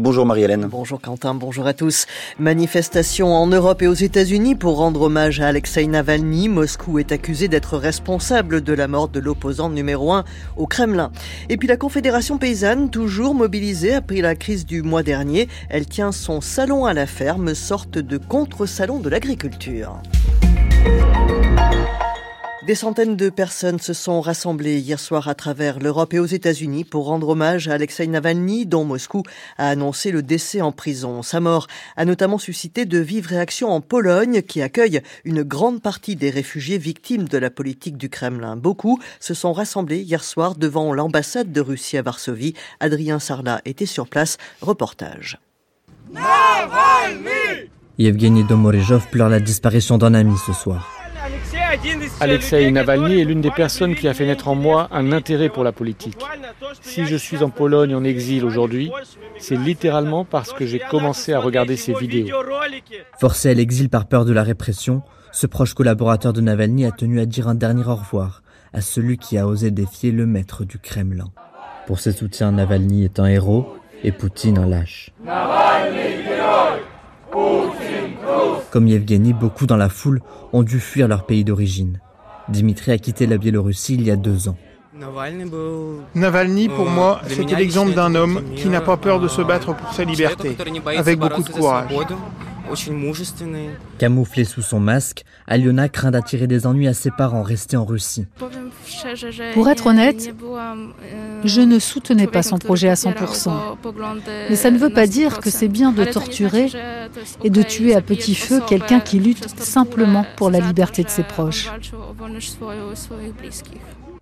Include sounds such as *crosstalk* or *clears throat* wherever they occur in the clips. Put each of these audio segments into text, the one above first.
Bonjour Marie-Hélène. Bonjour Quentin, bonjour à tous. Manifestation en Europe et aux États-Unis pour rendre hommage à Alexei Navalny. Moscou est accusé d'être responsable de la mort de l'opposant numéro un au Kremlin. Et puis la Confédération paysanne, toujours mobilisée après la crise du mois dernier, elle tient son salon à la ferme, sorte de contre-salon de l'agriculture. Des centaines de personnes se sont rassemblées hier soir à travers l'Europe et aux États-Unis pour rendre hommage à Alexei Navalny, dont Moscou a annoncé le décès en prison. Sa mort a notamment suscité de vives réactions en Pologne, qui accueille une grande partie des réfugiés victimes de la politique du Kremlin. Beaucoup se sont rassemblés hier soir devant l'ambassade de Russie à Varsovie. Adrien Sarla était sur place. Reportage. Navalny Yevgeny Domorijov pleure la disparition d'un ami ce soir. Alexei Navalny est l'une des personnes qui a fait naître en moi un intérêt pour la politique. Si je suis en Pologne en exil aujourd'hui, c'est littéralement parce que j'ai commencé à regarder ses vidéos. Forcé à l'exil par peur de la répression, ce proche collaborateur de Navalny a tenu à dire un dernier au revoir à celui qui a osé défier le maître du Kremlin. Pour ses soutiens, Navalny est un héros et Poutine un lâche. Comme Yevgeny, beaucoup dans la foule ont dû fuir leur pays d'origine. Dimitri a quitté la Biélorussie il y a deux ans. Navalny, pour moi, c'était l'exemple d'un homme qui n'a pas peur de se battre pour sa liberté, avec beaucoup de courage. Camouflé sous son masque, Aliona craint d'attirer des ennuis à ses parents restés en Russie. Pour être honnête, je ne soutenais pas son projet à 100%. Mais ça ne veut pas dire que c'est bien de torturer et de tuer à petit feu quelqu'un qui lutte simplement pour la liberté de ses proches.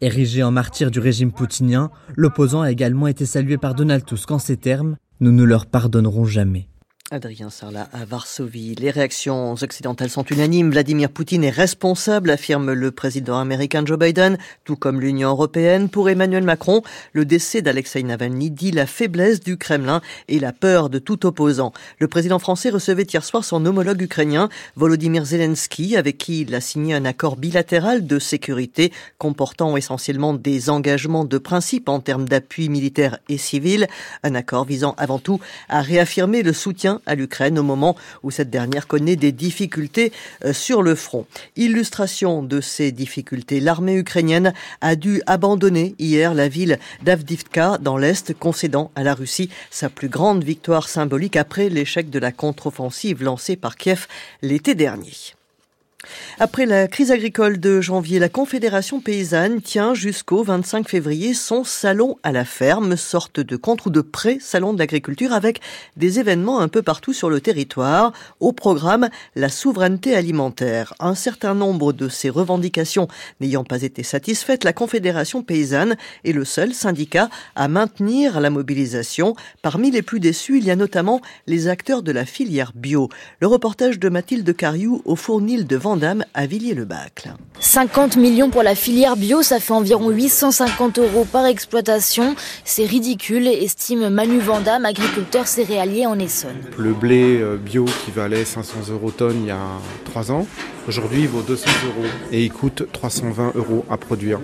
Érigé en martyr du régime poutinien, l'opposant a également été salué par Donald Tusk en ces termes Nous ne leur pardonnerons jamais. Adrien Sarla à Varsovie. Les réactions occidentales sont unanimes. Vladimir Poutine est responsable, affirme le président américain Joe Biden, tout comme l'Union européenne. Pour Emmanuel Macron, le décès d'Alexei Navalny dit la faiblesse du Kremlin et la peur de tout opposant. Le président français recevait hier soir son homologue ukrainien, Volodymyr Zelensky, avec qui il a signé un accord bilatéral de sécurité comportant essentiellement des engagements de principe en termes d'appui militaire et civil. Un accord visant avant tout à réaffirmer le soutien à l'Ukraine au moment où cette dernière connaît des difficultés euh, sur le front. Illustration de ces difficultés, l'armée ukrainienne a dû abandonner hier la ville d'Avdivka dans l'Est, concédant à la Russie sa plus grande victoire symbolique après l'échec de la contre-offensive lancée par Kiev l'été dernier. Après la crise agricole de janvier, la Confédération paysanne tient jusqu'au 25 février son salon à la ferme, sorte de contre ou de pré-salon de l'agriculture avec des événements un peu partout sur le territoire. Au programme, la souveraineté alimentaire. Un certain nombre de ces revendications n'ayant pas été satisfaites, la Confédération paysanne est le seul syndicat à maintenir la mobilisation. Parmi les plus déçus, il y a notamment les acteurs de la filière bio. Le reportage de Mathilde Cariou au fournil de Vendame à Villiers-le-Bacle. 50 millions pour la filière bio, ça fait environ 850 euros par exploitation. C'est ridicule, estime Manu Vandame, agriculteur céréalier en Essonne. Le blé euh, bio qui valait 500 euros tonne il y a 3 ans, aujourd'hui il vaut 200 euros et il coûte 320 euros à produire.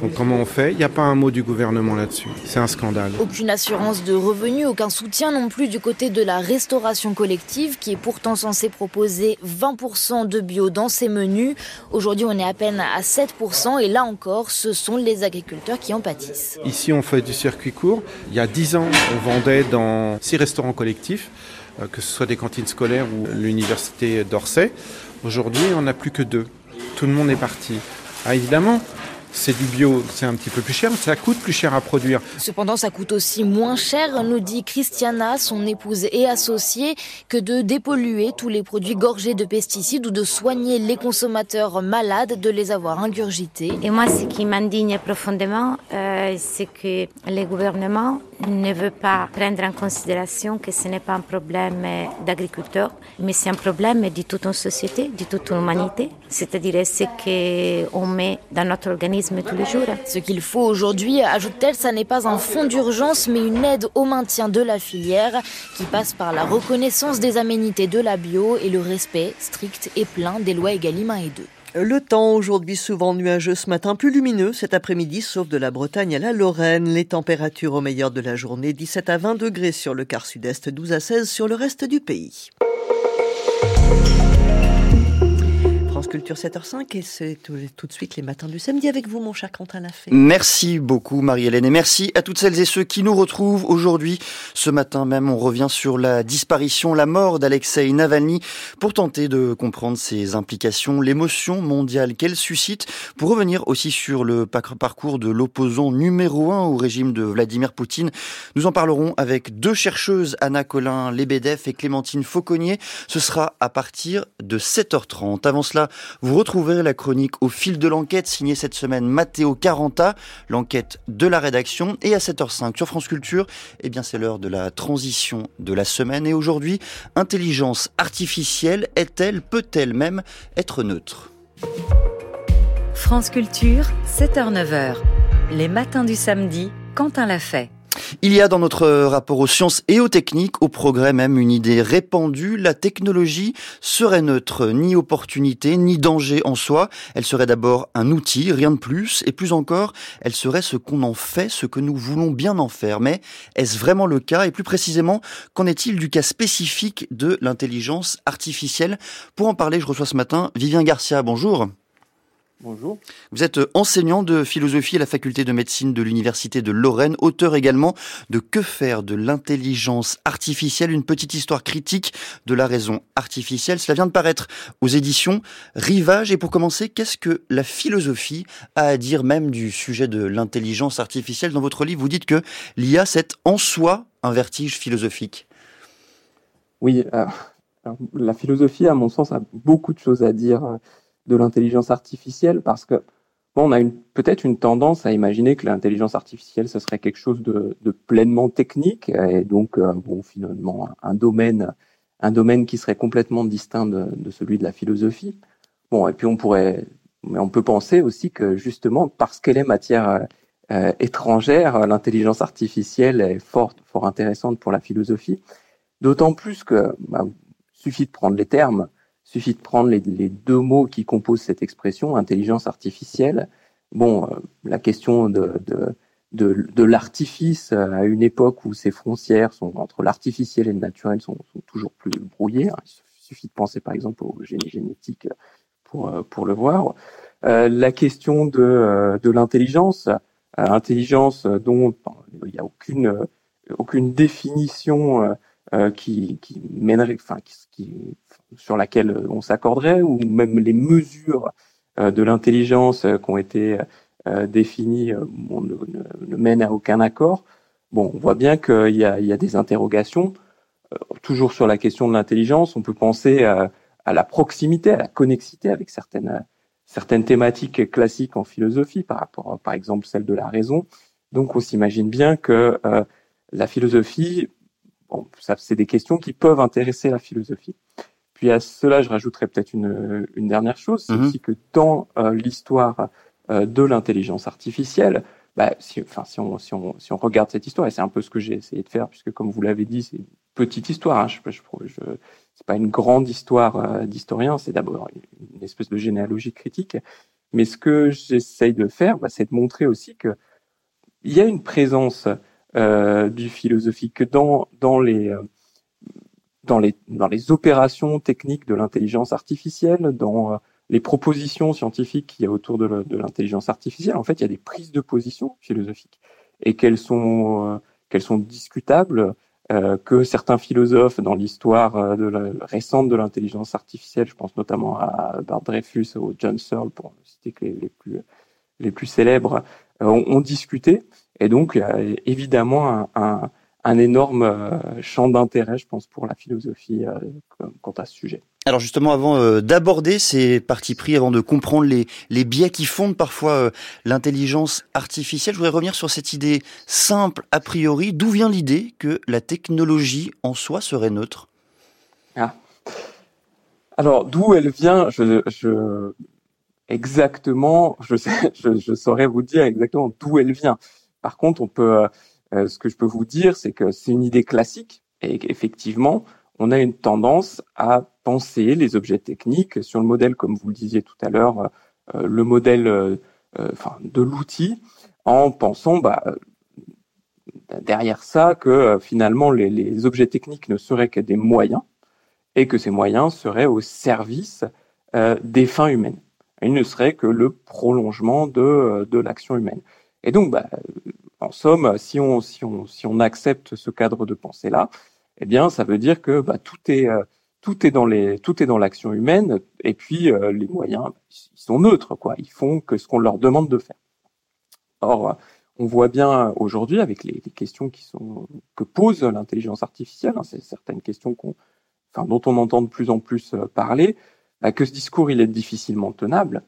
Donc comment on fait? Il n'y a pas un mot du gouvernement là-dessus. C'est un scandale. Aucune assurance de revenus, aucun soutien non plus du côté de la restauration collective qui est pourtant censée proposer 20% de bio dans ses menus. Aujourd'hui, on est à peine à 7% et là encore, ce sont les agriculteurs qui en pâtissent. Ici, on fait du circuit court. Il y a 10 ans, on vendait dans 6 restaurants collectifs, euh, que ce soit des cantines scolaires ou l'université d'Orsay. Aujourd'hui, on n'a plus que deux. Tout le monde est parti. Ah, évidemment, c'est du bio, c'est un petit peu plus cher, mais ça coûte plus cher à produire. Cependant, ça coûte aussi moins cher, nous dit Christiana, son épouse et associée, que de dépolluer tous les produits gorgés de pesticides ou de soigner les consommateurs malades de les avoir ingurgités. Et moi, ce qui m'indigne profondément, euh, c'est que les gouvernements ne veut pas prendre en considération que ce n'est pas un problème d'agriculteurs, mais c'est un problème de toute une société, de toute l'humanité. C'est-à-dire ce qu'on met dans notre organisme tous les jours. Ce qu'il faut aujourd'hui, ajoute-t-elle, ça n'est pas un fonds d'urgence, mais une aide au maintien de la filière qui passe par la reconnaissance des aménités de la bio et le respect strict et plein des lois Egalim 1 et 2. Le temps aujourd'hui souvent nuageux ce matin, plus lumineux cet après-midi, sauf de la Bretagne à la Lorraine. Les températures au meilleur de la journée, 17 à 20 degrés sur le quart sud-est, 12 à 16 sur le reste du pays. Culture 7h05 et c'est tout, de suite les matins du samedi avec vous, mon cher Quentin Lafay. Merci beaucoup, Marie-Hélène, et merci à toutes celles et ceux qui nous retrouvent aujourd'hui. Ce matin même, on revient sur la disparition, la mort d'Alexei Navalny pour tenter de comprendre ses implications, l'émotion mondiale qu'elle suscite, pour revenir aussi sur le parcours de l'opposant numéro un au régime de Vladimir Poutine. Nous en parlerons avec deux chercheuses, Anna Colin Lebedev et Clémentine Fauconnier. Ce sera à partir de 7h30. Avant cela, vous retrouverez la chronique au fil de l'enquête signée cette semaine Matteo Caranta, l'enquête de la rédaction. Et à 7h05 sur France Culture, eh c'est l'heure de la transition de la semaine. Et aujourd'hui, intelligence artificielle est-elle, peut-elle même être neutre? France Culture, 7h-9h. Les matins du samedi, Quentin l'a fait. Il y a dans notre rapport aux sciences et aux techniques, au progrès même, une idée répandue. La technologie serait neutre, ni opportunité, ni danger en soi. Elle serait d'abord un outil, rien de plus. Et plus encore, elle serait ce qu'on en fait, ce que nous voulons bien en faire. Mais est-ce vraiment le cas? Et plus précisément, qu'en est-il du cas spécifique de l'intelligence artificielle? Pour en parler, je reçois ce matin Vivien Garcia. Bonjour. Bonjour. Vous êtes enseignant de philosophie à la faculté de médecine de l'Université de Lorraine, auteur également de Que faire de l'intelligence artificielle, une petite histoire critique de la raison artificielle. Cela vient de paraître aux éditions Rivage. Et pour commencer, qu'est-ce que la philosophie a à dire même du sujet de l'intelligence artificielle? Dans votre livre, vous dites que l'IA, c'est en soi un vertige philosophique. Oui, euh, la philosophie, à mon sens, a beaucoup de choses à dire euh, de l'intelligence artificielle parce que bon, on a peut-être une tendance à imaginer que l'intelligence artificielle ce serait quelque chose de, pleinement technique et donc euh, bon finalement un domaine un domaine qui serait complètement distinct de, celui de la philosophie. Bon et puis on pourrait mais on peut penser aussi que justement parce qu'elle est matière euh, étrangère, l'intelligence artificielle est fort fort intéressante pour la philosophie. D'autant plus que bah, suffit de prendre les termes suffit de prendre les, deux mots qui composent cette expression, intelligence artificielle. Bon, euh, la question de, de, l'artifice euh, à une époque où ces frontières sont entre l'artificiel et le naturel sont, toujours plus brouillées. Hein. Il suffit de penser par exemple au génie génétique pour, euh, pour le voir. la question de, de l'intelligence, intelligence dont il n'y a aucune, aucune définition qui, qui mènerait, enfin, qui, qui sur laquelle on s'accorderait, ou même les mesures euh, de l'intelligence euh, qui ont été euh, définies ne, mènent à aucun accord. Bon, on voit bien qu'il y, a, des interrogations. toujours sur la question de l'intelligence, on peut penser à, la proximité, à la connexité avec certaines, certaines thématiques classiques en philosophie, par rapport, par exemple, celle de la raison. Donc, on s'imagine bien que la philosophie, bon, c'est des questions qui peuvent intéresser la philosophie. Puis à cela, je rajouterais peut-être une, une, dernière chose, c'est mhm. aussi que dans euh, l'histoire euh, de l'intelligence artificielle, bah, si, enfin, si on, si, on, si on regarde cette histoire, et c'est un peu ce que j'ai essayé de faire, puisque comme vous l'avez dit, c'est une petite histoire, hein, je, je, je, c'est pas une grande histoire euh, d'historien, c'est d'abord une, espèce de généalogie critique. Mais ce que j'essaye de faire, bah, c'est de montrer aussi que il y a une présence du philosophique dans, dans les dans les, dans les opérations techniques de l'intelligence artificielle, dans euh, les propositions scientifiques qu'il y a autour de l'intelligence artificielle, en fait, il y a des prises de position philosophiques et qu'elles sont, euh, sont discutables, euh, que certains philosophes dans l'histoire récente de l'intelligence artificielle, je pense notamment à Bart Dreyfus ou John Searle, pour citer les, les plus, les plus célèbres, ont, discuté. Et donc, évidemment un un énorme euh, champ d'intérêt, je pense, pour la philosophie euh, quant à ce sujet. Alors justement, avant euh, d'aborder ces partis pris, avant de comprendre les, les biais qui fondent parfois l'intelligence artificielle, je voudrais revenir sur cette idée simple a priori. D'où vient l'idée que la technologie en soi serait neutre? Ah. Alors d'où elle vient, je, je exactement, je, *laughs* je, je saurais vous dire exactement d'où elle vient. Par contre, on peut euh, ce que je peux vous dire, c'est que c'est une idée classique et qu'effectivement, on a une tendance à penser les objets techniques sur le modèle, comme vous le disiez tout à l'heure, le modèle enfin, de l'outil, en pensant bah, derrière ça que finalement les, objets techniques ne seraient que des moyens et que ces moyens seraient au service euh, des fins humaines. Ils ne seraient que le prolongement de, euh, de l'action humaine. Et donc, bah, en somme, si on, si, on, si on accepte ce cadre de pensée-là, eh bien, ça veut dire que bah, tout est euh, tout est dans les tout est dans l'action humaine et puis les moyens ils sont neutres quoi ils font que ce qu'on leur demande de faire or on voit bien aujourd'hui avec les, questions qui sont que pose l'intelligence artificielle hein, c'est certaines questions dont on entend de plus en plus parler bah, que ce discours il est difficilement tenable.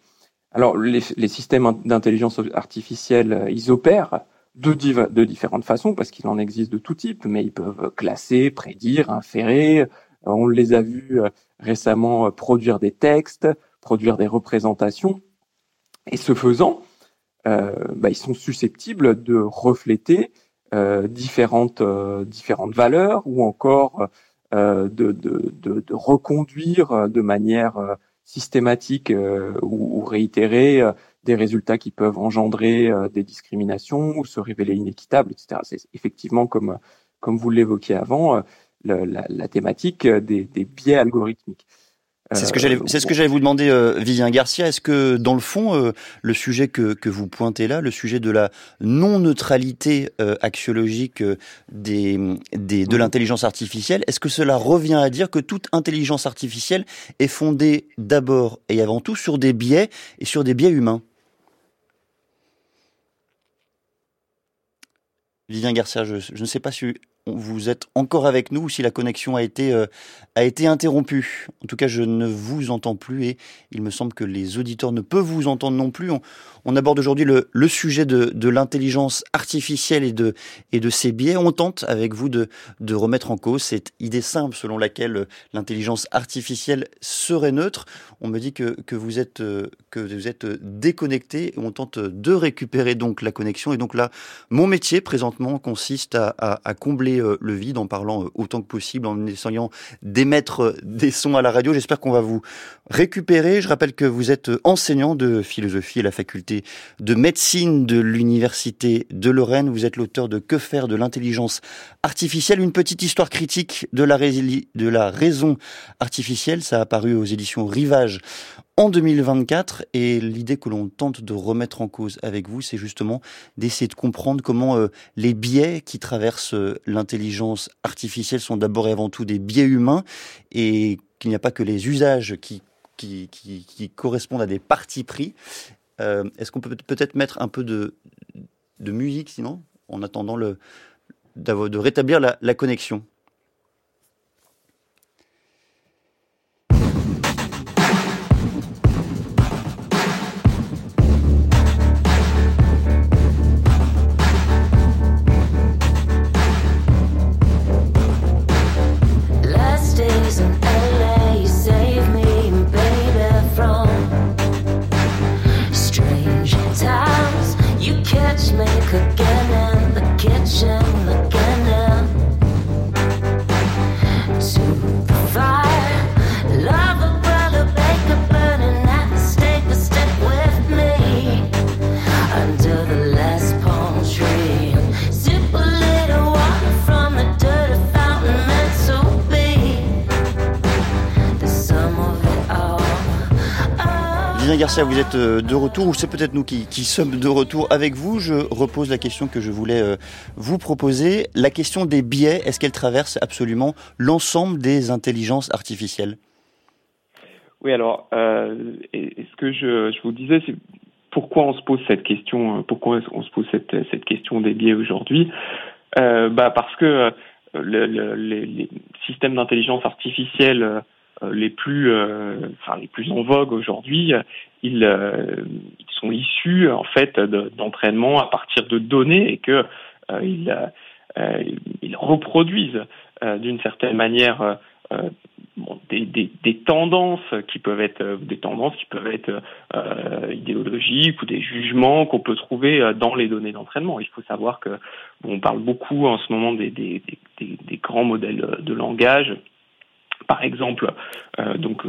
Alors les, systèmes d'intelligence artificielle, euh, ils opèrent de, de différentes façons parce qu'il en existe de tout type, mais ils peuvent classer, prédire, inférer. Euh, on les a vus euh, récemment produire des textes, produire des représentations, et ce faisant, euh, bah, ils sont susceptibles de refléter euh, différentes différentes valeurs ou encore euh, de, de, de, de, reconduire euh, de manière euh, systématique ou, ou, réitérée des résultats qui peuvent engendrer des discriminations ou se révéler inéquitables, etc. C'est effectivement, comme, comme vous l'évoquiez avant, la, la, la, thématique des, des biais algorithmiques. C'est ce que j'allais, c'est ce que j'allais vous demander, euh, Vivien Garcia. Est-ce que dans le fond, euh, le sujet que, que vous pointez là, le sujet de la non neutralité euh, axiologique euh, des, des, de l'intelligence artificielle, est-ce que cela revient à dire que toute intelligence artificielle est fondée d'abord et avant tout sur des biais et sur des biais humains? Vivien Garcia, je, je ne sais pas si vous êtes encore avec nous ou si la connexion a été, euh, a été interrompue. En tout cas, je ne vous entends plus et il me semble que les auditeurs ne peuvent vous entendre non plus. On, aborde aujourd'hui le, sujet de, l'intelligence artificielle et de, et de ses biais. On tente avec vous de, de remettre en cause cette idée simple selon laquelle l'intelligence artificielle serait neutre. On me dit que, que, vous, êtes, que vous êtes déconnecté. On tente de récupérer donc la connexion. Et donc là, mon métier présentement consiste à, à combler euh, le vide en parlant euh, autant que possible, en essayant d'émettre euh, des sons à la radio. J'espère qu'on va vous récupérer. Je rappelle que vous êtes enseignant de philosophie à la faculté de médecine de l'université de Lorraine. Vous êtes l'auteur de Que faire de l'intelligence artificielle, une petite histoire critique de la, de la raison artificielle. Ça a apparu aux éditions Rivage en 2024 et l'idée que l'on tente de remettre en cause avec vous, c'est justement d'essayer de comprendre comment euh, les biais qui traversent euh, l'intelligence artificielle sont d'abord et avant tout des biais humains et qu'il n'y a pas que les usages qui, qui, qui, correspondent à des partis pris. Euh, Est-ce qu'on peut peut-être mettre un peu de, de musique sinon, en attendant le, de rétablir la, la connexion? Garcia, vous êtes euh, de retour, ou c'est peut-être nous qui, sommes de retour avec vous. Je repose la question que je voulais euh, vous proposer. La question des biais, est-ce qu'elle traverse absolument l'ensemble des intelligences artificielles? Oui, alors, euh, ce que je, vous disais, c'est pourquoi on se pose cette question, pourquoi on se pose cette, question des biais aujourd'hui? Bah Parce que le, le, les, systèmes d'intelligence artificielle les plus, enfin les plus en vogue aujourd'hui, ils, euh, ils, sont issus en fait d'entraînement à partir de données et que ils, ils, reproduisent d'une certaine manière des, tendances qui peuvent être des tendances qui peuvent être euh, idéologiques ou des jugements qu'on peut trouver dans les données d'entraînement. Il faut savoir que on parle beaucoup en ce moment des, grands modèles de langage Par exemple, euh, donc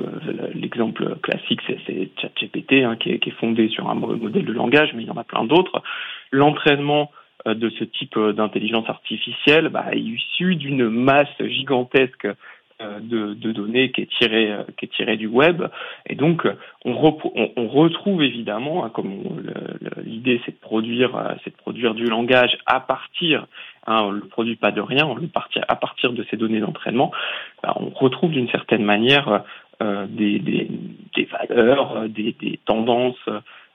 l'exemple classique, c'est Hein, qui, est, qui, est, fondé sur un modèle de langage, mais il y en a plein d'autres. L'entraînement de ce type d'intelligence artificielle bah, est issu d'une masse gigantesque euh, de, données qui est tiré euh, qui est tiré du web et donc on, retrouve évidemment hein, comme l'idée c'est de produire euh, de produire du langage à partir hein, on le produit pas de rien on le partit à partir de ces données d'entraînement bah, on retrouve d'une certaine manière euh, des, des, des, valeurs des, des tendances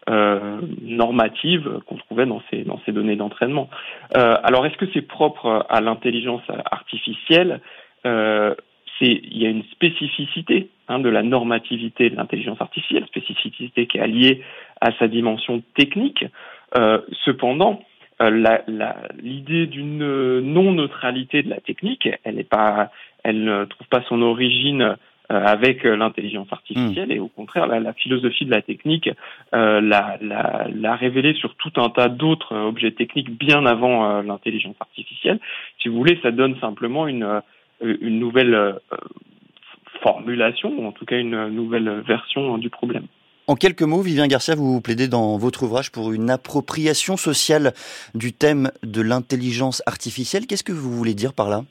euh, normatives qu'on trouvait dans ces dans ces données d'entraînement. Euh, alors est-ce que c'est propre à l'intelligence artificielle? Euh, il y a une spécificité hein, de la normativité de l'intelligence artificielle, spécificité qui est alliée à sa dimension technique. Euh, cependant, euh, l'idée d'une non-neutralité de la technique, elle n'est pas, elle ne trouve pas son origine euh, avec l'intelligence artificielle hmm. et au contraire la, la, philosophie de la technique euh, l'a révélé sur tout un tas d'autres objets techniques bien avant euh, l'intelligence artificielle. Si vous voulez, ça donne simplement une euh, une nouvelle euh, formulation, ou en tout cas une nouvelle version du problème. En quelques mots, Vivien Garcia, vous plaidez dans votre ouvrage pour une appropriation sociale du thème de l'intelligence artificielle. Qu'est-ce que vous voulez dire par là?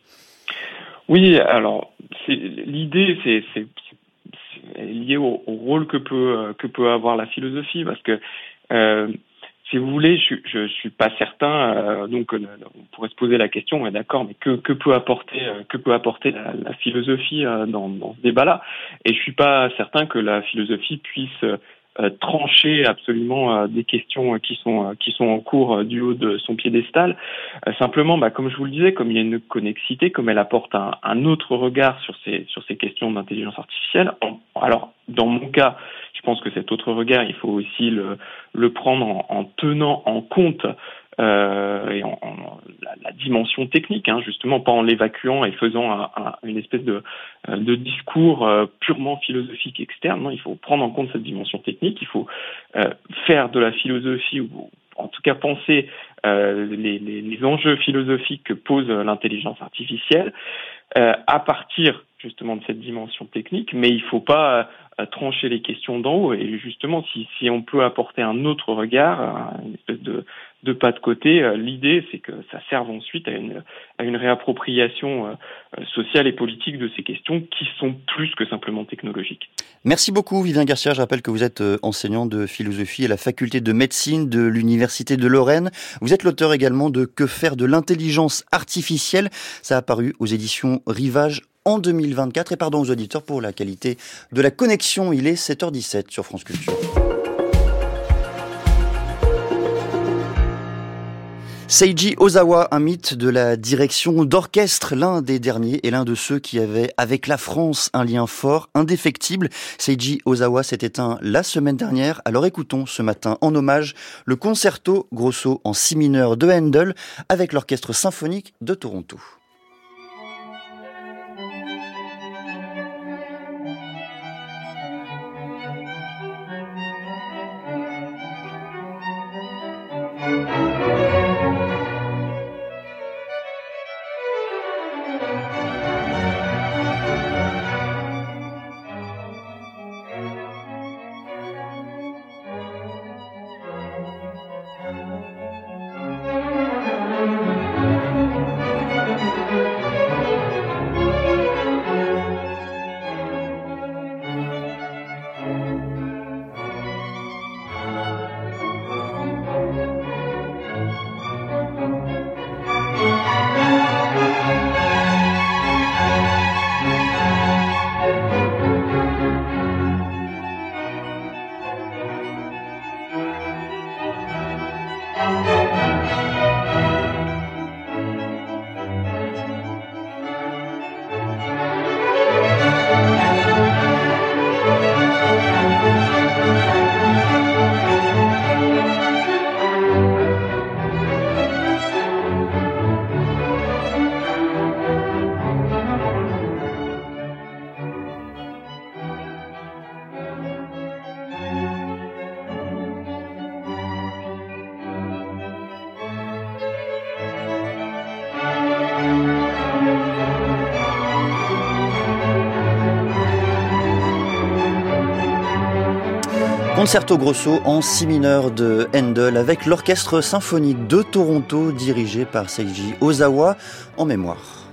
Oui, alors l'idée, c'est lié au, au, rôle que peut que peut avoir la philosophie, parce que euh, si vous voulez, je, je, suis pas certain. Euh, donc, euh, on pourrait se poser la question, mais d'accord, mais que, que peut apporter, euh, que peut apporter la, philosophie dans, dans, ce débat-là? Et je suis pas certain que la philosophie puisse euh, trancher absolument euh, des questions qui sont euh, qui sont en cours du haut de son piédestal. simplement, bah, comme je vous le disais, comme il y a une connexité, comme elle apporte un, un autre regard sur ces sur ces questions d'intelligence artificielle. alors, dans mon cas, je pense que cet autre regard, il faut aussi le, le prendre en, en tenant en compte euh, et en, en la, dimension technique, hein, justement, pas en l'évacuant et faisant un, un, une espèce de, euh, de discours euh, purement philosophique externe. Non, il faut prendre en compte cette dimension technique. Il faut euh, faire de la philosophie ou en tout cas penser euh, les, les, les, enjeux philosophiques que pose l'intelligence artificielle à partir justement de cette dimension technique, mais il ne faut pas trancher les questions d'en haut. Et justement, si, on peut apporter un autre regard, une espèce de, de pas de côté. Euh, l'idée, c'est que ça serve ensuite à une, à une réappropriation euh, euh, sociale et politique de ces questions qui sont plus que simplement technologiques. Merci beaucoup, Vivien Garcia. Je rappelle que vous êtes enseignant de philosophie à la faculté de médecine de l'Université de Lorraine. Vous êtes l'auteur également de Que faire de l'intelligence artificielle? Ça a paru aux éditions Rivage en 2024. Et pardon aux auditeurs pour la qualité de la connexion. Il est 7h17 sur France Culture. Seiji Ozawa, un mythe de la direction d'orchestre, l'un des derniers et l'un de ceux qui avaient avec la France un lien fort, indéfectible. Seiji Ozawa s'est éteint la semaine dernière, alors écoutons ce matin en hommage le concerto grosso en si mineur de Handel avec l'orchestre symphonique de Toronto. Concerto grosso en si mineur de Handel avec l'orchestre symphonique de Toronto dirigé par Seiji Ozawa en mémoire.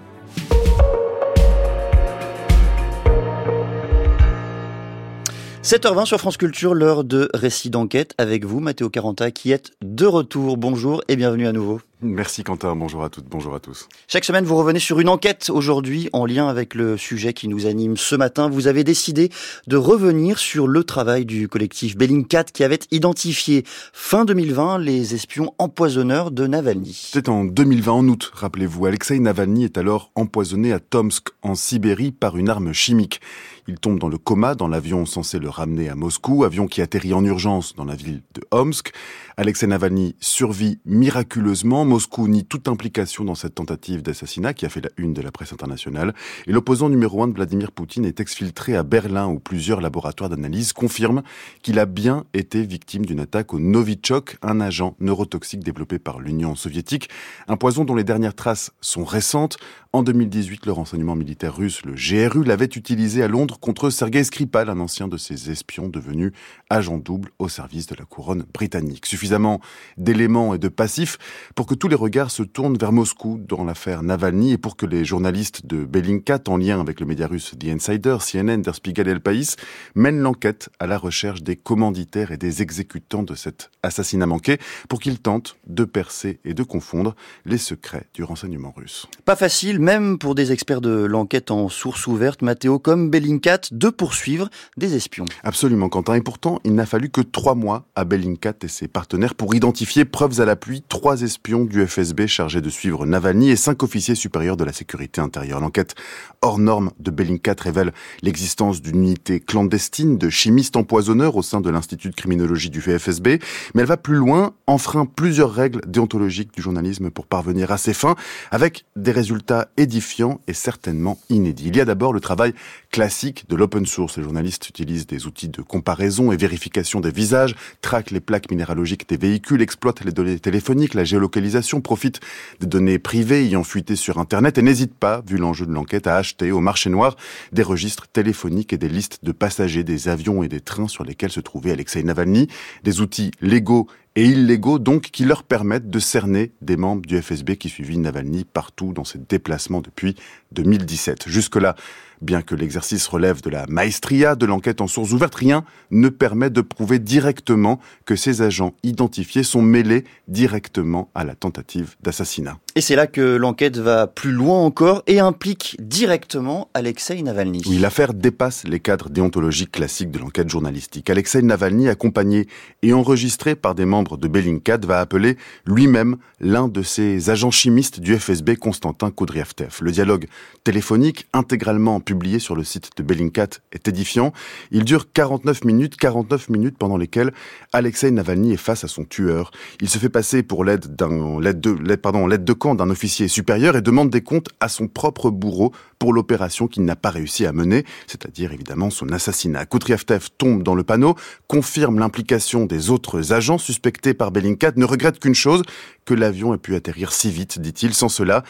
7h20 sur France Culture, l'heure de récit d'enquête avec vous, Mathéo Caranta, qui êtes de retour. Bonjour et bienvenue à nouveau. Merci Quentin, bonjour à toutes, bonjour à tous. Chaque semaine, vous revenez sur une enquête aujourd'hui en lien avec le sujet qui nous anime ce matin. Vous avez décidé de revenir sur le travail du collectif Bellingcat qui avait identifié fin 2020 les espions empoisonneurs de Navalny. C'était en 2020, en août, rappelez-vous. Alexei Navalny est alors empoisonné à Tomsk, en Sibérie, par une arme chimique. Il tombe dans le coma dans l'avion censé le ramener à Moscou, avion qui atterrit en urgence dans la ville de Omsk. Alexei Navalny survit miraculeusement. Moscou nie toute implication dans cette tentative d'assassinat qui a fait la une de la presse internationale. Et l'opposant numéro un de Vladimir Poutine est exfiltré à Berlin où plusieurs laboratoires d'analyse confirment qu'il a bien été victime d'une attaque au Novichok, un agent neurotoxique développé par l'Union soviétique. Un poison dont les dernières traces sont récentes. En 2018, le renseignement militaire russe, le GRU, l'avait utilisé à Londres contre Sergei Skripal, un ancien de ses espions devenu agent double au service de la couronne britannique. Suffisamment d'éléments et de passifs pour que tous les regards se tournent vers Moscou dans l'affaire Navalny et pour que les journalistes de Bellingcat, en lien avec le média russe The Insider, CNN, Der Spiegel et El País, mènent l'enquête à la recherche des commanditaires et des exécutants de cet assassinat manqué pour qu'ils tentent de percer et de confondre les secrets du renseignement russe. Pas facile, même pour des experts de l'enquête en source ouverte, Matteo, comme Bellingcat, de poursuivre des espions. Absolument, Quentin. Et pourtant, il n'a fallu que trois mois à Bellingcat et ses partenaires pour identifier, preuves à l'appui, trois espions du FSB chargés de suivre Navalny et cinq officiers supérieurs de la sécurité intérieure. L'enquête hors norme de Bellingcat révèle l'existence d'une unité clandestine de chimistes empoisonneurs au sein de l'Institut de criminologie du FSB, mais elle va plus loin, enfreint plusieurs règles déontologiques du journalisme pour parvenir à ses fins, avec des résultats édifiant et certainement inédit. Il y a d'abord le travail classique de l'open source. Les journalistes utilisent des outils de comparaison et vérification des visages, traquent les plaques minéralogiques des véhicules, exploitent les données téléphoniques, la géolocalisation, profitent des données privées ayant fuité sur Internet et n'hésitent pas, vu l'enjeu de l'enquête, à acheter au marché noir des registres téléphoniques et des listes de passagers des avions et des trains sur lesquels se trouvait Alexei Navalny, des outils légaux et illégaux donc qui leur permettent de cerner des membres du FSB qui suivit Navalny partout dans ses déplacements depuis 2017. Jusque-là, bien que l'exercice relève de la maestria de l'enquête en source ouverte, rien ne permet de prouver directement que ces agents identifiés sont mêlés directement à la tentative d'assassinat. Et c'est là que l'enquête va plus loin encore et implique directement Alexei Navalny. Oui, l'affaire dépasse les cadres déontologiques classiques de l'enquête journalistique. Alexei Navalny, accompagné et enregistré par des membres de Bellingcat, va appeler lui-même l'un de ses agents chimistes du FSB, Constantin Kudryavtsev. Le dialogue téléphonique, intégralement publié sur le site de Bellingcat, est édifiant. Il dure 49 minutes, 49 minutes pendant lesquelles Alexei Navalny est face à son tueur. Il se fait passer pour l'aide d'un, l'aide de, pardon, l'aide de camp d'un officier supérieur et demande des comptes à son propre bourreau pour l'opération qu'il n'a pas réussi à mener, c'est-à-dire évidemment son assassinat. Kudryavtsev tombe dans le panneau, confirme l'implication des autres agents suspectés par Bellingcat, ne regrette qu'une chose, que l'avion ait pu atterrir si vite, dit-il. Sans cela,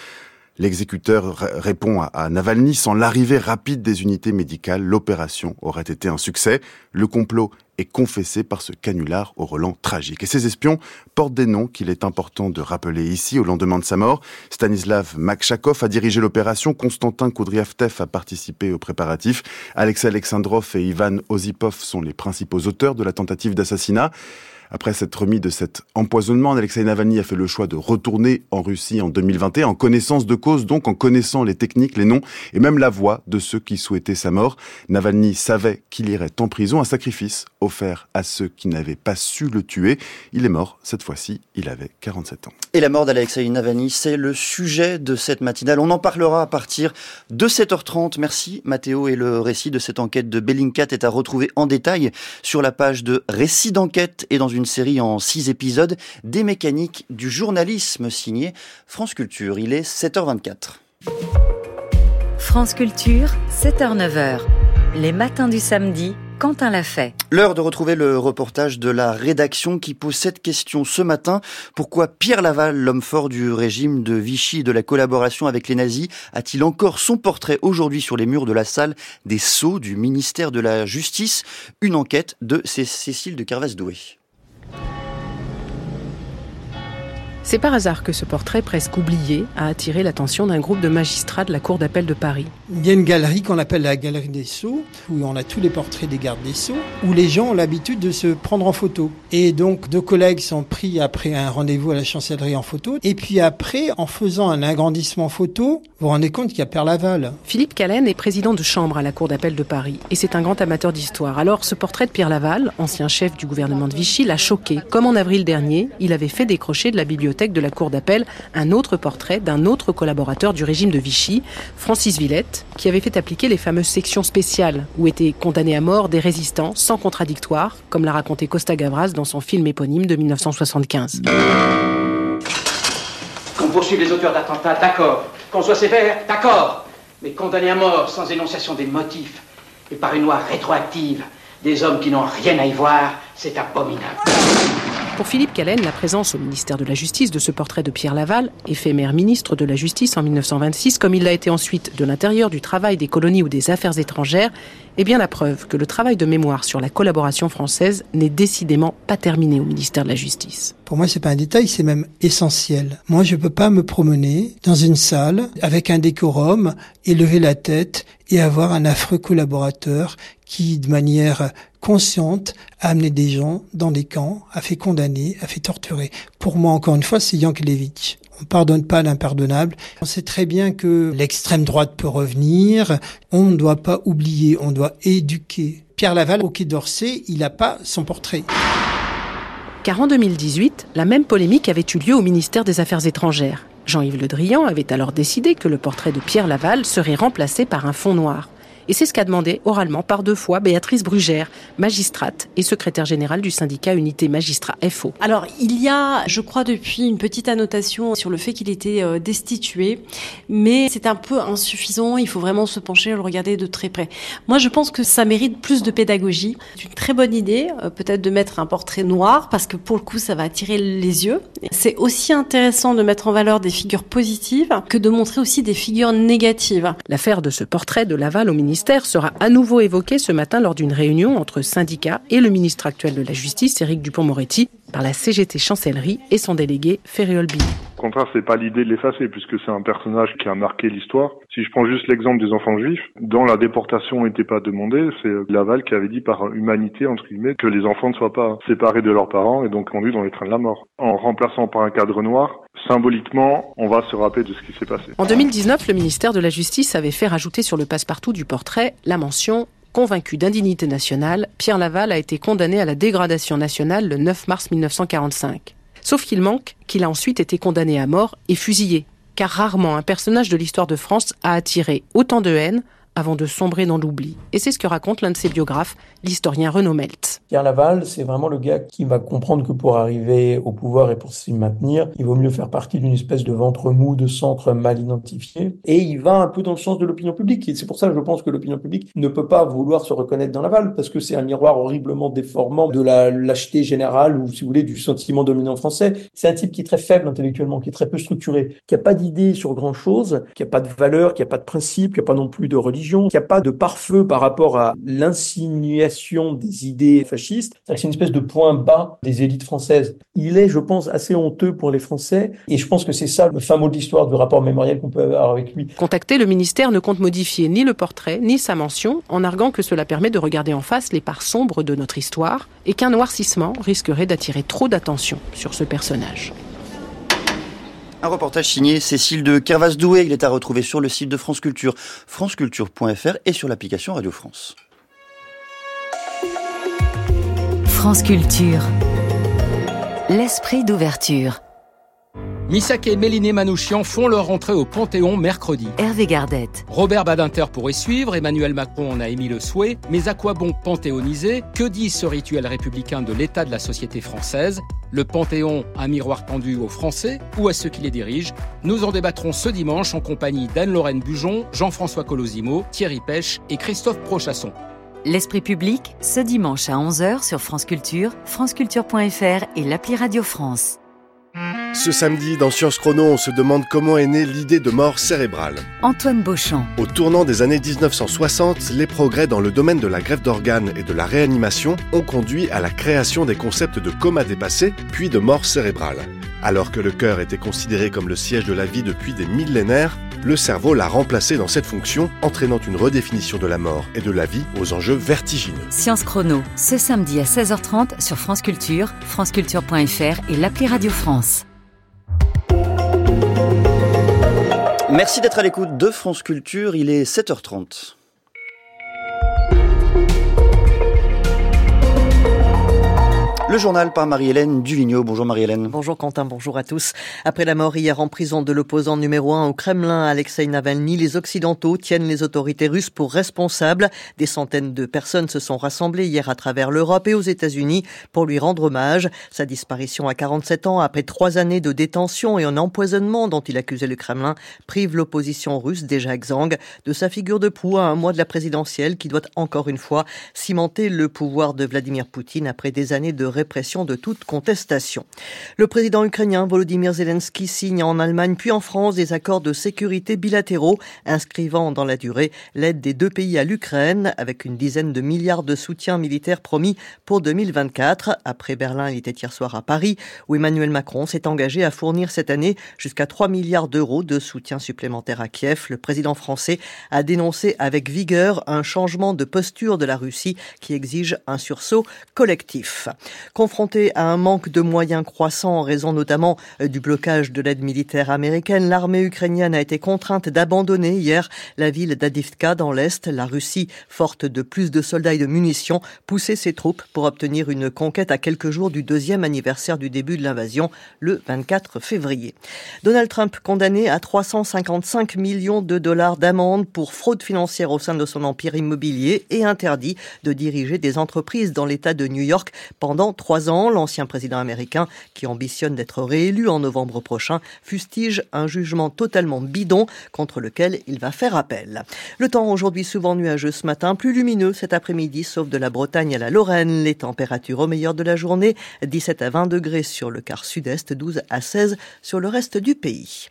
L'exécuteur répond à Navalny, sans l'arrivée rapide des unités médicales, l'opération aurait été un succès. Le complot est confessé par ce canular au relent tragique. Et ces espions portent des noms qu'il est important de rappeler ici au lendemain de sa mort. Stanislav Makshakov a dirigé l'opération, Konstantin Kudryavtsev a participé aux préparatifs, Alexei Alexandrov et Ivan Osipov sont les principaux auteurs de la tentative d'assassinat. Après s'être remis de cet empoisonnement, Alexei Navalny a fait le choix de retourner en Russie en 2021, en connaissance de cause, donc en connaissant les techniques, les noms et même la voix de ceux qui souhaitaient sa mort. Navalny savait qu'il irait en prison, un sacrifice offert à ceux qui n'avaient pas su le tuer. Il est mort, cette fois-ci, il avait 47 ans. Et la mort d'Alexei Navalny, c'est le sujet de cette matinale. On en parlera à partir de 7h30. Merci Mathéo et le récit de cette enquête de Bellingcat est à retrouver en détail sur la page de Récit d'enquête et dans une série en six épisodes des mécaniques du journalisme signé France Culture. Il est 7h24. France Culture, 7h-9h. Les matins du samedi Quentin l'a fait. L'heure de retrouver le reportage de la rédaction qui pose cette question ce matin. Pourquoi Pierre Laval, l'homme fort du régime de Vichy et de la collaboration avec les nazis, a-t-il encore son portrait aujourd'hui sur les murs de la salle des Sceaux du ministère de la Justice? Une enquête de Cécile de Carvas-Doué. C'est par hasard que ce portrait presque oublié a attiré l'attention d'un groupe de magistrats de la Cour d'appel de Paris. Il y a une galerie qu'on appelle la galerie des Sceaux, où on a tous les portraits des gardes des Sceaux, où les gens ont l'habitude de se prendre en photo. Et donc, deux collègues sont pris après un rendez-vous à la chancellerie en photo. Et puis après, en faisant un agrandissement photo, vous vous rendez compte qu'il y a Père Laval. Philippe Callen est président de chambre à la Cour d'appel de Paris. Et c'est un grand amateur d'histoire. Alors, ce portrait de Pierre Laval, ancien chef du gouvernement de Vichy, l'a choqué. Comme en avril dernier, il avait fait décrocher de la bibliothèque de la Cour d'appel un autre portrait d'un autre collaborateur du régime de Vichy, Francis Villette, qui avait fait appliquer les fameuses sections spéciales où étaient condamnés à mort des résistants sans contradictoire, comme l'a raconté Costa Gavras dans son film éponyme de 1975. Qu'on poursuive les auteurs d'attentats, d'accord. Qu'on soit sévère, d'accord. Mais condamner à mort sans énonciation des motifs et par une loi rétroactive des hommes qui n'ont rien à y voir, c'est abominable. Pour Philippe Callen, la présence au ministère de la Justice de ce portrait de Pierre Laval, éphémère ministre de la Justice en 1926, comme il l'a été ensuite de l'intérieur, du travail, des colonies ou des affaires étrangères, est bien la preuve que le travail de mémoire sur la collaboration française n'est décidément pas terminé au ministère de la Justice. Pour moi, c'est pas un détail, c'est même essentiel. Moi, je peux pas me promener dans une salle avec un décorum et lever la tête et avoir un affreux collaborateur qui, de manière consciente, a amené des gens dans des camps, a fait condamner, a fait torturer. Pour moi, encore une fois, c'est Yankelevitch. On ne pardonne pas l'impardonnable. On sait très bien que l'extrême droite peut revenir. On ne doit pas oublier, on doit éduquer. Pierre Laval, au Quai d'Orsay, il n'a pas son portrait. Car en 2018, la même polémique avait eu lieu au ministère des Affaires étrangères. Jean-Yves Le Drian avait alors décidé que le portrait de Pierre Laval serait remplacé par un fond noir. Et c'est ce qu'a demandé oralement par deux fois Béatrice Brugère, magistrate et secrétaire générale du syndicat Unité Magistrat FO. Alors, il y a, je crois, depuis une petite annotation sur le fait qu'il était euh, destitué, mais c'est un peu insuffisant. Il faut vraiment se pencher et le regarder de très près. Moi, je pense que ça mérite plus de pédagogie. C'est une très bonne idée, euh, peut-être de mettre un portrait noir, parce que pour le coup, ça va attirer les yeux. C'est aussi intéressant de mettre en valeur des figures positives que de montrer aussi des figures négatives. L'affaire de ce portrait de Laval au ministère sera à nouveau évoqué ce matin lors d'une réunion entre syndicats et le ministre actuel de la Justice, Éric Dupont-Moretti, par la CGT Chancellerie et son délégué Ferriol Billy. Au contraire, c'est pas l'idée de l'effacer puisque c'est un personnage qui a marqué l'histoire. Si je prends juste l'exemple des enfants juifs, dont la déportation n'était pas demandée, c'est Laval qui avait dit par humanité, entre guillemets, que les enfants ne soient pas séparés de leurs parents et donc conduits dans les trains de la mort. En remplaçant par un cadre noir, symboliquement, on va se rappeler de ce qui s'est passé. En 2019, le ministère de la Justice avait fait rajouter sur le passe-partout du portrait la mention Convaincu d'indignité nationale, Pierre Laval a été condamné à la dégradation nationale le 9 mars 1945. Sauf qu'il manque qu'il a ensuite été condamné à mort et fusillé, car rarement un personnage de l'histoire de France a attiré autant de haine, avant de sombrer dans l'oubli. Et c'est ce que raconte l'un de ses biographes, l'historien Renaud Melt. Pierre Laval, c'est vraiment le gars qui va comprendre que pour arriver au pouvoir et pour s'y maintenir, il vaut mieux faire partie d'une espèce de ventre mou, de centre mal identifié. Et il va un peu dans le sens de l'opinion publique. Et c'est pour ça que je pense que l'opinion publique ne peut pas vouloir se reconnaître dans Laval, parce que c'est un miroir horriblement déformant de la lâcheté générale, ou si vous voulez, du sentiment dominant français. C'est un type qui est très faible intellectuellement, qui est très peu structuré, qui n'a pas d'idée sur grand chose, qui n'a pas de valeur, qui n'a pas de principe, qui n'a pas non plus de religion qu'il n'y a pas de pare-feu par rapport à l'insinuation des idées fascistes. C'est une espèce de point bas des élites françaises. Il est, je pense, assez honteux pour les Français. Et je pense que c'est ça le fin mot de l'histoire du rapport mémoriel qu'on peut avoir avec lui. Contacté, le ministère ne compte modifier ni le portrait, ni sa mention, en arguant que cela permet de regarder en face les parts sombres de notre histoire et qu'un noircissement risquerait d'attirer trop d'attention sur ce personnage. Un reportage signé Cécile de Kervas-Doué. Il est à retrouver sur le site de France Culture, franceculture.fr et sur l'application Radio France. France Culture. L'esprit d'ouverture. Missak et Méliné Manouchian font leur entrée au Panthéon mercredi. Hervé Gardette. Robert Badinter pourrait suivre, Emmanuel Macron en a émis le souhait, mais à quoi bon panthéoniser? Que dit ce rituel républicain de l'état de la société française? Le Panthéon, un miroir tendu aux Français ou à ceux qui les dirigent? Nous en débattrons ce dimanche en compagnie d'Anne-Lorraine Bujon, Jean-François Colosimo, Thierry Pêche et Christophe Prochasson. L'Esprit public, ce dimanche à 11h sur France Culture, franceculture.fr et l'appli Radio France. Ce samedi, dans Science Chrono, on se demande comment est née l'idée de mort cérébrale. Antoine Beauchamp. Au tournant des années 1960, les progrès dans le domaine de la greffe d'organes et de la réanimation ont conduit à la création des concepts de coma dépassé, puis de mort cérébrale. Alors que le cœur était considéré comme le siège de la vie depuis des millénaires, le cerveau l'a remplacé dans cette fonction, entraînant une redéfinition de la mort et de la vie aux enjeux vertigineux. Science Chrono, ce samedi à 16h30 sur France Culture, franceculture.fr et l'appli Radio France. Merci d'être à l'écoute de France Culture, il est 7h30. Le journal par Marie-Hélène Duvigneau. Bonjour Marie-Hélène. Bonjour Quentin, bonjour à tous. Après la mort hier en prison de l'opposant numéro un au Kremlin, Alexei Navalny, les Occidentaux tiennent les autorités russes pour responsables. Des centaines de personnes se sont rassemblées hier à travers l'Europe et aux États-Unis pour lui rendre hommage. Sa disparition à 47 ans après trois années de détention et un empoisonnement dont il accusait le Kremlin prive l'opposition russe déjà exsangue de sa figure de proue à un mois de la présidentielle qui doit encore une fois cimenter le pouvoir de Vladimir Poutine après des années de répression de toute contestation. Le président ukrainien Volodymyr Zelensky signe en Allemagne puis en France des accords de sécurité bilatéraux inscrivant dans la durée l'aide des deux pays à l'Ukraine avec une dizaine de milliards de soutiens militaires promis pour 2024. Après Berlin, il était hier soir à Paris où Emmanuel Macron s'est engagé à fournir cette année jusqu'à 3 milliards d'euros de soutien supplémentaire à Kiev. Le président français a dénoncé avec vigueur un changement de posture de la Russie qui exige un sursaut collectif. Confrontée à un manque de moyens croissant en raison notamment euh, du blocage de l'aide militaire américaine, l'armée ukrainienne a été contrainte d'abandonner hier la ville d'Adivka dans l'Est. La Russie, forte de plus de soldats et de munitions, poussait ses troupes pour obtenir une conquête à quelques jours du deuxième anniversaire du début de l'invasion, le 24 février. Donald Trump condamné à 355 millions de dollars d'amende pour fraude financière au sein de son empire immobilier et interdit de diriger des entreprises dans l'État de New York pendant ans. L'ancien président américain, qui ambitionne d'être réélu en novembre prochain, fustige un jugement totalement bidon contre lequel il va faire appel. Le temps aujourd'hui souvent nuageux ce matin, plus lumineux cet après-midi, sauf de la Bretagne à la Lorraine. Les températures au meilleur de la journée, 17 à 20 degrés sur le quart sud-est, 12 à 16 sur le reste du pays.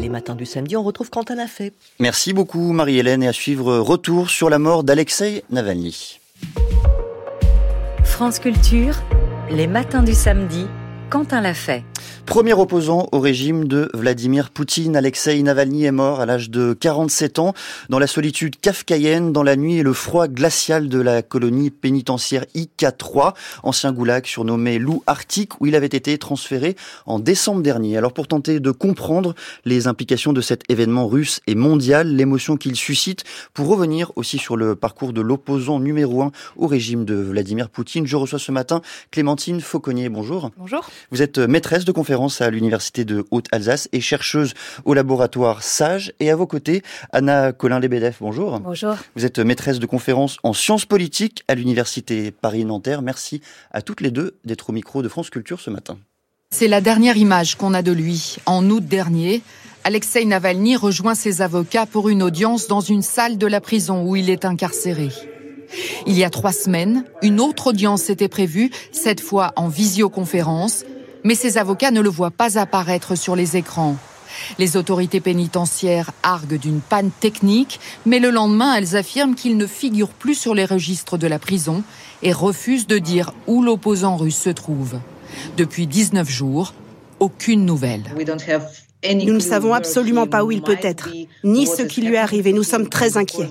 Les matins du samedi, on retrouve Quentin Lafay. Merci beaucoup Marie-Hélène et à suivre retour sur la mort d'Alexei Navalny. France Culture, les matins du samedi, Quentin l'a fait. Premier opposant au régime de Vladimir Poutine, Alexei Navalny est mort à l'âge de 47 ans dans la solitude kafkaïenne, dans la nuit et le froid glacial de la colonie pénitentiaire IK3, ancien goulag surnommé loup arctique, où il avait été transféré en décembre dernier. Alors pour tenter de comprendre les implications de cet événement russe et mondial, l'émotion qu'il suscite, pour revenir aussi sur le parcours de l'opposant numéro un au régime de Vladimir Poutine, je reçois ce matin Clémentine Fauconnier. Bonjour. Bonjour. Vous êtes maîtresse de conférence à l'Université de Haute-Alsace et chercheuse au laboratoire SAGE. Et à vos côtés, Anna Colin-Lebedeff, bonjour. Bonjour. Vous êtes maîtresse de conférence en sciences politiques à l'Université Paris-Nanterre. Merci à toutes les deux d'être au micro de France Culture ce matin. C'est la dernière image qu'on a de lui. En août dernier, Alexei Navalny rejoint ses avocats pour une audience dans une salle de la prison où il est incarcéré. Il y a trois semaines, une autre audience était prévue, cette fois en visioconférence, mais ses avocats ne le voient pas apparaître sur les écrans. Les autorités pénitentiaires arguent d'une panne technique, mais le lendemain, elles affirment qu'il ne figure plus sur les registres de la prison et refusent de dire où l'opposant russe se trouve. Depuis 19 jours, aucune nouvelle. Nous ne savons absolument pas où il peut être, ni ce qui lui arrive, et nous sommes très inquiets.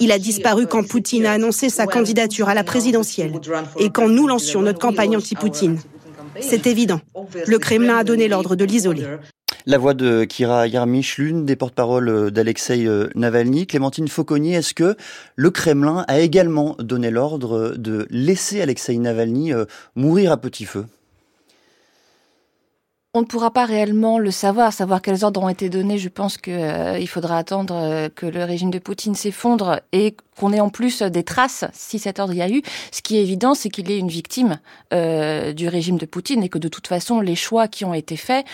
Il a disparu quand Poutine a annoncé sa candidature à la présidentielle et quand nous lancions notre campagne anti-Poutine. C'est évident. Le Kremlin a donné l'ordre de l'isoler. La voix de Kira Yarmich, l'une des porte-paroles d'Alexei Navalny. Clémentine Fauconnier, est-ce que le Kremlin a également donné l'ordre de laisser Alexei Navalny euh, mourir à petit feu? On ne pourra pas réellement le savoir, savoir quels ordres ont été donnés. Je pense qu'il euh, faudra attendre euh, que le régime de Poutine s'effondre et qu'on ait en plus des traces si cet ordre y a eu. Ce qui est évident, c'est qu'il est une victime euh, du régime de Poutine et que de toute façon, les choix qui ont été faits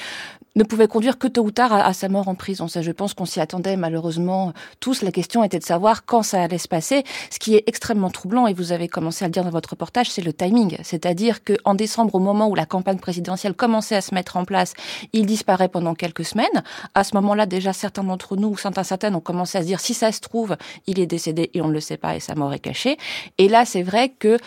ne pouvait conduire que tôt ou tard à, sa mort en prison. Ça, je pense qu'on s'y attendait malheureusement tous. La question était de savoir quand ça allait se passer. Ce qui est extrêmement troublant, et vous avez commencé à le dire dans votre reportage, c'est le timing. C'est-à-dire qu'en décembre, au moment où la campagne présidentielle commençait à se mettre en place, il disparaît pendant quelques semaines. À ce moment-là, déjà, certains d'entre nous, certains, certaines, ont commencé à se dire, si ça se trouve, il est décédé et on ne le sait pas et sa mort est cachée. Et là, c'est vrai que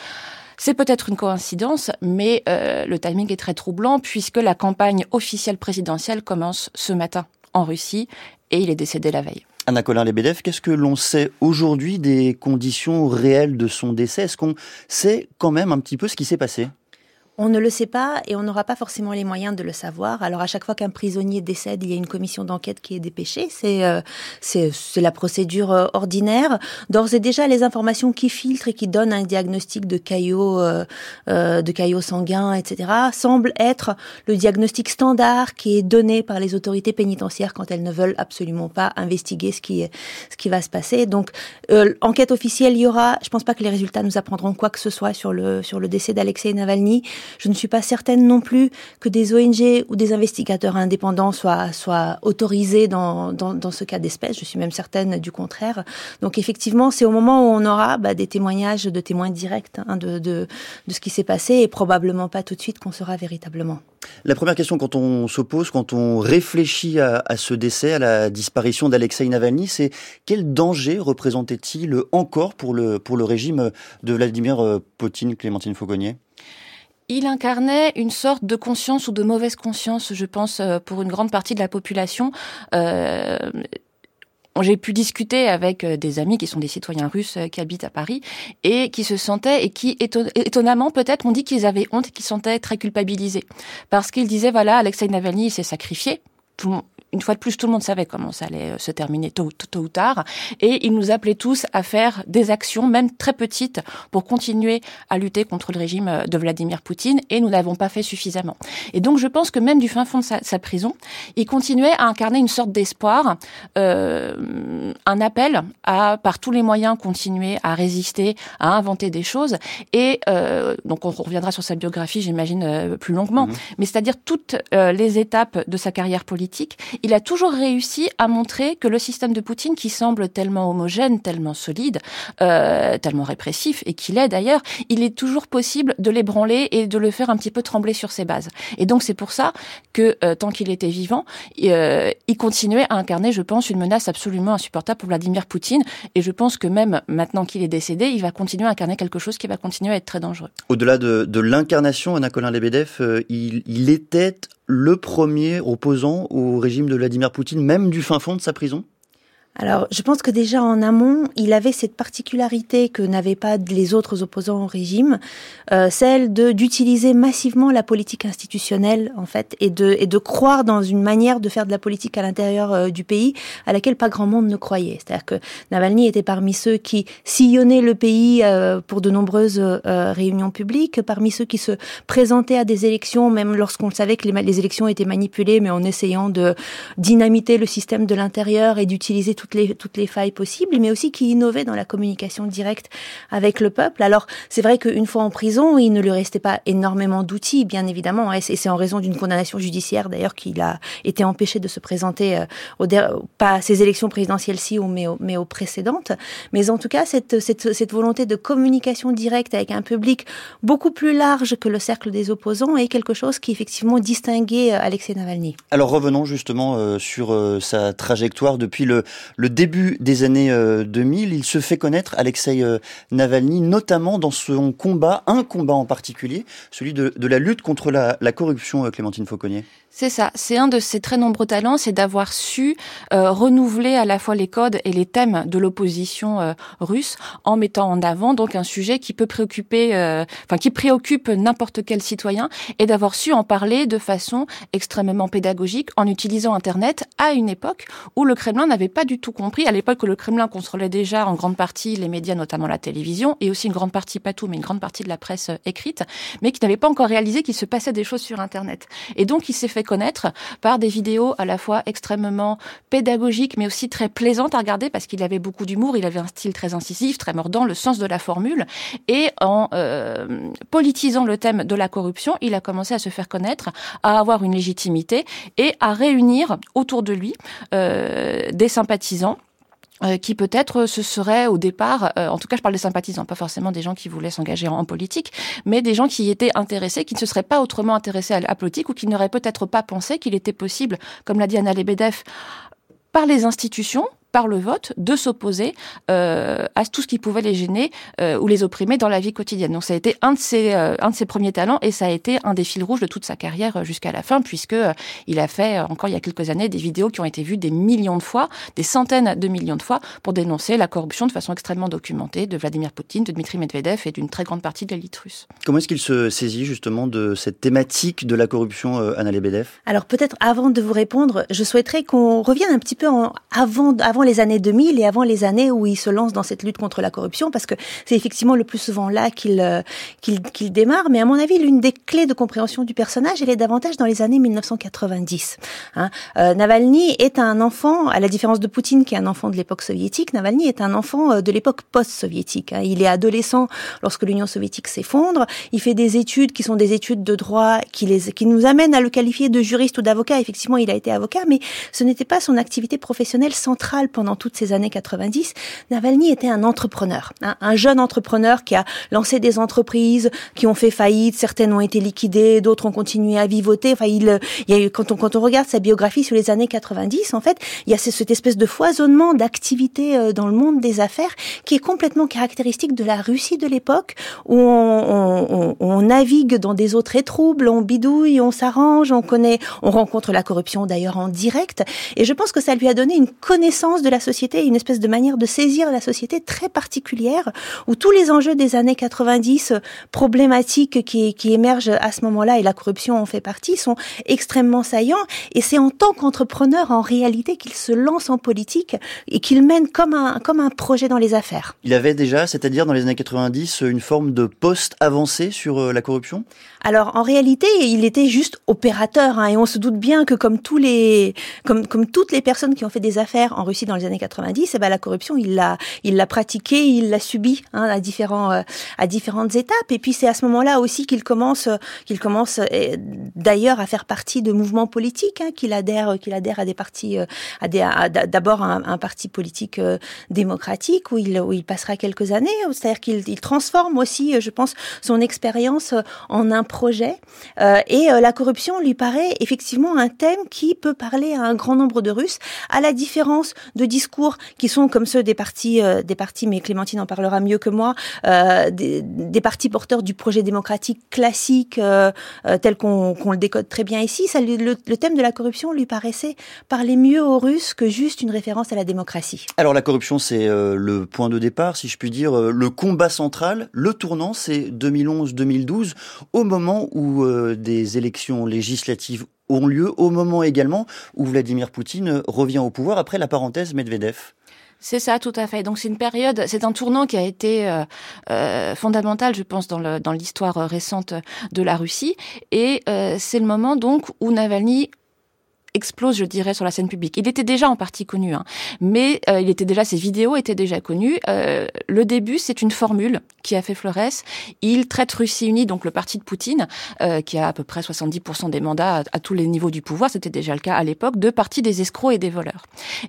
c'est peut-être une coïncidence, mais euh, le timing est très troublant puisque la campagne officielle présidentielle commence ce matin en Russie et il est décédé la veille. Anna Colin-Lebedev, qu'est-ce que l'on sait aujourd'hui des conditions réelles de son décès? Est-ce qu'on sait quand même un petit peu ce qui s'est passé? On ne le sait pas et on n'aura pas forcément les moyens de le savoir. Alors à chaque fois qu'un prisonnier décède, il y a une commission d'enquête qui est dépêchée. C'est euh, c'est la procédure euh, ordinaire. D'ores et déjà, les informations qui filtrent et qui donnent un diagnostic de caillot euh, de caillots sanguins, etc., semblent être le diagnostic standard qui est donné par les autorités pénitentiaires quand elles ne veulent absolument pas investiguer ce qui ce qui va se passer. Donc enquête officielle, il y aura. Je pense pas que les résultats nous apprendront quoi que ce soit sur le sur le décès d'Alexei Navalny. Je ne suis pas certaine non plus que des ONG ou des investigateurs indépendants soient, autorisés dans, dans, ce cas d'espèce. Je suis même certaine du contraire. Donc effectivement, c'est au moment où on aura bah, des témoignages de témoins directs hein, de, de, ce qui s'est passé et probablement pas tout de suite qu'on saura véritablement. La première question quand on s'oppose, quand on réfléchit à, à, ce décès, à la disparition d'Alexei Navalny, c'est quel danger représentait-il encore pour le, pour le régime de Vladimir Poutine, Clémentine Fauconnier? Il incarnait une sorte de conscience ou de mauvaise conscience, je pense, euh, pour une grande partie de la population. Euh, j'ai pu discuter avec euh, des amis qui sont des citoyens russes qui habitent à Paris et qui se sentaient et qui étonnamment peut-être m'ont dit qu'ils avaient honte et qu'ils se sentaient très culpabilisés parce qu'ils disaient voilà Alexei Navalny s'est sacrifié tout, une fois de plus, tout le monde savait comment ça allait euh, se terminer tôt, tôt, ou tard. Et il nous appelait tous à faire des actions, même très petites, pour continuer à lutter contre le régime euh, de Vladimir Poutine. Et nous n'avons pas fait suffisamment. Et donc, je pense que même du fin fond de sa, prison, il continuait à incarner une sorte d'espoir, euh, un appel à, par tous les moyens, continuer à résister, à inventer des choses. Et euh, donc, on reviendra sur sa biographie, j'imagine, euh, plus longuement. Mm-hmm. Mais c'est-à-dire toutes les étapes de sa carrière politique il a toujours réussi à montrer que le système de Poutine, qui semble tellement homogène, tellement solide, euh, tellement répressif, et qu'il est d'ailleurs, il est toujours possible de l'ébranler et de le faire un petit peu trembler sur ses bases. Et donc c'est pour ça que euh, tant qu'il était vivant, euh, il continuait à incarner, je pense, une menace absolument insupportable pour Vladimir Poutine. Et je pense que même maintenant qu'il est décédé, il va continuer à incarner quelque chose qui va continuer à être très dangereux. Au-delà de, de l'incarnation, Anna Colin Lebedev, euh, il, il était le premier opposant au régime de Vladimir Poutine, même du fin fond de sa prison? Alors, je pense que déjà en amont, il avait cette particularité que n'avaient pas les autres opposants au régime, euh, celle de d'utiliser massivement la politique institutionnelle en fait, et de et de croire dans une manière de faire de la politique à l'intérieur euh, du pays à laquelle pas grand monde ne croyait. C'est-à-dire que Navalny était parmi ceux qui sillonnaient le pays euh, pour de nombreuses euh, réunions publiques, parmi ceux qui se présentaient à des élections, même lorsqu'on savait que les, les élections étaient manipulées, mais en essayant de dynamiter le système de l'intérieur et d'utiliser toutes les, toutes les failles possibles, mais aussi qui innovait dans la communication directe avec le peuple. Alors, c'est vrai qu'une fois en prison, il ne lui restait pas énormément d'outils, bien évidemment, et c'est en raison d'une condamnation judiciaire, d'ailleurs, qu'il a été empêché de se présenter, euh, pas à ces élections présidentielles-ci, mais, mais aux précédentes. Mais en tout cas, cette, cette, cette volonté de communication directe avec un public beaucoup plus large que le cercle des opposants est quelque chose qui, effectivement, distinguait euh, Alexei Navalny. Alors, revenons justement euh, sur sa trajectoire depuis le, le début des années 2000. Euh, il se fait connaître, Alexei euh, Navalny, notamment dans son combat, un combat en particulier, celui de, la lutte contre la, corruption, euh, Clémentine Fauconnier. C'est ça. C'est un de ses très nombreux talents, c'est d'avoir su renouveler à la fois les codes et les thèmes de l'opposition russe en mettant en avant donc un sujet qui peut préoccuper, enfin qui préoccupe n'importe quel citoyen et d'avoir su en parler de façon extrêmement pédagogique en utilisant Internet à une époque où le Kremlin n'avait pas du tout compris. À l'époque, le Kremlin contrôlait déjà en grande partie les médias, notamment la télévision, et aussi une grande partie, pas tout, mais une grande partie de la presse euh, écrite, mais qui n'avait pas encore réalisé qu'il se passait des choses sur Internet. Et donc, il s'est fait connaître par des vidéos à la fois extrêmement pédagogiques, mais aussi très plaisantes à regarder parce qu'il avait beaucoup d'humour, il avait un style très incisif, très mordant, le sens de la formule. Et en euh, politisant le thème de la corruption, il a commencé à se faire connaître, à avoir une légitimité et à réunir autour de lui euh, des sympathisants euh, qui peut-être se seraient au départ, euh, en tout cas je parle des sympathisants, pas forcément des gens qui voulaient s'engager en, politique, mais des gens qui étaient intéressés, qui ne se seraient pas autrement intéressés à la politique ou qui n'auraient peut-être pas pensé qu'il était possible, comme l'a dit Anna Lebedev, par les institutions, par le vote, de s'opposer euh, à tout ce qui pouvait les gêner euh, ou les opprimer dans la vie quotidienne. Donc ça a été un de ses, euh, un de ses premiers talents et ça a été un des fils rouges de toute sa carrière euh, jusqu'à la fin, puisque euh, il a fait encore il y a quelques années des vidéos qui ont été vues des millions de fois, des centaines de millions de fois, pour dénoncer la corruption de façon extrêmement documentée de Vladimir Poutine, de Dmitri Medvedev et d'une très grande partie de l'élite russe. Comment est-ce qu'il se saisit justement de cette thématique de la corruption, Anna Lebedev? Alors peut-être avant de vous répondre, je souhaiterais qu'on revienne un petit peu en, avant, avant les années 2000 et avant les années où il se lance dans cette lutte contre la corruption, parce que c'est effectivement le plus souvent là qu'il euh, qu'il qu'il démarre. Mais à mon avis, l'une des clés de compréhension du personnage, elle est davantage dans les années 1990. Hein. Euh, Navalny est un enfant, à la différence de Poutine qui est un enfant de l'époque soviétique, Navalny est un enfant euh, de l'époque post-soviétique. Hein. Il est adolescent lorsque l'Union soviétique s'effondre. Il fait des études qui sont des études de droit qui, les, qui nous amènent à le qualifier de juriste ou d'avocat. Effectivement, il a été avocat, mais ce n'était pas son activité professionnelle centrale pendant toute ces années 90, Navalny était un entrepreneur, hein, un jeune entrepreneur qui a lancé des entreprises qui ont fait faillite, certaines ont été liquidées, d'autres ont continué à vivoter. Enfin, il, il y a eu, quand on, quand on regarde sa biographie sur les années 90, en fait, il y a cette espèce de foisonnement d'activités euh, dans le monde des affaires qui est complètement caractéristique de la Russie de l'époque, où on, on, on, navigue dans des eaux très troubles, on bidouille, on s'arrange, on connaît, on rencontre la corruption d'ailleurs en direct. Et je pense que ça lui a donné une connaissance de la société, une espèce de manière de saisir la société très particulière, où tous les enjeux des années 90 euh, problématiques qui, qui émergent à ce moment-là, et la corruption en fait partie, sont extrêmement saillants. Et c'est en tant qu'entrepreneur, en réalité, qu'il se lance en politique et qu'il mène comme un, comme un projet dans les affaires. Il avait déjà, c'est-à-dire dans les années 90, une forme de poste avancé sur euh, la corruption? Alors, en réalité, il était juste opérateur, hein, et on se doute bien que comme tous les, comme, comme toutes les personnes qui ont fait des affaires en Russie dans les années 90, eh ben, la corruption, il l'a, il l'a pratiquée, il l'a subie hein, à différents, euh, à différentes étapes. Et puis c'est à ce moment-là aussi qu'il commence, qu'il commence euh, d'ailleurs à faire partie de mouvements politiques, hein, qu'il adhère, qu'il adhère à des partis, euh, à des, d'abord un, un, parti politique démocratique où il, où il passera quelques années. C'est-à-dire qu'il il transforme aussi, je pense, son expérience en un projet. et la corruption lui paraît effectivement un thème qui peut parler à un grand nombre de Russes, à la différence de discours qui sont comme ceux des partis, euh, des partis, mais Clémentine en parlera mieux que moi, euh, des, partis porteurs du projet démocratique classique euh, tel qu'on qu le décode très bien ici. Ça, le, le, thème de la corruption lui paraissait parler mieux aux Russes que juste une référence à la démocratie. Alors la corruption, c'est le point de départ, si je puis dire, le combat central. Le tournant, c'est 2011-2012, au moment où des élections législatives ont lieu au moment également où Vladimir Poutine revient au pouvoir après la parenthèse Medvedev. C'est ça, tout à fait. Donc c'est une période, c'est un tournant qui a été euh, euh, fondamental, je pense, dans, l'histoire récente de la Russie. Et euh, c'est le moment donc où Navalny explose, je dirais, sur la scène publique. Il était déjà en partie connu, hein, mais euh, il était déjà, ses vidéos étaient déjà connues. Euh, le début, c'est une formule qui a fait Flores. Il traite Russie Unie, donc le parti de Poutine, euh, qui a à peu près 70% des mandats à, tous les niveaux du pouvoir, c'était déjà le cas à l'époque, de parti des escrocs et des voleurs.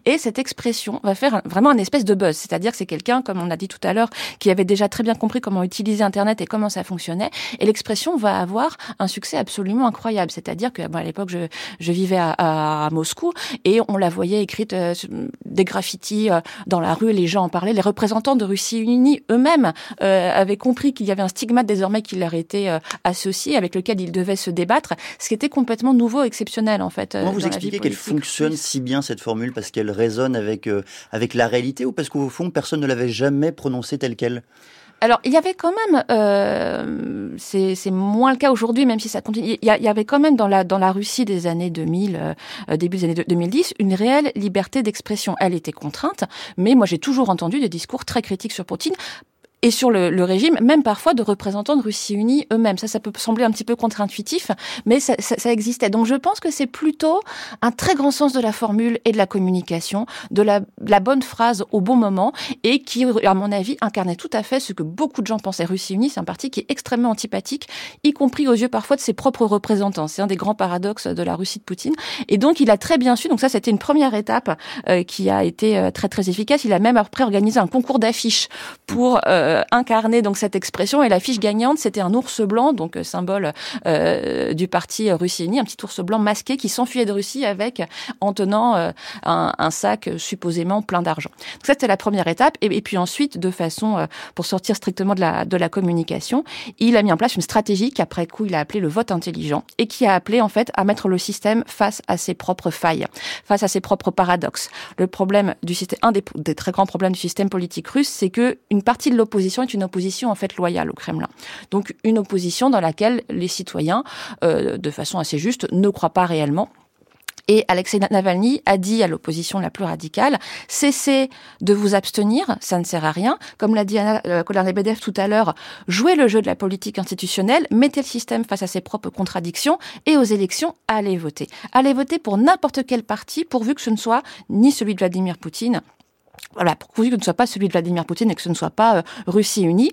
Et cette expression va faire vraiment un espèce de buzz, c'est-à-dire que c'est quelqu'un, comme on a dit tout à l'heure, qui avait déjà très bien compris comment utiliser Internet et comment ça fonctionnait. Et l'expression va avoir un succès absolument incroyable. C'est-à-dire que bon, à l'époque, je, je vivais à à Moscou et on la voyait écrite euh, des graffitis euh, dans la rue, les gens en parlaient. Les représentants de Russie Unie eux-mêmes euh, avaient compris qu'il y avait un stigmate désormais qui leur était associé, avec lequel ils devaient se débattre, ce qui était complètement nouveau, exceptionnel en fait. Comment vous expliquez qu'elle fonctionne si bien cette formule? Parce qu'elle résonne avec avec la réalité ou parce qu'au fond personne ne l'avait jamais prononcée telle quelle? Alors, il y avait quand même, euh, c'est moins le cas aujourd'hui, même si ça continue. Il y, avait quand même dans la dans la Russie des années 2000, euh, début des années 2010, une réelle liberté d'expression. Elle était contrainte, mais moi j'ai toujours entendu des discours très critiques sur Poutine et sur le, le, régime, même parfois de représentants de Russie unie eux-mêmes. Ça, ça peut sembler un petit peu contre-intuitif, mais ça, ça, ça, existait. Donc je pense que c'est plutôt un très grand sens de la formule et de la communication, de la, la, bonne phrase au bon moment, et qui, à mon avis, incarnait tout à fait ce que beaucoup de gens pensaient. Russie unie, c'est un parti qui est extrêmement antipathique, y compris aux yeux parfois de ses propres représentants. C'est un des grands paradoxes de la Russie de Poutine. Et donc il a très bien su, donc ça c'était une première étape euh, qui a été euh, très très efficace. Il a même après organisé un concours d'affiches pour... Euh, euh, incarner donc cette expression. Et la fiche gagnante, c'était un ours blanc, donc euh, symbole euh, du parti Russie Unie, un petit ours blanc masqué qui s'enfuyait de Russie avec en tenant un, un, sac supposément plein d'argent. Donc ça, c'était la première étape. Et, puis ensuite, de façon pour sortir strictement de la de la communication, il a mis en place une stratégie qu'après coup il a appelé le vote intelligent et qui a appelé en fait à mettre le système face à ses propres failles, face à ses propres paradoxes. Le problème du système, un des, des très grands problèmes du système politique russe, c'est que une partie de l'opposition est une opposition en fait loyale au Kremlin. Donc une opposition dans laquelle les citoyens, euh, de façon assez juste, ne croient pas réellement et Alexei Navalny a dit à l'opposition la plus radicale, cessez de vous abstenir, ça ne sert à rien. Comme l'a dit euh, Kolarnebedev tout à l'heure, jouez le jeu de la politique institutionnelle, mettez le système face à ses propres contradictions et aux élections, allez voter. Allez voter pour n'importe quel parti, pourvu que ce ne soit ni celui de Vladimir Poutine, voilà, pour que ce ne soit pas celui de Vladimir Poutine et que ce ne soit pas euh, Russie unie.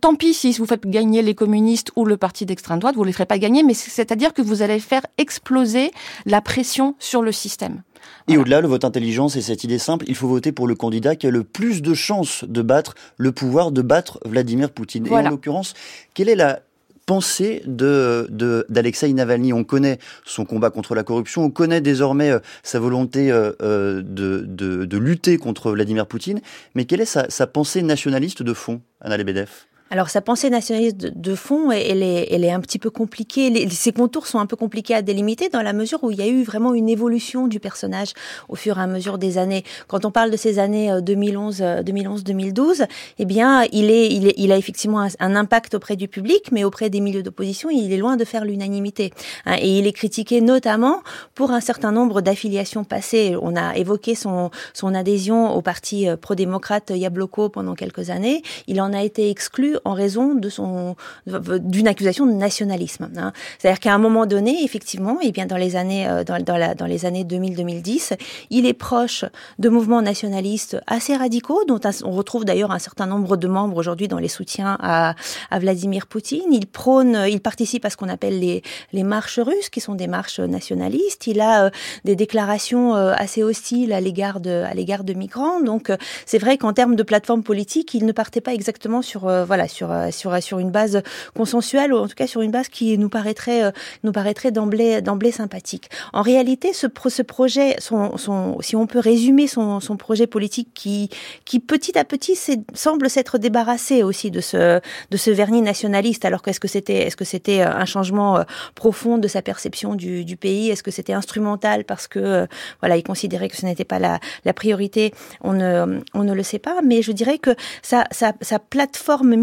Tant pis si vous faites gagner les communistes ou le parti d'extrême droite, vous ne les ferez pas gagner, mais c'est-à-dire que vous allez faire exploser la pression sur le système. Et au-delà, le vote intelligent, c'est cette idée simple, il faut voter pour le candidat qui a le plus de chances de battre le pouvoir, de battre Vladimir Poutine. Et en l'occurrence, quelle est la pensée de d'Alexei Navalny. On connaît son combat contre la corruption, on connaît désormais euh, sa volonté euh, euh, de, lutter contre Vladimir Poutine, mais quelle est sa, sa pensée nationaliste de fond, Anna Lebedev? Alors sa pensée nationaliste de, fond, elle est, elle est un petit peu compliquée. Ses contours sont un peu compliqués à délimiter dans la mesure où il y a eu vraiment une évolution du personnage au fur et à mesure des années. Quand on parle de ces années 2011, 2011-2012, eh bien, il est, il est, il a effectivement un, impact auprès du public, mais auprès des milieux d'opposition, il est loin de faire l'unanimité. Hein. et il est critiqué notamment pour un certain nombre d'affiliations passées. On a évoqué son, son adhésion au parti euh, pro-démocrate Yabloko pendant quelques années. Il en a été exclu en raison de son d'une accusation de nationalisme. Hein. C'est-à-dire qu'à un moment donné, effectivement, et eh bien dans les années euh, dans, les années 2000-2010, il est proche de mouvements nationalistes assez radicaux, dont on retrouve d'ailleurs un certain nombre de membres aujourd'hui dans les soutiens à, Vladimir Poutine. Il prône, il participe à ce qu'on appelle les les marches russes, qui sont des marches nationalistes. Il a euh, des déclarations euh, assez hostiles à l'égard de à l'égard de migrants. Donc c'est vrai qu'en termes de plateforme politique, il ne partait pas exactement sur voilà sur euh, sur sur une base consensuelle ou en tout cas sur une base qui nous paraîtrait euh, nous paraîtrait d'emblée d'emblée sympathique. En réalité, ce ce projet, son, son si on peut résumer son, son projet politique qui qui petit à petit semble s'être débarrassé aussi de ce de ce vernis nationaliste. Alors qu'est-ce que c'était est-ce que c'était euh, un changement profond de sa perception du, du pays? Est-ce que c'était instrumental parce que voilà il considérait que ce n'était pas la, la priorité? On ne on ne le sait pas, mais je dirais que sa sa, sa plateforme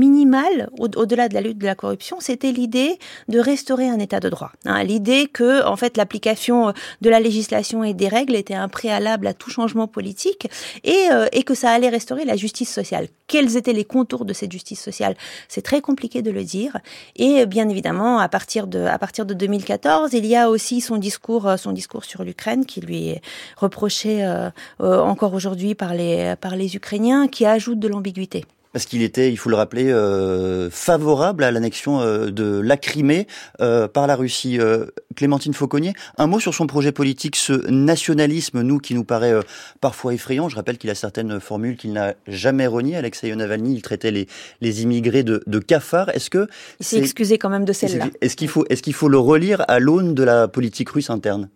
au-delà de la lutte de la corruption, c'était l'idée de restaurer un état de droit. Hein, l'idée que, en fait, l'application de la législation et des règles était un préalable à tout changement politique et, euh, et que ça allait restaurer la justice sociale. Quels étaient les contours de cette justice sociale? C'est très compliqué de le dire. Et bien évidemment, à partir de, à partir de 2014, il y a aussi son discours, euh, son discours sur l'Ukraine qui lui est reproché euh, encore aujourd'hui par les, par les Ukrainiens, qui ajoute de l'ambiguïté parce qu'il était, il faut le rappeler, euh, favorable à l'annexion euh, de la Crimée euh, par la Russie. Clémentine Fauconnier, un mot sur son projet politique, ce nationalisme, nous, qui nous paraît parfois effrayant. Je rappelle qu'il a certaines formules qu'il n'a jamais reniées. Alexei Navalny, il traitait les, les immigrés de, de cafards. Est-ce que... Il s'est excusé quand même de celle-là. Est-ce qu'il faut, est qu'il faut le relire à l'aune de la politique russe interne?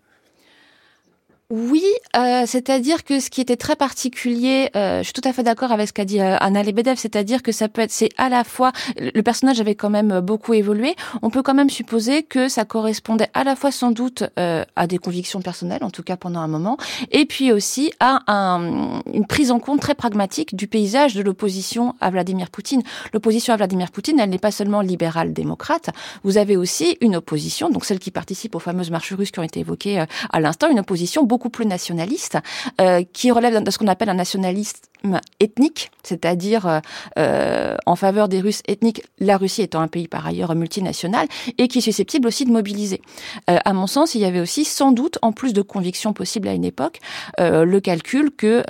Oui, euh, c'est-à-dire que ce qui était très particulier, euh, je suis tout à fait d'accord avec ce qu'a dit euh, Anna Lebedev, c'est-à-dire que ça peut être, c'est à la fois, le personnage avait quand même beaucoup évolué, on peut quand même supposer que ça correspondait à la fois sans doute euh, à des convictions personnelles, en tout cas pendant un moment, et puis aussi à un, une prise en compte très pragmatique du paysage de l'opposition à Vladimir Poutine. L'opposition à Vladimir Poutine, elle n'est pas seulement libérale démocrate, vous avez aussi une opposition, donc celle qui participe aux fameuses marches russes qui ont été évoquées euh, à l'instant, une opposition plus nationaliste, euh, qui relève de ce qu'on appelle un nationalisme ethnique, c'est-à-dire euh, euh, en faveur des Russes ethniques, la Russie étant un pays par ailleurs multinational, et qui est susceptible aussi de mobiliser. Euh, à mon sens, il y avait aussi sans doute, en plus de convictions possibles à une époque, euh, le calcul que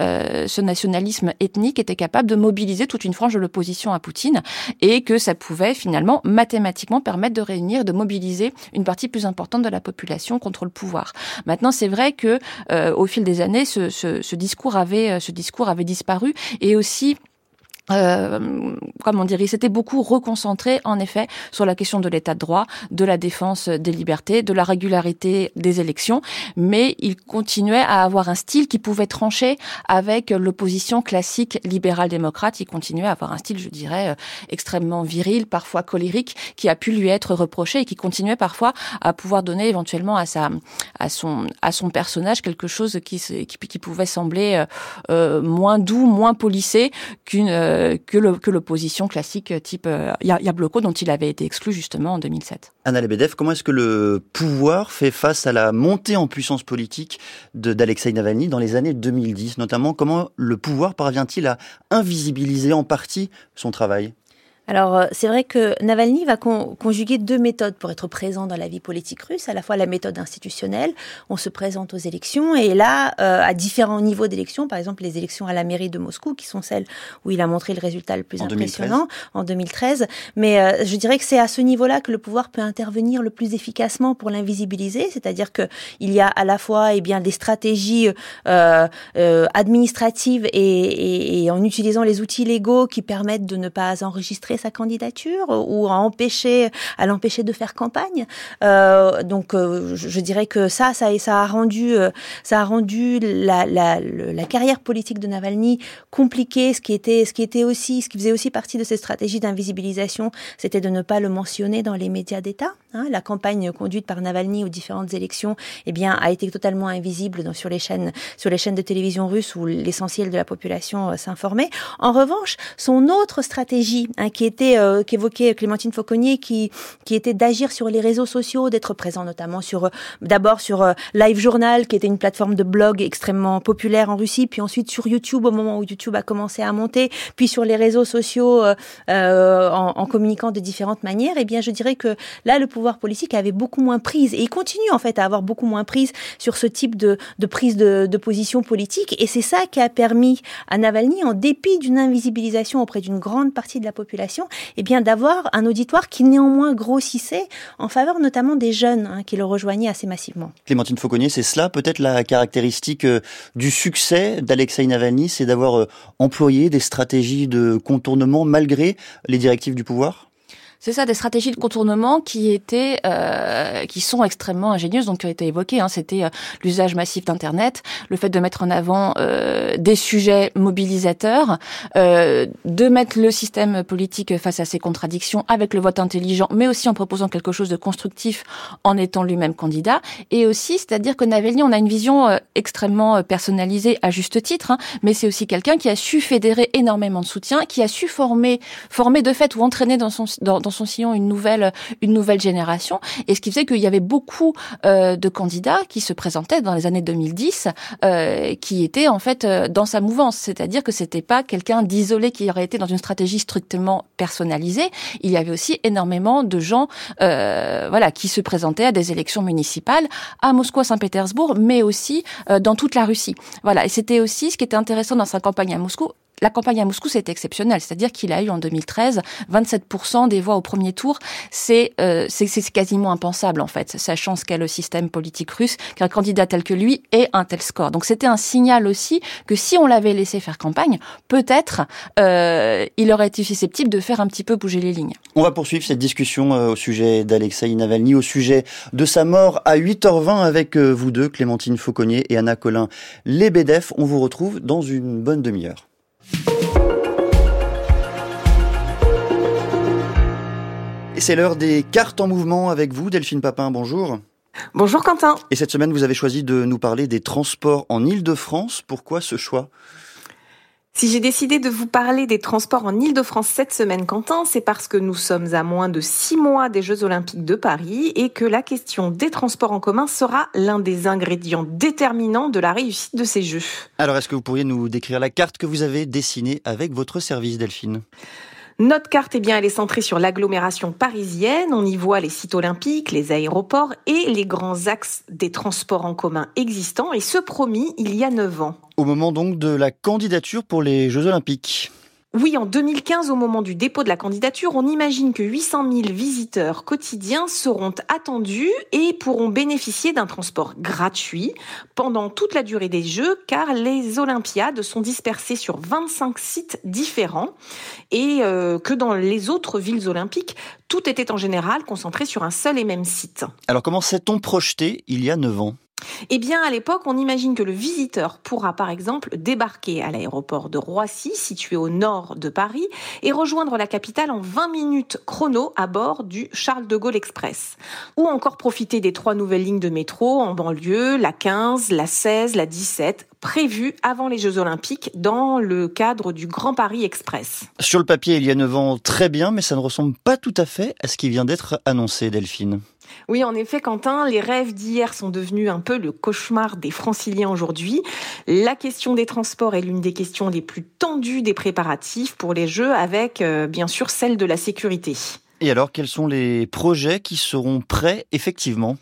ce nationalisme ethnique était capable de mobiliser toute une frange de l'opposition à Poutine, et que ça pouvait finalement mathématiquement permettre de réunir, de mobiliser une partie plus importante de la population contre le pouvoir. Maintenant, c'est vrai que au fil des années, ce discours avait, ce discours avait disparu et aussi euh, comment dire, il s'était beaucoup reconcentré en effet sur la question de l'état de droit, de la défense des libertés, de la régularité des élections, mais il continuait à avoir un style qui pouvait trancher avec l'opposition classique libérale-démocrate. Il continuait à avoir un style, je dirais, euh, extrêmement viril, parfois colérique, qui a pu lui être reproché et qui continuait parfois à pouvoir donner éventuellement à sa, à son, à son personnage quelque chose qui, qui, qui pouvait sembler euh, euh moins doux, moins polissé qu'une euh, euh, que l'opposition classique type euh, Yabloko dont il avait été exclu justement en 2007. Anna Lebedev, comment est-ce que le pouvoir fait face à la montée en puissance politique d'Alexei Navalny dans les années 2010 Notamment, comment le pouvoir parvient-il à invisibiliser en partie son travail? Alors, euh, c'est vrai que Navalny va con conjuguer deux méthodes pour être présent dans la vie politique russe. À la fois la méthode institutionnelle, on se présente aux élections, et là, euh, à différents niveaux d'élections, par exemple les élections à la mairie de Moscou, qui sont celles où il a montré le résultat le plus en impressionnant 2013. en 2013. Mais euh, je dirais que c'est à ce niveau-là que le pouvoir peut intervenir le plus efficacement pour l'invisibiliser, c'est-à-dire que il y a à la fois eh bien des stratégies euh, euh, administratives et, et, et en utilisant les outils légaux qui permettent de ne pas enregistrer sa candidature ou à empêcher, à l'empêcher de faire campagne. Euh, donc, euh, je, dirais que ça, ça, ça a rendu, euh, ça a rendu la, la, la, carrière politique de Navalny compliquée. Ce qui était, ce qui était aussi, ce qui faisait aussi partie de cette stratégie d'invisibilisation, c'était de ne pas le mentionner dans les médias d'État. Hein. La campagne conduite par Navalny aux différentes élections, eh bien, a été totalement invisible dans, sur les chaînes, sur les chaînes de télévision russes où l'essentiel de la population s'informait. En revanche, son autre stratégie, qui était euh, qu'évoquait Clémentine Fauconnier, qui était d'agir sur les réseaux sociaux, d'être présent notamment sur euh, d'abord sur euh, Live Journal, qui était une plateforme de blog extrêmement populaire en Russie, puis ensuite sur YouTube au moment où YouTube a commencé à monter, puis sur les réseaux sociaux en, communiquant de différentes manières. Eh bien, je dirais que là, le pouvoir politique avait beaucoup moins prise et il continue en fait à avoir beaucoup moins prise sur ce type de, prise de position politique. Et c'est ça qui a permis à Navalny, en dépit d'une invisibilisation auprès d'une grande partie de la population eh bien d'avoir un auditoire qui néanmoins grossissait en faveur notamment des jeunes hein, qui le rejoignaient assez massivement. Clémentine Fauconnier, c'est cela peut-être la caractéristique euh, du succès d'Alexei Navalny, c'est d'avoir euh, employé des stratégies de contournement malgré les directives du pouvoir? C'est ça, des stratégies de contournement qui étaient, euh, qui sont extrêmement ingénieuses, donc qui ont été évoquées. Hein. C'était euh, l'usage massif d'Internet, le fait de mettre en avant euh, des sujets mobilisateurs, euh, de mettre le système politique face à ses contradictions avec le vote intelligent, mais aussi en proposant quelque chose de constructif en étant lui-même candidat. Et aussi, c'est-à-dire que Navalny, on a une vision euh, extrêmement personnalisée à juste titre, hein, mais c'est aussi quelqu'un qui a su fédérer énormément de soutien, qui a su former, former de fait ou entraîner dans son dans, dans son sillon une nouvelle, une nouvelle génération. Et ce qui faisait qu'il y avait beaucoup euh, de candidats qui se présentaient dans les années 2010, euh, qui étaient en fait euh, dans sa mouvance. C'est-à-dire que c'était pas quelqu'un d'isolé qui aurait été dans une stratégie strictement personnalisée. Il y avait aussi énormément de gens, euh, voilà, qui se présentaient à des élections municipales à Moscou, à Saint-Pétersbourg, mais aussi euh, dans toute la Russie. Voilà. Et c'était aussi ce qui était intéressant dans sa campagne à Moscou la campagne à Moscou, c'est exceptionnel. C'est-à-dire qu'il a eu en 2013 27% des voix au premier tour. C'est euh, c'est quasiment impensable, en fait, sachant ce qu'est le système politique russe, qu'un candidat tel que lui ait un tel score. Donc c'était un signal aussi que si on l'avait laissé faire campagne, peut-être euh, il aurait été susceptible de faire un petit peu bouger les lignes. On va poursuivre cette discussion euh, au sujet d'Alexei Navalny, au sujet de sa mort à 8h20 avec vous deux, Clémentine Fauconnier et Anna Colin Lebedev. On vous retrouve dans une bonne demi-heure. Et c'est l'heure des cartes en mouvement avec vous, Delphine Papin, bonjour. Bonjour Quentin. Et cette semaine, vous avez choisi de nous parler des transports en Ile-de-France. Pourquoi ce choix? Si j'ai décidé de vous parler des transports en Ile-de-France cette semaine, Quentin, c'est parce que nous sommes à moins de six mois des Jeux Olympiques de Paris et que la question des transports en commun sera l'un des ingrédients déterminants de la réussite de ces Jeux. Alors, est-ce que vous pourriez nous décrire la carte que vous avez dessinée avec votre service, Delphine? Notre carte, eh bien, elle est centrée sur l'agglomération parisienne. On y voit les sites olympiques, les aéroports et les grands axes des transports en commun existants. Et ce promis, il y a neuf ans. Au moment donc de la candidature pour les Jeux olympiques. Oui, en 2015, au moment du dépôt de la candidature, on imagine que 800 000 visiteurs quotidiens seront attendus et pourront bénéficier d'un transport gratuit pendant toute la durée des Jeux, car les Olympiades sont dispersées sur 25 sites différents et euh, que dans les autres villes olympiques, tout était en général concentré sur un seul et même site. Alors comment s'est-on projeté il y a 9 ans? Eh bien, à l'époque, on imagine que le visiteur pourra, par exemple, débarquer à l'aéroport de Roissy, situé au nord de Paris, et rejoindre la capitale en 20 minutes chrono à bord du Charles de Gaulle Express. Ou encore profiter des trois nouvelles lignes de métro en banlieue, la 15, la 16, la 17, prévues avant les Jeux Olympiques dans le cadre du Grand Paris Express. Sur le papier, il y a 9 ans, très bien, mais ça ne ressemble pas tout à fait à ce qui vient d'être annoncé, Delphine. Oui, en effet, Quentin, les rêves d'hier sont devenus un peu le cauchemar des franciliens aujourd'hui. La question des transports est l'une des questions les plus tendues des préparatifs pour les Jeux, avec euh, bien sûr celle de la sécurité. Et alors, quels sont les projets qui seront prêts effectivement?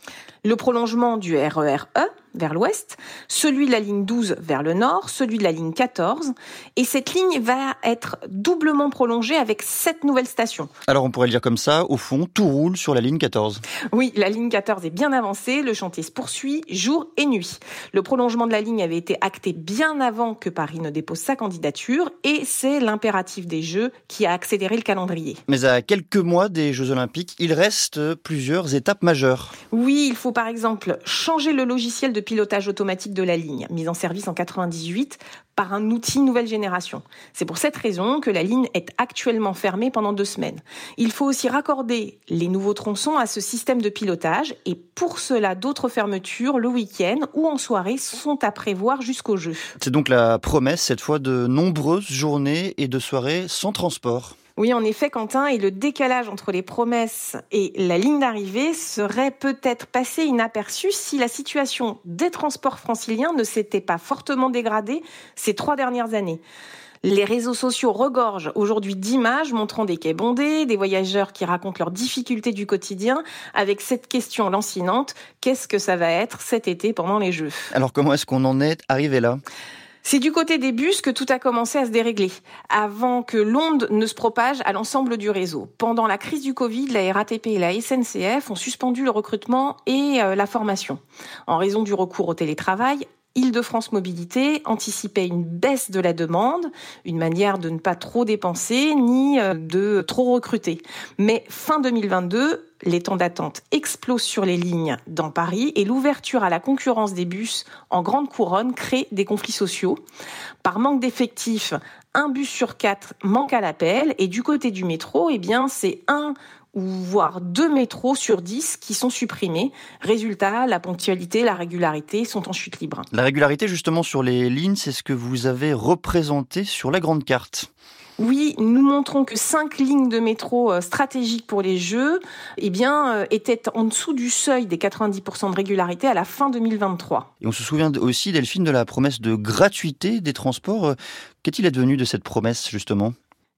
Le prolongement du RER E, vers l'ouest, celui de la ligne 12 vers le nord, celui de la ligne 14. Et cette ligne va être doublement prolongée avec sept nouvelles stations. Alors on pourrait le dire comme ça, au fond, tout roule sur la ligne 14. Oui, la ligne 14 est bien avancée, le chantier se poursuit jour et nuit. Le prolongement de la ligne avait été acté bien avant que Paris ne dépose sa candidature et c'est l'impératif des Jeux qui a accéléré le calendrier. Mais à quelques mois des Jeux Olympiques, il reste plusieurs étapes majeures. Oui, il faut par exemple changer le logiciel de pilotage automatique de la ligne, mise en service en 98 par un outil nouvelle génération. C'est pour cette raison que la ligne est actuellement fermée pendant deux semaines. Il faut aussi raccorder les nouveaux tronçons à ce système de pilotage et pour cela d'autres fermetures le week-end ou en soirée sont à prévoir jusqu'au jeu. C'est donc la promesse cette fois de nombreuses journées et de soirées sans transport. Oui, en effet, Quentin, et le décalage entre les promesses et la ligne d'arrivée serait peut-être passé inaperçu si la situation des transports franciliens ne s'était pas fortement dégradée ces trois dernières années. Les réseaux sociaux regorgent aujourd'hui d'images montrant des quais bondés, des voyageurs qui racontent leurs difficultés du quotidien, avec cette question lancinante qu'est-ce que ça va être cet été pendant les Jeux? Alors comment est-ce qu'on en est arrivé là? C'est du côté des bus que tout a commencé à se dérégler, avant que l'onde ne se propage à l'ensemble du réseau. Pendant la crise du Covid, la RATP et la SNCF ont suspendu le recrutement et euh, la formation. En raison du recours au télétravail, Île-de-France Mobilité anticipait une baisse de la demande, une manière de ne pas trop dépenser ni euh, de trop recruter. Mais fin 2022, les temps d'attente explosent sur les lignes dans Paris et l'ouverture à la concurrence des bus en grande couronne crée des conflits sociaux. Par manque d'effectifs, un bus sur quatre manque à l'appel et du côté du métro, eh c'est un ou voire deux métros sur dix qui sont supprimés. Résultat, la ponctualité, la régularité sont en chute libre. La régularité, justement, sur les lignes, c'est ce que vous avez représenté sur la grande carte. Oui, nous montrons que cinq lignes de métro euh, stratégiques pour les Jeux eh bien, euh, étaient en dessous du seuil des 90% de régularité à la fin 2023. Et on se souvient aussi, Delphine, de la promesse de gratuité des transports. Qu'est-il advenu de cette promesse, justement?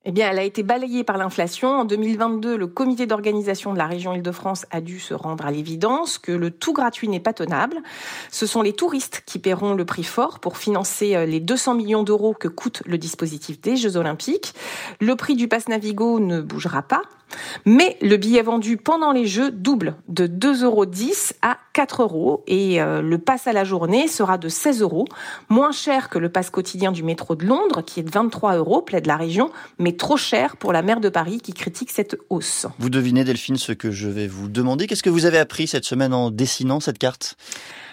Eh bien, elle a été balayée par l'inflation. En 2022, le comité d'organisation de la région Île-de-France a dû se rendre à l'évidence que le tout gratuit n'est pas tenable. Ce sont les touristes qui paieront le prix fort pour financer euh, les 200 millions d'euros que coûte le dispositif des Jeux Olympiques. Le prix du pass Navigo ne bougera pas. Mais le billet vendu pendant les Jeux double de 2,10 euros à 4 euros et euh, le pass à la journée sera de 16 euros, moins cher que le pass quotidien du métro de Londres qui est de 23 euros, plaide la région, mais trop cher pour la maire de Paris qui critique cette hausse. Vous devinez Delphine ce que je vais vous demander. Qu'est-ce que vous avez appris cette semaine en dessinant cette carte?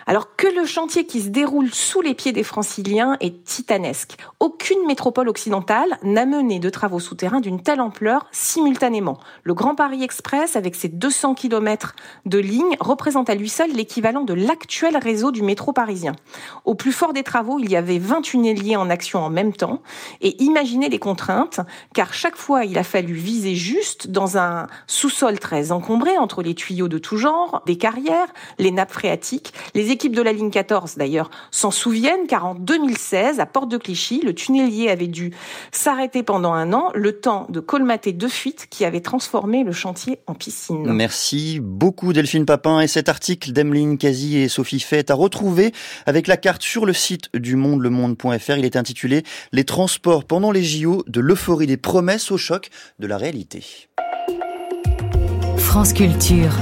Alors que le chantier qui se déroule sous les pieds des franciliens est titanesque. Aucune métropole occidentale n'a mené de travaux souterrains d'une telle ampleur simultanément. Le Grand Paris Express, avec ses 200 km de ligne, représente à lui seul l'équivalent de l'actuel réseau du métro parisien. Au plus fort des travaux, il y avait 20 tunneliers en action en même temps. Et imaginez les contraintes, car chaque fois, il a fallu viser juste dans un sous-sol très encombré entre les tuyaux de tout genre, des carrières, les nappes phréatiques, les équipes de la ligne 14, d'ailleurs, s'en souviennent car en 2016, à Porte de Clichy, le tunnelier avait dû s'arrêter pendant un an, le temps de colmater deux fuites qui avaient transformé le chantier en piscine. Merci beaucoup Delphine Papin et cet article d'Emeline Kazi et Sophie Fett à retrouver avec la carte sur le site du monde, lemonde.fr. Il est intitulé Les transports pendant les JO de l'euphorie des promesses au choc de la réalité. France Culture.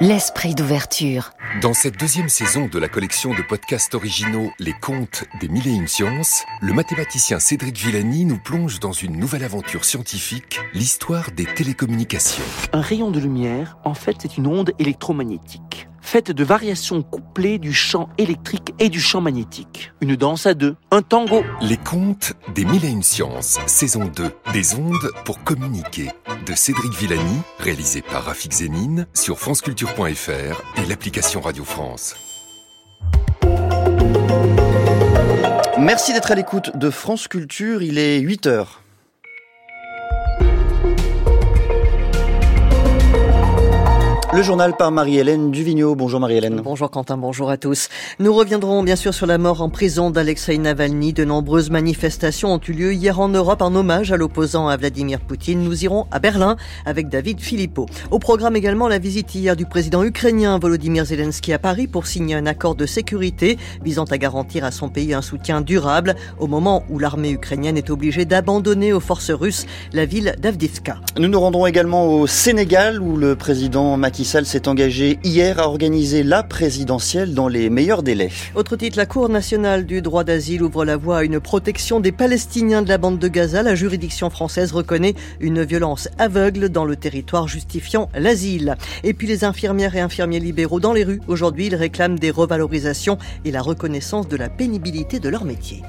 L'esprit d'ouverture. Dans cette deuxième saison de la collection de podcasts originaux Les Contes des Mille et Une Sciences, le mathématicien Cédric Villani nous plonge dans une nouvelle aventure scientifique, l'histoire des télécommunications. Un rayon de lumière, en fait, c'est une onde électromagnétique faite de variations couplées du champ électrique et du champ magnétique. Une danse à deux, un tango. Les contes des mille et une sciences, saison 2, des ondes pour communiquer, de Cédric Villani, réalisé par Rafik Zénine, sur franceculture.fr et l'application Radio France. Merci d'être à l'écoute de France Culture, il est 8 heures. Le journal par Marie-Hélène Duvigneau. Bonjour Marie-Hélène. Bonjour Quentin, bonjour à tous. Nous reviendrons bien sûr sur la mort en prison d'Alexei Navalny. De nombreuses manifestations ont eu lieu hier en Europe en hommage à l'opposant à Vladimir Poutine. Nous irons à Berlin avec David Philippot. Au programme également la visite hier du président ukrainien Volodymyr Zelensky à Paris pour signer un accord de sécurité visant à garantir à son pays un soutien durable au moment où l'armée ukrainienne est obligée d'abandonner aux forces russes la ville d'Avdivka. Nous nous rendrons également au Sénégal où le président Macky S'est hier à organiser la présidentielle dans les meilleurs délais. Autre titre, la Cour nationale du droit d'asile ouvre la voie à une protection des Palestiniens de la bande de Gaza. La juridiction française reconnaît une violence aveugle dans le territoire justifiant l'asile. Et puis les infirmières et infirmiers libéraux dans les rues. Aujourd'hui, ils réclament des revalorisations et la reconnaissance de la pénibilité de leur métier.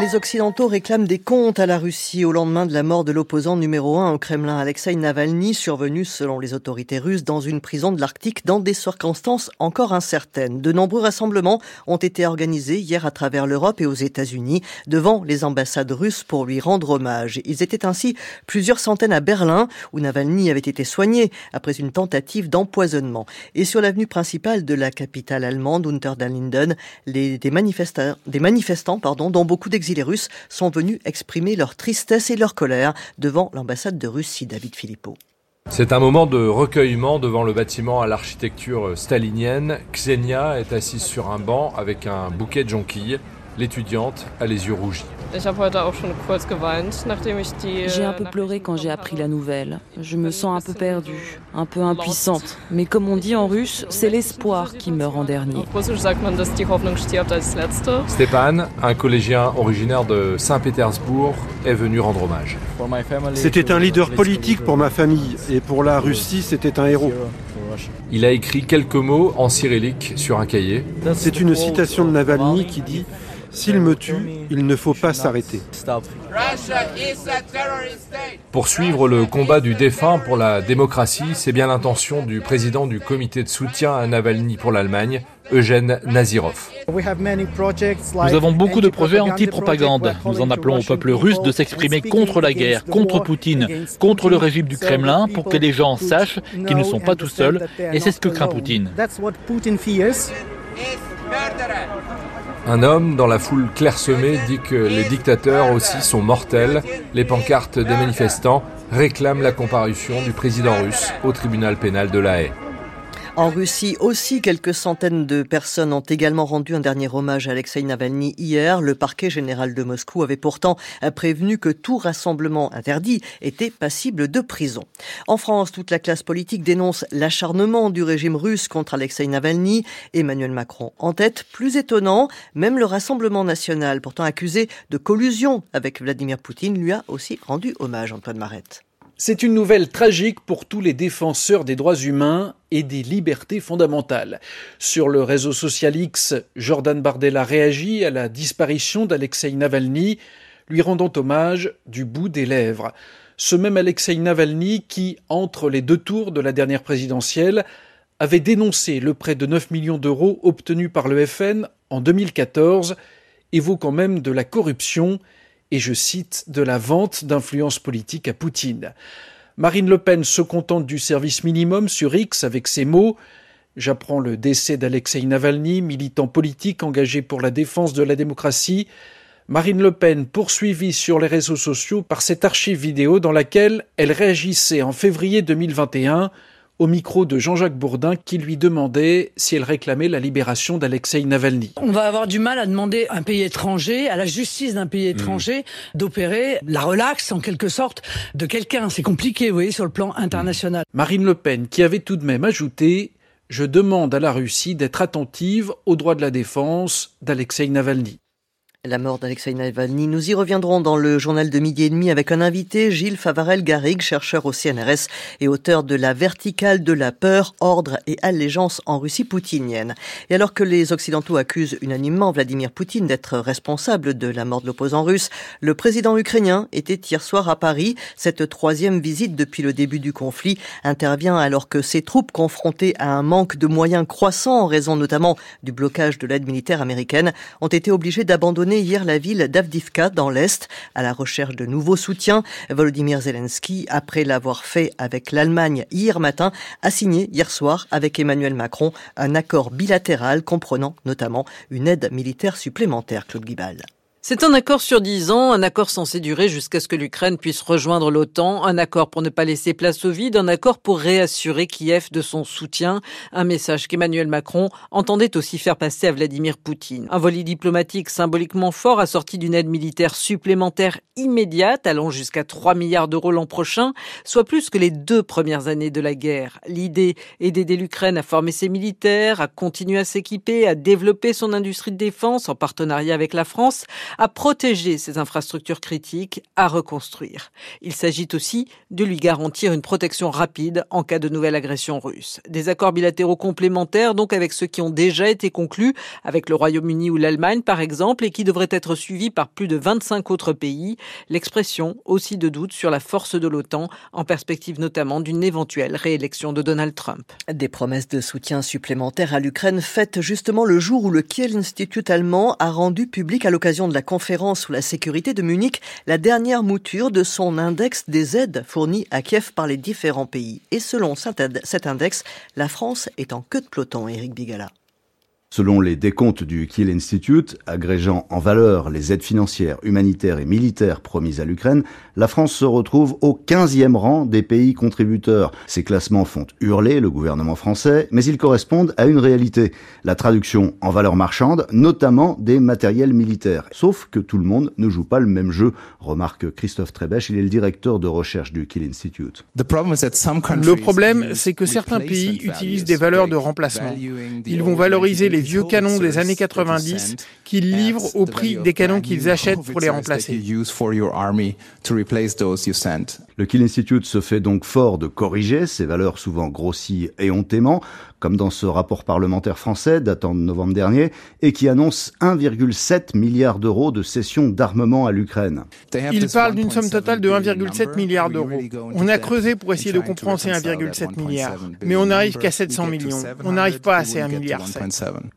Les Occidentaux réclament des comptes à la Russie au lendemain de la mort de l'opposant numéro un au Kremlin, Alexei Navalny, survenu selon les autorités russes dans une prison de l'Arctique dans des circonstances encore incertaines. De nombreux rassemblements ont été organisés hier à travers l'Europe et aux États-Unis devant les ambassades russes pour lui rendre hommage. Ils étaient ainsi plusieurs centaines à Berlin où Navalny avait été soigné après une tentative d'empoisonnement. Et sur l'avenue principale de la capitale allemande, Unter den Linden, des manifestants, des manifestants pardon, dont beaucoup d'exilés russes sont venus exprimer leur tristesse et leur colère devant l'ambassade de Russie, David Philippot. C'est un moment de recueillement devant le bâtiment à l'architecture stalinienne. Xenia est assise sur un banc avec un bouquet de jonquilles. L'étudiante a les yeux rougis. J'ai un peu pleuré quand j'ai appris la nouvelle. Je me sens un peu perdue, un peu impuissante. Mais comme on dit en russe, c'est l'espoir qui meurt en dernier. Stéphane, un collégien originaire de Saint-Pétersbourg, est venu rendre hommage. C'était un leader politique pour ma famille et pour la Russie, c'était un héros. Il a écrit quelques mots en cyrillique sur un cahier. C'est une citation de Navalny qui dit s'il me tue, il ne faut pas s'arrêter. Poursuivre le combat du défunt pour la démocratie, c'est bien l'intention du président du comité de soutien à Navalny pour l'Allemagne, Eugène Nazirov. Nous avons beaucoup de projets anti-propagande. Nous en appelons au peuple russe de s'exprimer contre la guerre, contre Poutine, contre le régime du Kremlin, pour que les gens sachent qu'ils ne sont pas tout seuls, et c'est ce que craint Poutine. Un homme dans la foule clairsemée dit que les dictateurs aussi sont mortels. Les pancartes des manifestants réclament la comparution du président russe au tribunal pénal de La Haye. En Russie aussi, quelques centaines de personnes ont également rendu un dernier hommage à Alexei Navalny hier. Le parquet général de Moscou avait pourtant prévenu que tout rassemblement interdit était passible de prison. En France, toute la classe politique dénonce l'acharnement du régime russe contre Alexei Navalny. Emmanuel Macron en tête. Plus étonnant, même le Rassemblement national, pourtant accusé de collusion avec Vladimir Poutine, lui a aussi rendu hommage, Antoine Marette. C'est une nouvelle tragique pour tous les défenseurs des droits humains et des libertés fondamentales. Sur le réseau social X, Jordan Bardella réagit à la disparition d'Alexei Navalny, lui rendant hommage du bout des lèvres. Ce même Alexei Navalny qui, entre les deux tours de la dernière présidentielle, avait dénoncé le prêt de 9 millions d'euros obtenu par le FN en 2014, évoquant même de la corruption et je cite de la vente d'influence politique à Poutine. Marine Le Pen se contente du service minimum sur X avec ces mots J'apprends le décès d'Alexei Navalny, militant politique engagé pour la défense de la démocratie. Marine Le Pen poursuivie sur les réseaux sociaux par cette archive vidéo dans laquelle elle réagissait en février 2021 au micro de Jean-Jacques Bourdin qui lui demandait si elle réclamait la libération d'Alexei Navalny. On va avoir du mal à demander à un pays étranger, à la justice d'un pays étranger, d'opérer la relaxe en quelque sorte de quelqu'un. C'est compliqué, vous voyez, sur le plan international. Marine Le Pen qui avait tout de même ajouté Je demande à la Russie d'être attentive aux droits de la défense d'Alexei Navalny. La mort d'Alexei Navalny, nous y reviendrons dans le journal de midi et demi avec un invité, Gilles Favarel-Garrigue, chercheur au CNRS et auteur de La verticale de la peur, ordre et allégeance en Russie poutinienne. Et alors que les Occidentaux accusent unanimement Vladimir Poutine d'être responsable de la mort de l'opposant russe, le président ukrainien était hier soir à Paris. Cette troisième visite depuis le début du conflit intervient alors que ses troupes confrontées à un manque de moyens croissant en raison notamment du blocage de l'aide militaire américaine ont été obligées d'abandonner hier la ville d'Avdivka dans l'Est à la recherche de nouveaux soutiens. Volodymyr Zelensky, après l'avoir fait avec l'Allemagne hier matin, a signé hier soir avec Emmanuel Macron un accord bilatéral comprenant notamment une aide militaire supplémentaire, Claude Guibal. C'est un accord sur dix ans, un accord censé durer jusqu'à ce que l'Ukraine puisse rejoindre l'OTAN, un accord pour ne pas laisser place au vide, un accord pour réassurer Kiev de son soutien, un message qu'Emmanuel Macron entendait aussi faire passer à Vladimir Poutine. Un volet diplomatique symboliquement fort assorti d'une aide militaire supplémentaire immédiate allant jusqu'à 3 milliards d'euros l'an prochain, soit plus que les deux premières années de la guerre. L'idée est d'aider l'Ukraine à former ses militaires, à continuer à s'équiper, à développer son industrie de défense en partenariat avec la France, à protéger ses infrastructures critiques, à reconstruire. Il s'agit aussi de lui garantir une protection rapide en cas de nouvelle agression russe. Des accords bilatéraux complémentaires donc avec ceux qui ont déjà été conclus avec le Royaume-Uni ou l'Allemagne par exemple et qui devraient être suivis par plus de 25 autres pays. L'expression aussi de doute sur la force de l'OTAN en perspective notamment d'une éventuelle réélection de Donald Trump. Des promesses de soutien supplémentaire à l'Ukraine faites justement le jour où le Kiel Institute allemand a rendu public à l'occasion de la conférence sur la sécurité de Munich la dernière mouture de son index des aides fournies à Kiev par les différents pays. Et selon cet index, la France est en queue de peloton, Eric Bigala. Selon les décomptes du Kiel Institute, agrégeant en valeur les aides financières, humanitaires et militaires promises à l'Ukraine, la France se retrouve au 15e rang des pays contributeurs. Ces classements font hurler le gouvernement français, mais ils correspondent à une réalité. La traduction en valeur marchande, notamment des matériels militaires. Sauf que tout le monde ne joue pas le même jeu, remarque Christophe Trebech, il est le directeur de recherche du Kiel Institute. Le problème, c'est que certains pays utilisent des valeurs de remplacement. Ils vont valoriser les les vieux canons des années 90 qu'ils livrent au prix des canons qu'ils achètent pour les remplacer. Le Kiel Institute se fait donc fort de corriger ces valeurs souvent grossies éhontément, comme dans ce rapport parlementaire français datant de novembre dernier, et qui annonce 1,7 milliard d'euros de cession d'armement à l'Ukraine. Il parle d'une somme totale de 1,7 milliard d'euros. On a creusé pour essayer de comprendre ces 1,7 milliard, mais on n'arrive qu'à 700 millions. On n'arrive pas à ces 1 milliard.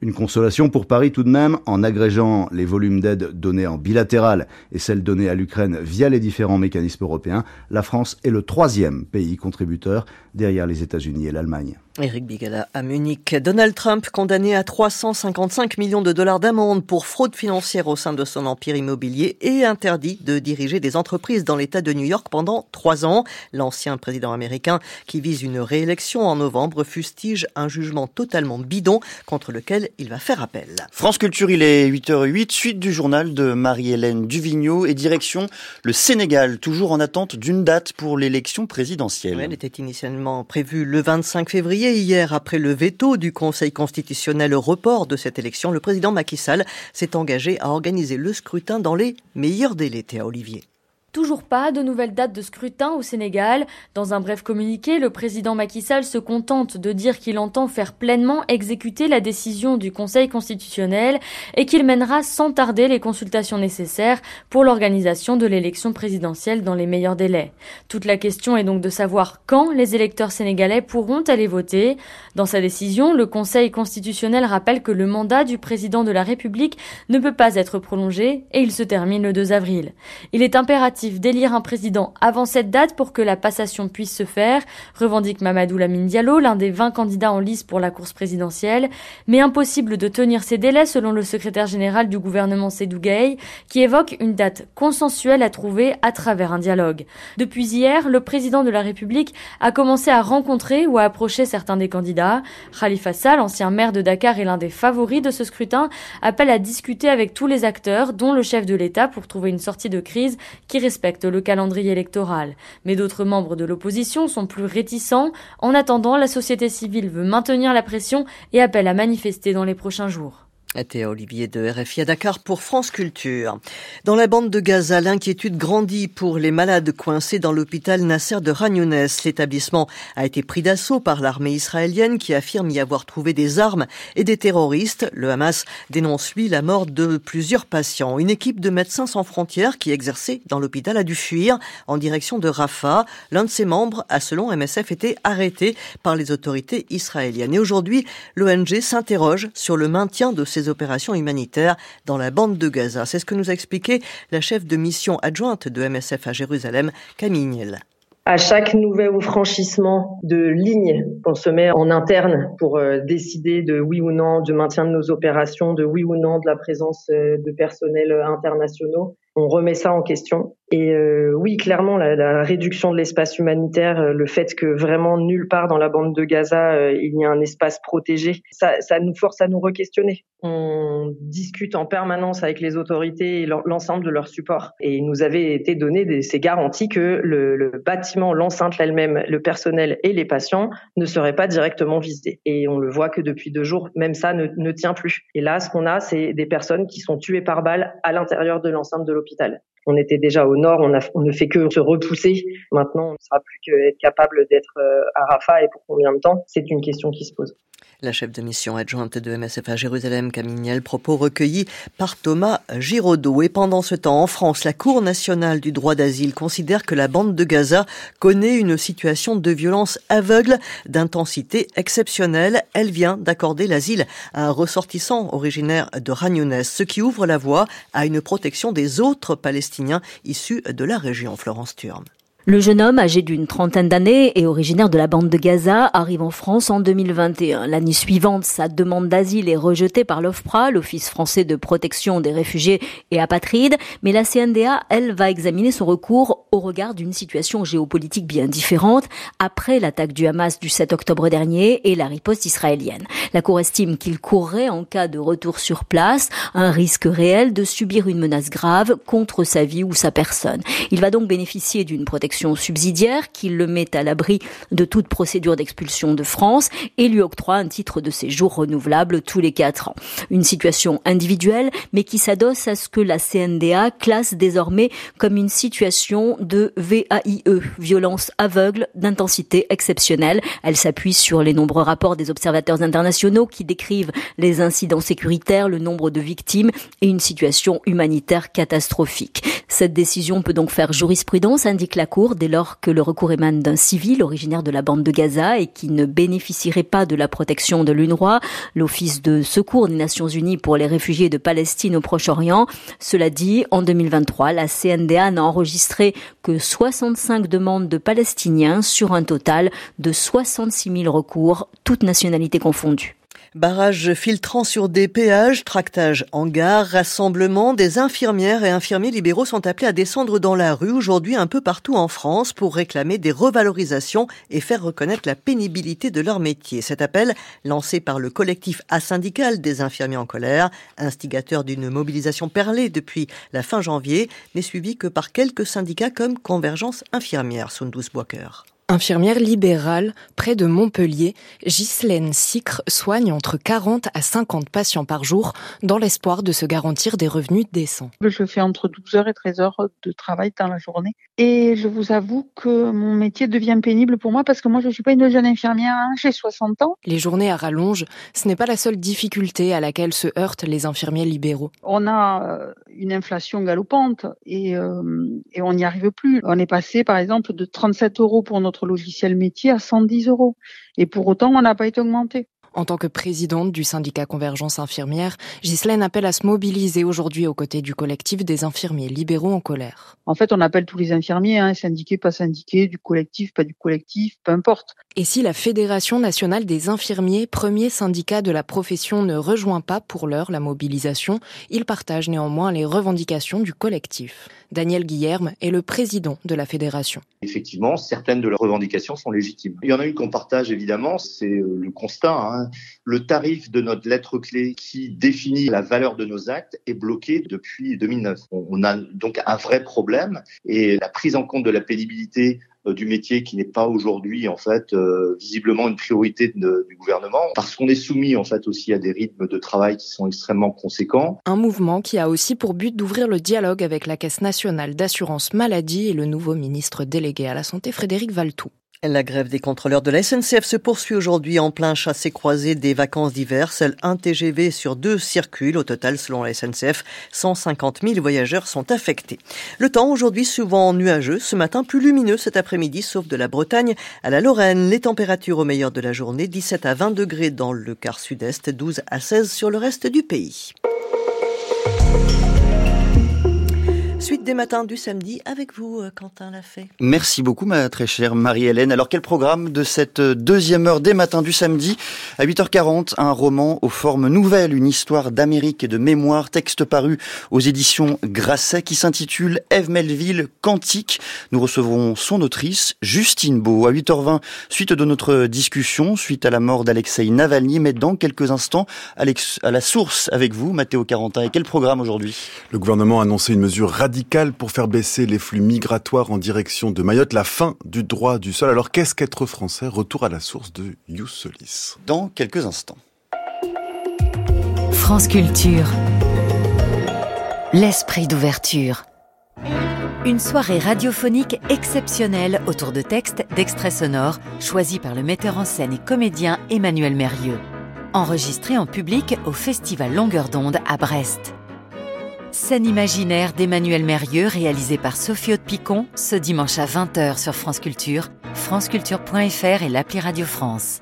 Une consolation pour Paris tout de même, en agrégeant les volumes d'aide donnés en bilatéral et celles données à l'Ukraine via les différents mécanismes européens, la France est le troisième pays contributeur derrière les États-Unis et l'Allemagne. Eric Bigala à Munich. Donald Trump condamné à 355 millions de dollars d'amende pour fraude financière au sein de son empire immobilier et interdit de diriger des entreprises dans l'État de New York pendant trois ans. L'ancien président américain qui vise une réélection en novembre fustige un jugement totalement bidon contre lequel il va faire appel. France Culture, il est 8h08, suite du journal de Marie-Hélène Duvigneau et direction le Sénégal, toujours en attente d'une date pour l'élection présidentielle. elle était initialement prévue le 25 février hier, après le veto du Conseil constitutionnel au report de cette élection, le président Macky Sall s'est engagé à organiser le scrutin dans les meilleurs délais. Théa Olivier. Toujours pas de nouvelles dates de scrutin au Sénégal. Dans un bref communiqué, le président Macky Sall se contente de dire qu'il entend faire pleinement exécuter la décision du Conseil constitutionnel et qu'il mènera sans tarder les consultations nécessaires pour l'organisation de l'élection présidentielle dans les meilleurs délais. Toute la question est donc de savoir quand les électeurs sénégalais pourront aller voter. Dans sa décision, le Conseil constitutionnel rappelle que le mandat du président de la République ne peut pas être prolongé et il se termine le 2 avril. Il est impératif d'élire un président avant cette date pour que la passation puisse se faire, revendique Mamadou Lamine Diallo, l'un des 20 candidats en lice pour la course présidentielle, mais impossible de tenir ces délais selon le secrétaire général du gouvernement Sédou Gueye, qui évoque une date consensuelle à trouver à travers un dialogue. Depuis hier, le président de la République a commencé à rencontrer ou à approcher certains des candidats. Khalifa Sall, ancien maire de Dakar et l'un des favoris de ce scrutin, appelle à discuter avec tous les acteurs, dont le chef de l'État, pour trouver une sortie de crise qui respecte le calendrier électoral. Mais d'autres membres de l'opposition sont plus réticents. En attendant, la société civile veut maintenir la pression et appelle à manifester dans les prochains jours. Était Olivier de RFI à Dakar pour France Culture. Dans la bande de Gaza, l'inquiétude grandit pour les malades coincés dans l'hôpital Nasser de Ragnounès. L'établissement a été pris d'assaut par l'armée israélienne qui affirme y avoir trouvé des armes et des terroristes. Le Hamas dénonce lui la mort de plusieurs patients. Une équipe de médecins sans frontières qui exerçait dans l'hôpital a dû fuir en direction de Rafah. L'un de ses membres a selon MSF été arrêté par les autorités israéliennes. Et aujourd'hui, l'ONG s'interroge sur le maintien de ces opérations humanitaires dans la bande de Gaza. C'est ce que nous a expliqué la chef de mission adjointe de MSF à Jérusalem, Camille Niel à chaque nouvel franchissement de ligne qu'on se met en interne pour euh, décider de oui ou non du maintien de nos opérations, de oui ou non de la présence euh, de personnels internationaux, on remet ça en question. Et euh, oui, clairement, la, réduction de l'espace humanitaire, euh, le fait que vraiment nulle part dans la bande de Gaza euh, il y a un espace protégé, ça, ça nous force à nous re-questionner. On discute en permanence avec les autorités et l'ensemble de leur support. Et il nous avait été donné des, ces garanties que le, le bâtiment, l'enceinte elle-même, le personnel et les patients ne seraient pas directement visés. Et on le voit que depuis deux jours, même ça ne, ne tient plus. Et là, ce qu'on a, c'est des personnes qui sont tuées par balle à l'intérieur de l'enceinte de l'hôpital. On était déjà au nord, on, ne fait que se repousser. Maintenant, on ne sera plus qu'être capable d'être euh, à Rafah et pour combien de temps? C'est une question qui se pose. La chef de mission adjointe de MSF à Jérusalem, Camille propos recueillis par Thomas Giraudot. Et pendant ce temps, en France, la Cour nationale du droit d'asile considère que la bande de Gaza connaît une situation de violence aveugle d'intensité exceptionnelle. Elle vient d'accorder l'asile à un ressortissant originaire de Ragnounès, ce qui ouvre la voie à une protection des autres Palestiniens issus de la région Florence Turme. Le jeune homme, âgé d'une trentaine d'années et originaire de la bande de Gaza, arrive en France en 2021. L'année suivante, sa demande d'asile est rejetée par l'OFPRA, l'Office français de protection des réfugiés et apatrides, mais la CNDA, elle, va examiner son recours au regard d'une situation géopolitique bien différente après l'attaque du Hamas du 7 octobre dernier et la riposte israélienne. La Cour estime qu'il courrait, en cas de retour sur place, un risque réel de subir une menace grave contre sa vie ou sa personne. Il va donc bénéficier d'une protection subsidiaire qui le met à l'abri de toute procédure d'expulsion de France et lui octroie un titre de séjour renouvelable tous les quatre ans. Une situation individuelle, mais qui s'adosse à ce que la CNDA classe désormais comme une situation de VAIE, violence aveugle d'intensité exceptionnelle. Elle s'appuie sur les nombreux rapports des observateurs internationaux qui décrivent les incidents sécuritaires, le nombre de victimes et une situation humanitaire catastrophique. Cette décision peut donc faire jurisprudence, indique la Cour, dès lors que le recours émane d'un civil originaire de la bande de Gaza et qui ne bénéficierait pas de la protection de l'UNRWA, l'Office de secours des Nations Unies pour les réfugiés de Palestine au Proche-Orient. Cela dit, en 2023, la CNDA n'a enregistré que 65 demandes de Palestiniens sur un total de 66 000 recours, toutes nationalités confondues. Barrage filtrant sur des péages, tractage en gare, rassemblement, des infirmières et infirmiers libéraux sont appelés à descendre dans la rue aujourd'hui un peu partout en France pour réclamer des revalorisations et faire reconnaître la pénibilité de leur métier. Cet appel, lancé par le collectif asyndical des infirmiers en colère, instigateur d'une mobilisation perlée depuis la fin janvier, n'est suivi que par quelques syndicats comme Convergence infirmière, Sundus Walker. Infirmière libérale, près de Montpellier, Ghislaine Sicre soigne entre 40 à 50 patients par jour dans l'espoir de se garantir des revenus décents. Je fais entre 12 heures et 13 heures de travail dans la journée. Et je vous avoue que mon métier devient pénible pour moi parce que moi, je ne suis pas une jeune infirmière, hein, j'ai 60 ans. Les journées à rallonge, ce n'est pas la seule difficulté à laquelle se heurtent les infirmiers libéraux. On a euh, une inflation galopante et, euh, et on n'y arrive plus. On est passé, par exemple, de 37 euros pour notre logiciel métier à 110 euros. Et pour autant, on n'a pas été augmenté. En tant que présidente du syndicat Convergence Infirmière, Ghislaine appelle à se mobiliser aujourd'hui aux côtés du collectif des infirmiers libéraux en colère. En fait, on appelle tous les infirmiers, hein, syndiqués, pas syndiqués, du collectif, pas du collectif, peu importe. Et si la Fédération nationale des infirmiers, premier syndicat de la profession, ne rejoint pas pour l'heure la mobilisation, il partage néanmoins les revendications du collectif. Daniel Guillerme est le président de la fédération. Effectivement, certaines de leurs revendications sont légitimes. Il y en a une qu'on partage évidemment, c'est euh, le constat. Hein. Le tarif de notre lettre clé qui définit la valeur de nos actes est bloqué depuis 2009. On a donc un vrai problème et la prise en compte de la pénibilité euh, du métier qui n'est pas aujourd'hui en fait euh, visiblement une priorité du gouvernement parce qu'on est soumis en fait aussi à des rythmes de travail qui sont extrêmement conséquents. Un mouvement qui a aussi pour but d'ouvrir le dialogue avec la Caisse nationale d'assurance maladie et le nouveau ministre délégué à la santé Frédéric Valtou. La grève des contrôleurs de la SNCF se poursuit aujourd'hui en plein chassé-croisé des vacances d'hiver. Seul un TGV sur deux circule. Au total, selon la SNCF, 150 000 voyageurs sont affectés. Le temps aujourd'hui souvent nuageux, ce matin plus lumineux cet après-midi, sauf de la Bretagne à la Lorraine. Les températures au meilleur de la journée, 17 à 20 degrés dans le quart sud-est, 12 à 16 sur le reste du pays. Des matins du samedi avec vous, euh, Quentin Lafay. Merci beaucoup, ma très chère Marie-Hélène. Alors, quel programme de cette deuxième heure des matins du samedi À 8h40, un roman aux formes nouvelles, une histoire d'Amérique et de mémoire, texte paru aux éditions Grasset qui s'intitule Eve Melville, Quantique. Nous recevrons son autrice, Justine Beau. À 8h20, suite de notre discussion, suite à la mort d'Alexei Navalny, mais dans quelques instants, Alex, à la source avec vous, Mathéo Carentin. Et quel programme aujourd'hui? Le gouvernement a annoncé une mesure radicale pour faire baisser les flux migratoires en direction de Mayotte, la fin du droit du sol. Alors qu'est-ce qu'être français? Retour à la source de Youssef Solis. Dans quelques instants. France Culture. L'esprit d'ouverture. Une soirée radiophonique exceptionnelle autour de textes, d'extraits sonores choisis par le metteur en scène et comédien Emmanuel Mérieux. Enregistré en public au Festival Longueur d'onde à Brest. Scène imaginaire d'Emmanuel Mérieux réalisée par Sophie de Picon ce dimanche à 20h sur France Culture, franceculture.fr et l'appli Radio France.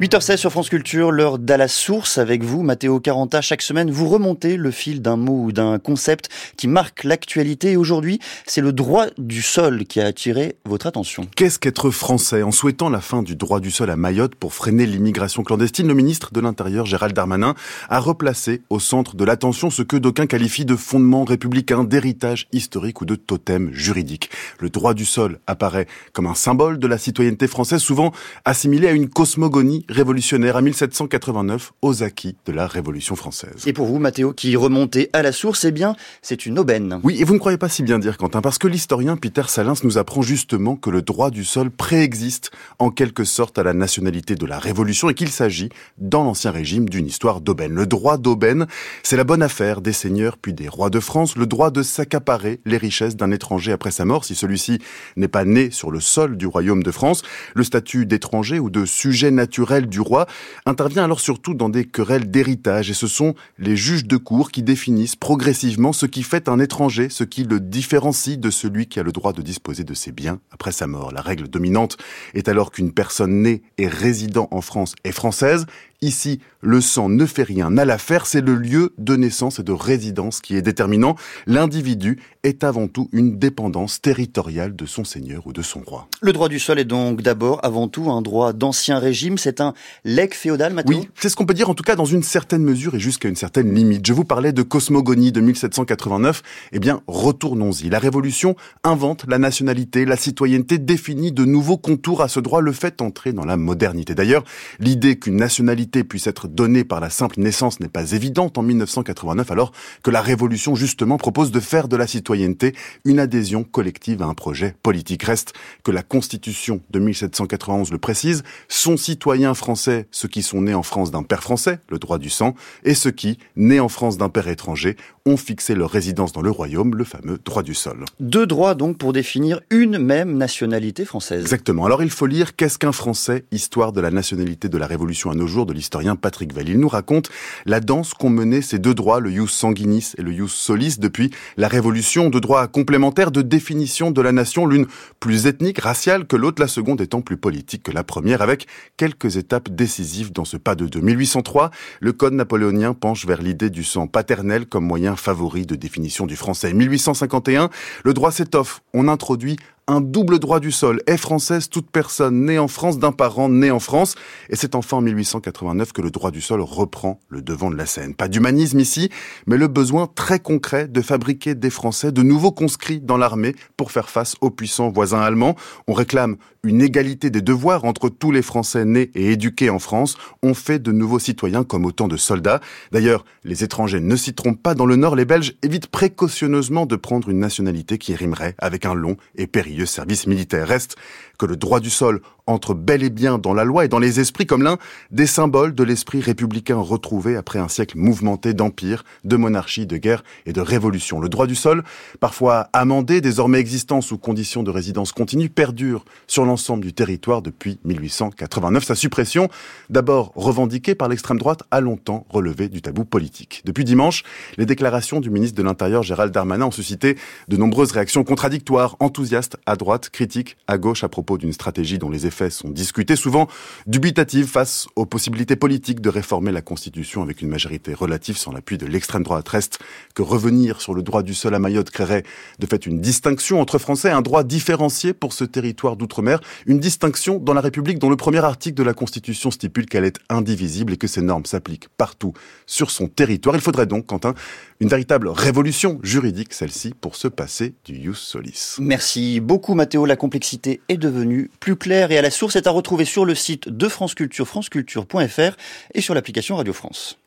8h16 sur France Culture, l'heure d'à la source avec vous, Mathéo Caranta. Chaque semaine, vous remontez le fil d'un mot ou d'un concept qui marque l'actualité. Et aujourd'hui, c'est le droit du sol qui a attiré votre attention. Qu'est-ce qu'être français En souhaitant la fin du droit du sol à Mayotte pour freiner l'immigration clandestine, le ministre de l'Intérieur, Gérald Darmanin, a replacé au centre de l'attention ce que d'aucuns qualifient de fondement républicain, d'héritage historique ou de totem juridique. Le droit du sol apparaît comme un symbole de la citoyenneté française, souvent assimilé à une cosmogonie révolutionnaire à 1789 aux acquis de la Révolution française. Et pour vous, Mathéo, qui remontez à la source, eh bien, c'est une aubaine. Oui, et vous ne croyez pas si bien dire, Quentin, parce que l'historien Peter Salins nous apprend justement que le droit du sol préexiste en quelque sorte à la nationalité de la Révolution et qu'il s'agit, dans l'Ancien Régime, d'une histoire d'aubaine. Le droit d'aubaine, c'est la bonne affaire des seigneurs puis des rois de France, le droit de s'accaparer les richesses d'un étranger après sa mort si celui-ci n'est pas né sur le sol du royaume de France, le statut d'étranger ou de sujet naturel querelle du roi intervient alors surtout dans des querelles d'héritage et ce sont les juges de cour qui définissent progressivement ce qui fait un étranger, ce qui le différencie de celui qui a le droit de disposer de ses biens après sa mort. La règle dominante est alors qu'une personne née et résidant en France est française Ici, le sang ne fait rien à l'affaire, c'est le lieu de naissance et de résidence qui est déterminant. L'individu est avant tout une dépendance territoriale de son seigneur ou de son roi. Le droit du sol est donc d'abord, avant tout, un droit d'ancien régime. C'est un legs féodal, Mathieu Oui, c'est ce qu'on peut dire en tout cas dans une certaine mesure et jusqu'à une certaine limite. Je vous parlais de cosmogonie de 1789. Eh bien, retournons-y. La Révolution invente la nationalité, la citoyenneté définit de nouveaux contours à ce droit, le fait entrer dans la modernité. D'ailleurs, l'idée qu'une nationalité puisse être donnée par la simple naissance n'est pas évidente en 1989 alors que la Révolution justement propose de faire de la citoyenneté une adhésion collective à un projet politique. Reste que la Constitution de 1791 le précise, sont citoyens français ceux qui sont nés en France d'un père français, le droit du sang, et ceux qui, nés en France d'un père étranger, ont fixé leur résidence dans le royaume, le fameux droit du sol. Deux droits donc pour définir une même nationalité française. Exactement. Alors il faut lire Qu'est-ce qu'un Français? Histoire de la nationalité de la Révolution à nos jours de l'historien Patrick Vell. Il nous raconte la danse qu'ont mené ces deux droits, le ius sanguinis et le ius solis, depuis la Révolution, deux droits complémentaires de définition de la nation, l'une plus ethnique, raciale que l'autre, la seconde étant plus politique que la première, avec quelques étapes décisives dans ce pas de 1803. Le code napoléonien penche vers l'idée du sang paternel comme moyen favori de définition du français. 1851, le droit s'étoffe. On introduit un double droit du sol. Est française toute personne née en France d'un parent né en France. Et c'est enfin en 1889 que le droit du sol reprend le devant de la scène. Pas d'humanisme ici, mais le besoin très concret de fabriquer des Français de nouveaux conscrits dans l'armée pour faire face aux puissants voisins allemands. On réclame une égalité des devoirs entre tous les Français nés et éduqués en France. On fait de nouveaux citoyens comme autant de soldats. D'ailleurs, les étrangers ne s'y trompent pas. Dans le Nord, les Belges évitent précautionneusement de prendre une nationalité qui rimerait avec un long et périlleux service militaire. Reste que le droit du sol entre bel et bien dans la loi et dans les esprits comme l'un des symboles de l'esprit républicain retrouvé après un siècle mouvementé d'empire, de monarchie, de guerre et de révolution. Le droit du sol, parfois amendé, désormais existant sous conditions de résidence continue, perdure sur l'ensemble du territoire depuis 1889. Sa suppression, d'abord revendiquée par l'extrême droite, a longtemps relevé du tabou politique. Depuis dimanche, les déclarations du ministre de l'Intérieur Gérald Darmanin ont suscité de nombreuses réactions contradictoires, enthousiastes à droite, critiques à gauche à propos d'une stratégie dont les effets sont discutés, souvent dubitatives face aux possibilités politiques de réformer la Constitution avec une majorité relative sans l'appui de l'extrême droite. Reste que revenir sur le droit du sol à Mayotte créerait de fait une distinction entre Français, un droit différencié pour ce territoire d'outre-mer, une distinction dans la République dont le premier article de la Constitution stipule qu'elle est indivisible et que ces normes s'appliquent partout sur son territoire. Il faudrait donc, Quentin, une véritable révolution juridique, celle-ci, pour se passer du ius solis. Merci beaucoup Mathéo, la complexité est devenue plus clair et à la source est à retrouver sur le site de France Culture, franceculture.fr et sur l'application Radio France.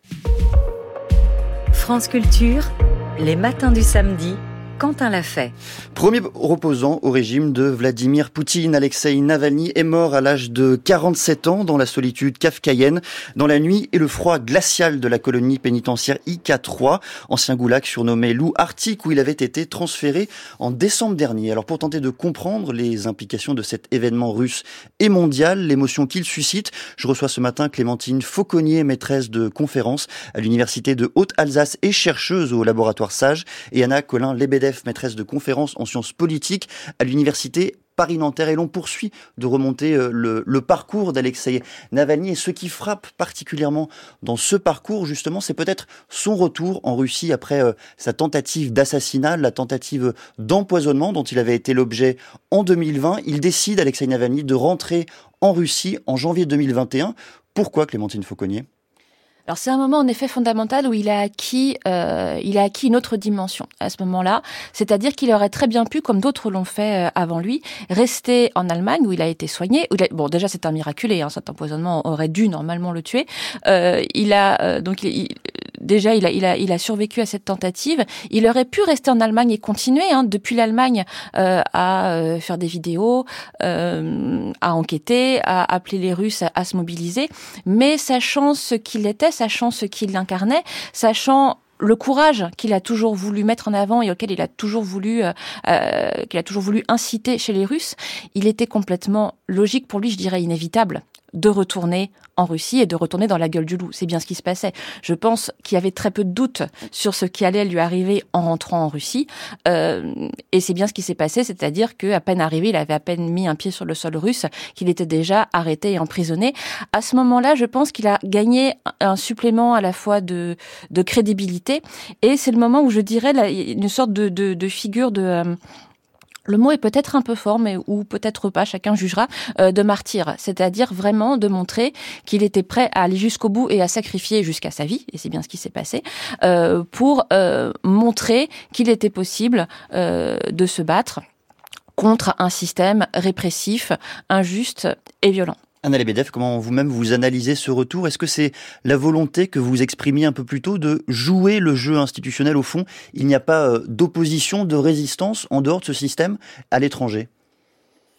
France Culture, les matins du samedi Quentin l'a fait. Premier reposant au régime de Vladimir Poutine, Alexei Navalny est mort à l'âge de 47 ans dans la solitude kafkaïenne, dans la nuit et le froid glacial de la colonie pénitentiaire IK3, ancien goulag surnommé loup arctique où il avait été transféré en décembre dernier. Alors pour tenter de comprendre les implications de cet événement russe et mondial, l'émotion qu'il suscite, je reçois ce matin Clémentine Fauconnier, maîtresse de conférence à l'université de Haute-Alsace et chercheuse au laboratoire Sage, et Anna Colin-Lebedev, maîtresse de conférences en sciences politiques à l'université Paris-Nanterre et l'on poursuit de remonter euh, le, parcours d'Alexei Navalny et ce qui frappe particulièrement dans ce parcours justement c'est peut-être son retour en Russie après euh, sa tentative d'assassinat, la tentative d'empoisonnement dont il avait été l'objet en 2020. Il décide, Alexei Navalny, de rentrer en Russie en janvier 2021. Pourquoi Clémentine Fauconnier? Alors c'est un moment en effet fondamental où il a acquis, euh, il a acquis une autre dimension à ce moment-là, c'est-à-dire qu'il aurait très bien pu, comme d'autres l'ont fait euh, avant lui, rester en Allemagne où il a été soigné. bon, déjà c'est un miraculé, hein, cet empoisonnement aurait dû normalement le tuer. Euh, il a euh, donc il, déjà, il a, il, a, il a survécu à cette tentative. Il aurait pu rester en Allemagne et continuer, hein, depuis l'Allemagne, euh, à euh, faire des vidéos, à enquêter, à appeler les Russes à, se mobiliser. Mais sachant ce qu'il était, sachant ce qu'il incarnait, sachant le courage qu'il a toujours voulu mettre en avant et auquel il a toujours voulu euh, qu'il a toujours voulu inciter chez les Russes, il était complètement logique pour lui, je dirais inévitable, de retourner en Russie et de retourner dans la gueule du loup. C'est bien ce qui se passait. Je pense qu'il y avait très peu de doutes sur ce qui allait lui arriver en rentrant en Russie. Euh, et c'est bien ce qui s'est passé, c'est-à-dire qu'à peine arrivé, il avait à peine mis un pied sur le sol russe, qu'il était déjà arrêté et emprisonné. À ce moment-là, je pense qu'il a gagné un supplément à la fois de, de crédibilité. Et c'est le moment où je dirais une sorte de, de, de figure de... Euh, le mot est peut-être un peu fort, mais ou peut-être pas, chacun jugera, euh, de martyr, c'est-à-dire vraiment de montrer qu'il était prêt à aller jusqu'au bout et à sacrifier jusqu'à sa vie, et c'est bien ce qui s'est passé, euh, pour euh, montrer qu'il était possible de se battre contre un système répressif, injuste et violent. Anna Lebedev, comment vous-même vous analysez ce retour? Est-ce que c'est la volonté que vous exprimiez un peu plus tôt de jouer le jeu institutionnel au fond? Il n'y a pas d'opposition, de résistance en dehors de ce système à l'étranger?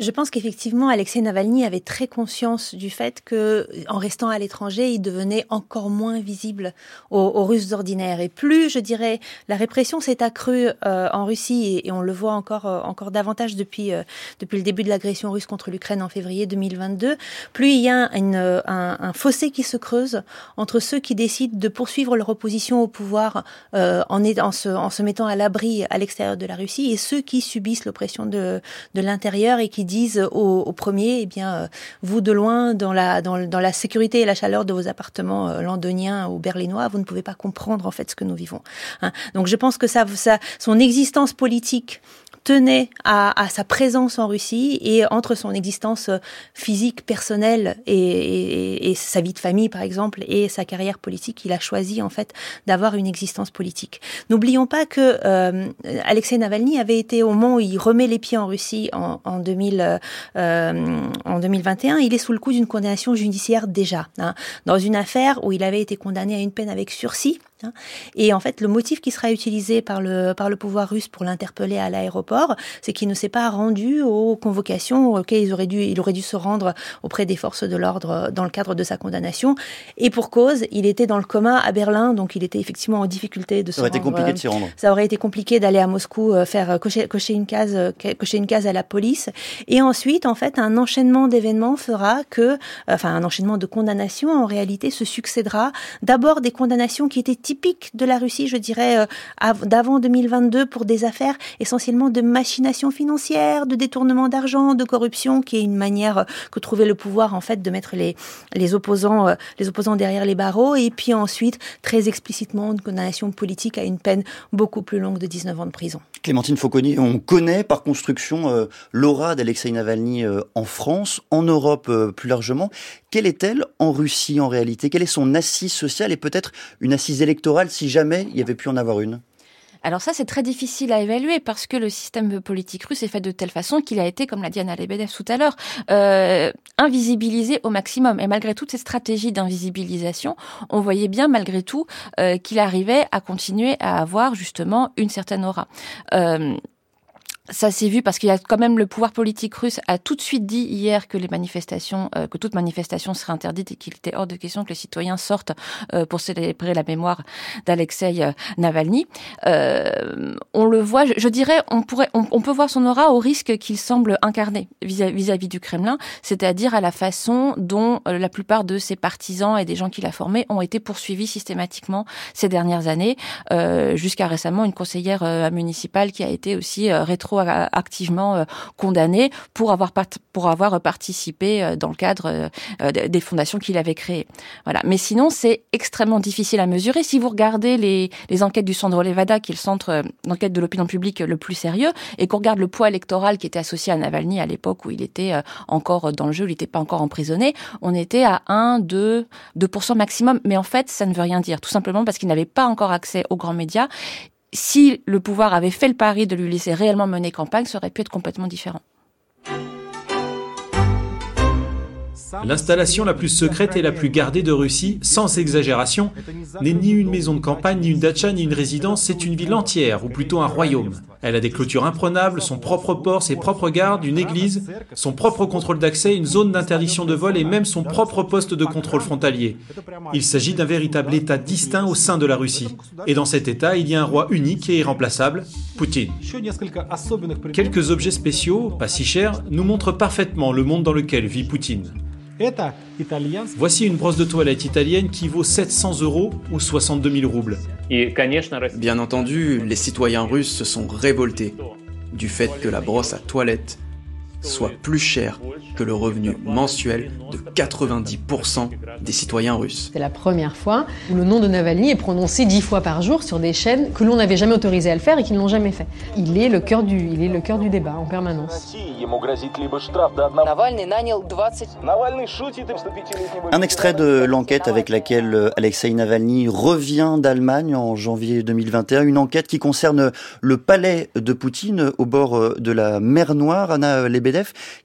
Je pense qu'effectivement, Alexei Navalny avait très conscience du fait que, en restant à l'étranger, il devenait encore moins visible aux, Russes ordinaires. Et plus, je dirais, la répression s'est accrue euh, en Russie, et, on le voit encore, euh, encore davantage depuis, euh, depuis le début de l'agression russe contre l'Ukraine en février 2022, plus il y a un, un, fossé qui se creuse entre ceux qui décident de poursuivre leur opposition au pouvoir en, en, se, en se mettant à l'abri à l'extérieur de la Russie et ceux qui subissent l'oppression de, de l'intérieur et qui disent au, premier, eh bien, euh, vous de loin, dans la, dans, la sécurité et la chaleur de vos appartements euh, londoniens ou berlinois, vous ne pouvez pas comprendre en fait ce que nous vivons. Hein. Donc je pense que ça, ça, son existence politique tenait à, à, sa présence en Russie et entre son existence euh, physique, personnelle et, et, et, sa vie de famille, par exemple, et sa carrière politique, il a choisi en fait d'avoir une existence politique. N'oublions pas que euh, Alexei Navalny avait été au moment où il remet les pieds en Russie en, en, 2000, euh, en 2021, il est sous le coup d'une condamnation judiciaire déjà, hein, dans une affaire où il avait été condamné à une peine avec sursis. Et en fait, le motif qui sera utilisé par le, par le pouvoir russe pour l'interpeller à l'aéroport, c'est qu'il ne s'est pas rendu aux convocations auxquelles il aurait, dû, il aurait dû se rendre auprès des forces de l'ordre dans le cadre de sa condamnation. Et pour cause, il était dans le coma à Berlin, donc il était effectivement en difficulté de se rendre. Ça aurait été compliqué de s'y rendre. Ça aurait été compliqué d'aller à Moscou euh, faire euh, cocher, cocher, une case, euh, cocher une case à la police. Et ensuite, en fait, un enchaînement d'événements fera que, enfin, un enchaînement de condamnations en réalité se succédera. D'abord des condamnations qui étaient typique de la Russie, je dirais, euh, d'avant 2022 pour des affaires essentiellement de machination financière, de détournement d'argent, de corruption, qui est une manière euh, que trouvait le pouvoir en fait de mettre les, les opposants euh, les opposants derrière les barreaux, et puis ensuite très explicitement une condamnation politique à une peine beaucoup plus longue de 19 ans de prison. Clémentine Fauconnier, on connaît par construction l'aura d'Alexei Navalny en France, en Europe plus largement. Quelle est-elle en Russie en réalité? Quelle est son assise sociale et peut-être une assise électorale si jamais il y avait pu en avoir une? Alors ça, c'est très difficile à évaluer parce que le système politique russe est fait de telle façon qu'il a été, comme l'a dit Anna Lebedev tout à l'heure, euh, invisibilisé au maximum. Et malgré toutes ces stratégies d'invisibilisation, on voyait bien malgré tout euh, qu'il arrivait à continuer à avoir justement une certaine aura. Euh, ça s'est vu parce qu'il y a quand même le pouvoir politique russe a tout de suite dit hier que les manifestations, euh, que toute manifestation serait interdite et qu'il était hors de question que les citoyens sortent euh, pour célébrer la mémoire d'Alexei euh, Navalny. on le voit, je, dirais, on pourrait, on, peut voir son aura au risque qu'il semble incarner vis-à-vis du Kremlin, c'est-à-dire à la façon dont la plupart de ses partisans et des gens qu'il a formés ont été poursuivis systématiquement ces dernières années, jusqu'à récemment une conseillère municipale qui a été aussi rétro activement euh, condamné pour avoir pour avoir participé euh, dans le cadre euh, des fondations qu'il avait créées. Voilà. Mais sinon, c'est extrêmement difficile à mesurer. Si vous regardez les, les enquêtes du Centre Levada, qui est le centre d'enquête de l'opinion publique le plus sérieux, et qu'on regarde le poids électoral qui était associé à Navalny à l'époque où il était encore dans le jeu, où il n'était pas encore emprisonné, on était à 1, 2, 2% maximum. Mais en fait, ça ne veut rien dire. Tout simplement parce qu'il n'avait pas encore accès aux grands médias si le pouvoir avait fait le pari de lui laisser réellement mener campagne, ça aurait pu être complètement différent. L'installation la plus secrète et la plus gardée de Russie, sans exagération, n'est ni une maison de campagne, ni une dacha, ni une résidence, c'est une ville entière, ou plutôt un royaume. Elle a des clôtures imprenables, son propre port, ses propres gardes, une église, son propre contrôle d'accès, une zone d'interdiction de vol et même son propre poste de contrôle frontalier. Il s'agit d'un véritable État distinct au sein de la Russie. Et dans cet État, il y a un roi unique et irremplaçable, Poutine. Quelques objets spéciaux, pas si chers, nous montrent parfaitement le monde dans lequel vit Poutine. Voici une brosse de toilette italienne qui vaut 700 euros ou 62 000 roubles. Bien entendu, les citoyens russes se sont révoltés du fait que la brosse à toilette soit plus chère que le revenu mensuel de 90% des citoyens russes. C'est la première fois où le nom de Navalny est prononcé dix fois par jour sur des chaînes que l'on n'avait jamais autorisé à le faire et qui ne l'ont jamais fait. Il est le cœur du, il est le cœur du débat en permanence. Un extrait de l'enquête avec laquelle Alexei Navalny revient d'Allemagne en janvier 2021, une enquête qui concerne le palais de Poutine au bord de la mer Noire. Anna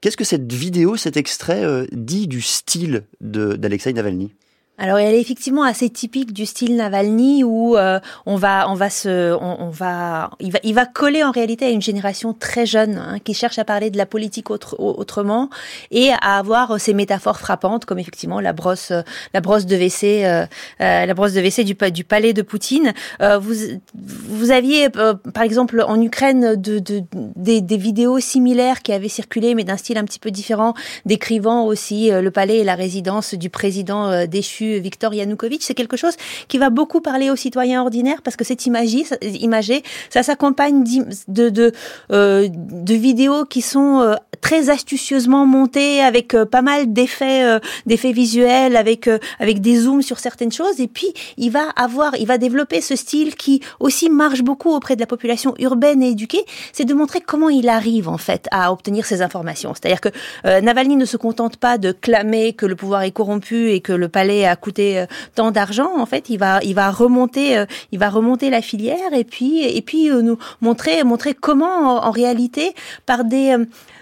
Qu'est-ce que cette vidéo, cet extrait euh, dit du style d'Alexei Navalny? Alors elle est effectivement assez typique du style Navalny où euh, on va on va se on, va il va il va coller en réalité à une génération très jeune hein, qui cherche à parler de la politique autre, autrement et à avoir ces métaphores frappantes comme effectivement la brosse la brosse de WC euh, euh, la brosse de WC du palais de Poutine. Vous vous aviez par exemple en Ukraine de, de des, des, vidéos similaires qui avaient circulé mais d'un style un petit peu différent décrivant aussi le palais et la résidence du président déchu Victor Yanukovych, c'est quelque chose qui va beaucoup parler aux citoyens ordinaires parce que c'est imagé, ça s'accompagne de, de, euh, de vidéos qui sont euh, très astucieusement montées avec euh, pas mal d'effets d'effets visuels, avec avec des zooms sur certaines choses. Et puis il va avoir, il va développer ce style qui aussi marche beaucoup auprès de la population urbaine et éduquée, c'est de montrer comment il arrive en fait à obtenir ces informations. C'est-à-dire que Navalny ne se contente pas de clamer que le pouvoir est corrompu et que le palais a coûté euh, tant d'argent, en fait, il va, il va remonter, euh, il va remonter la filière et puis, et puis euh, nous montrer, montrer comment, en, réalité, par des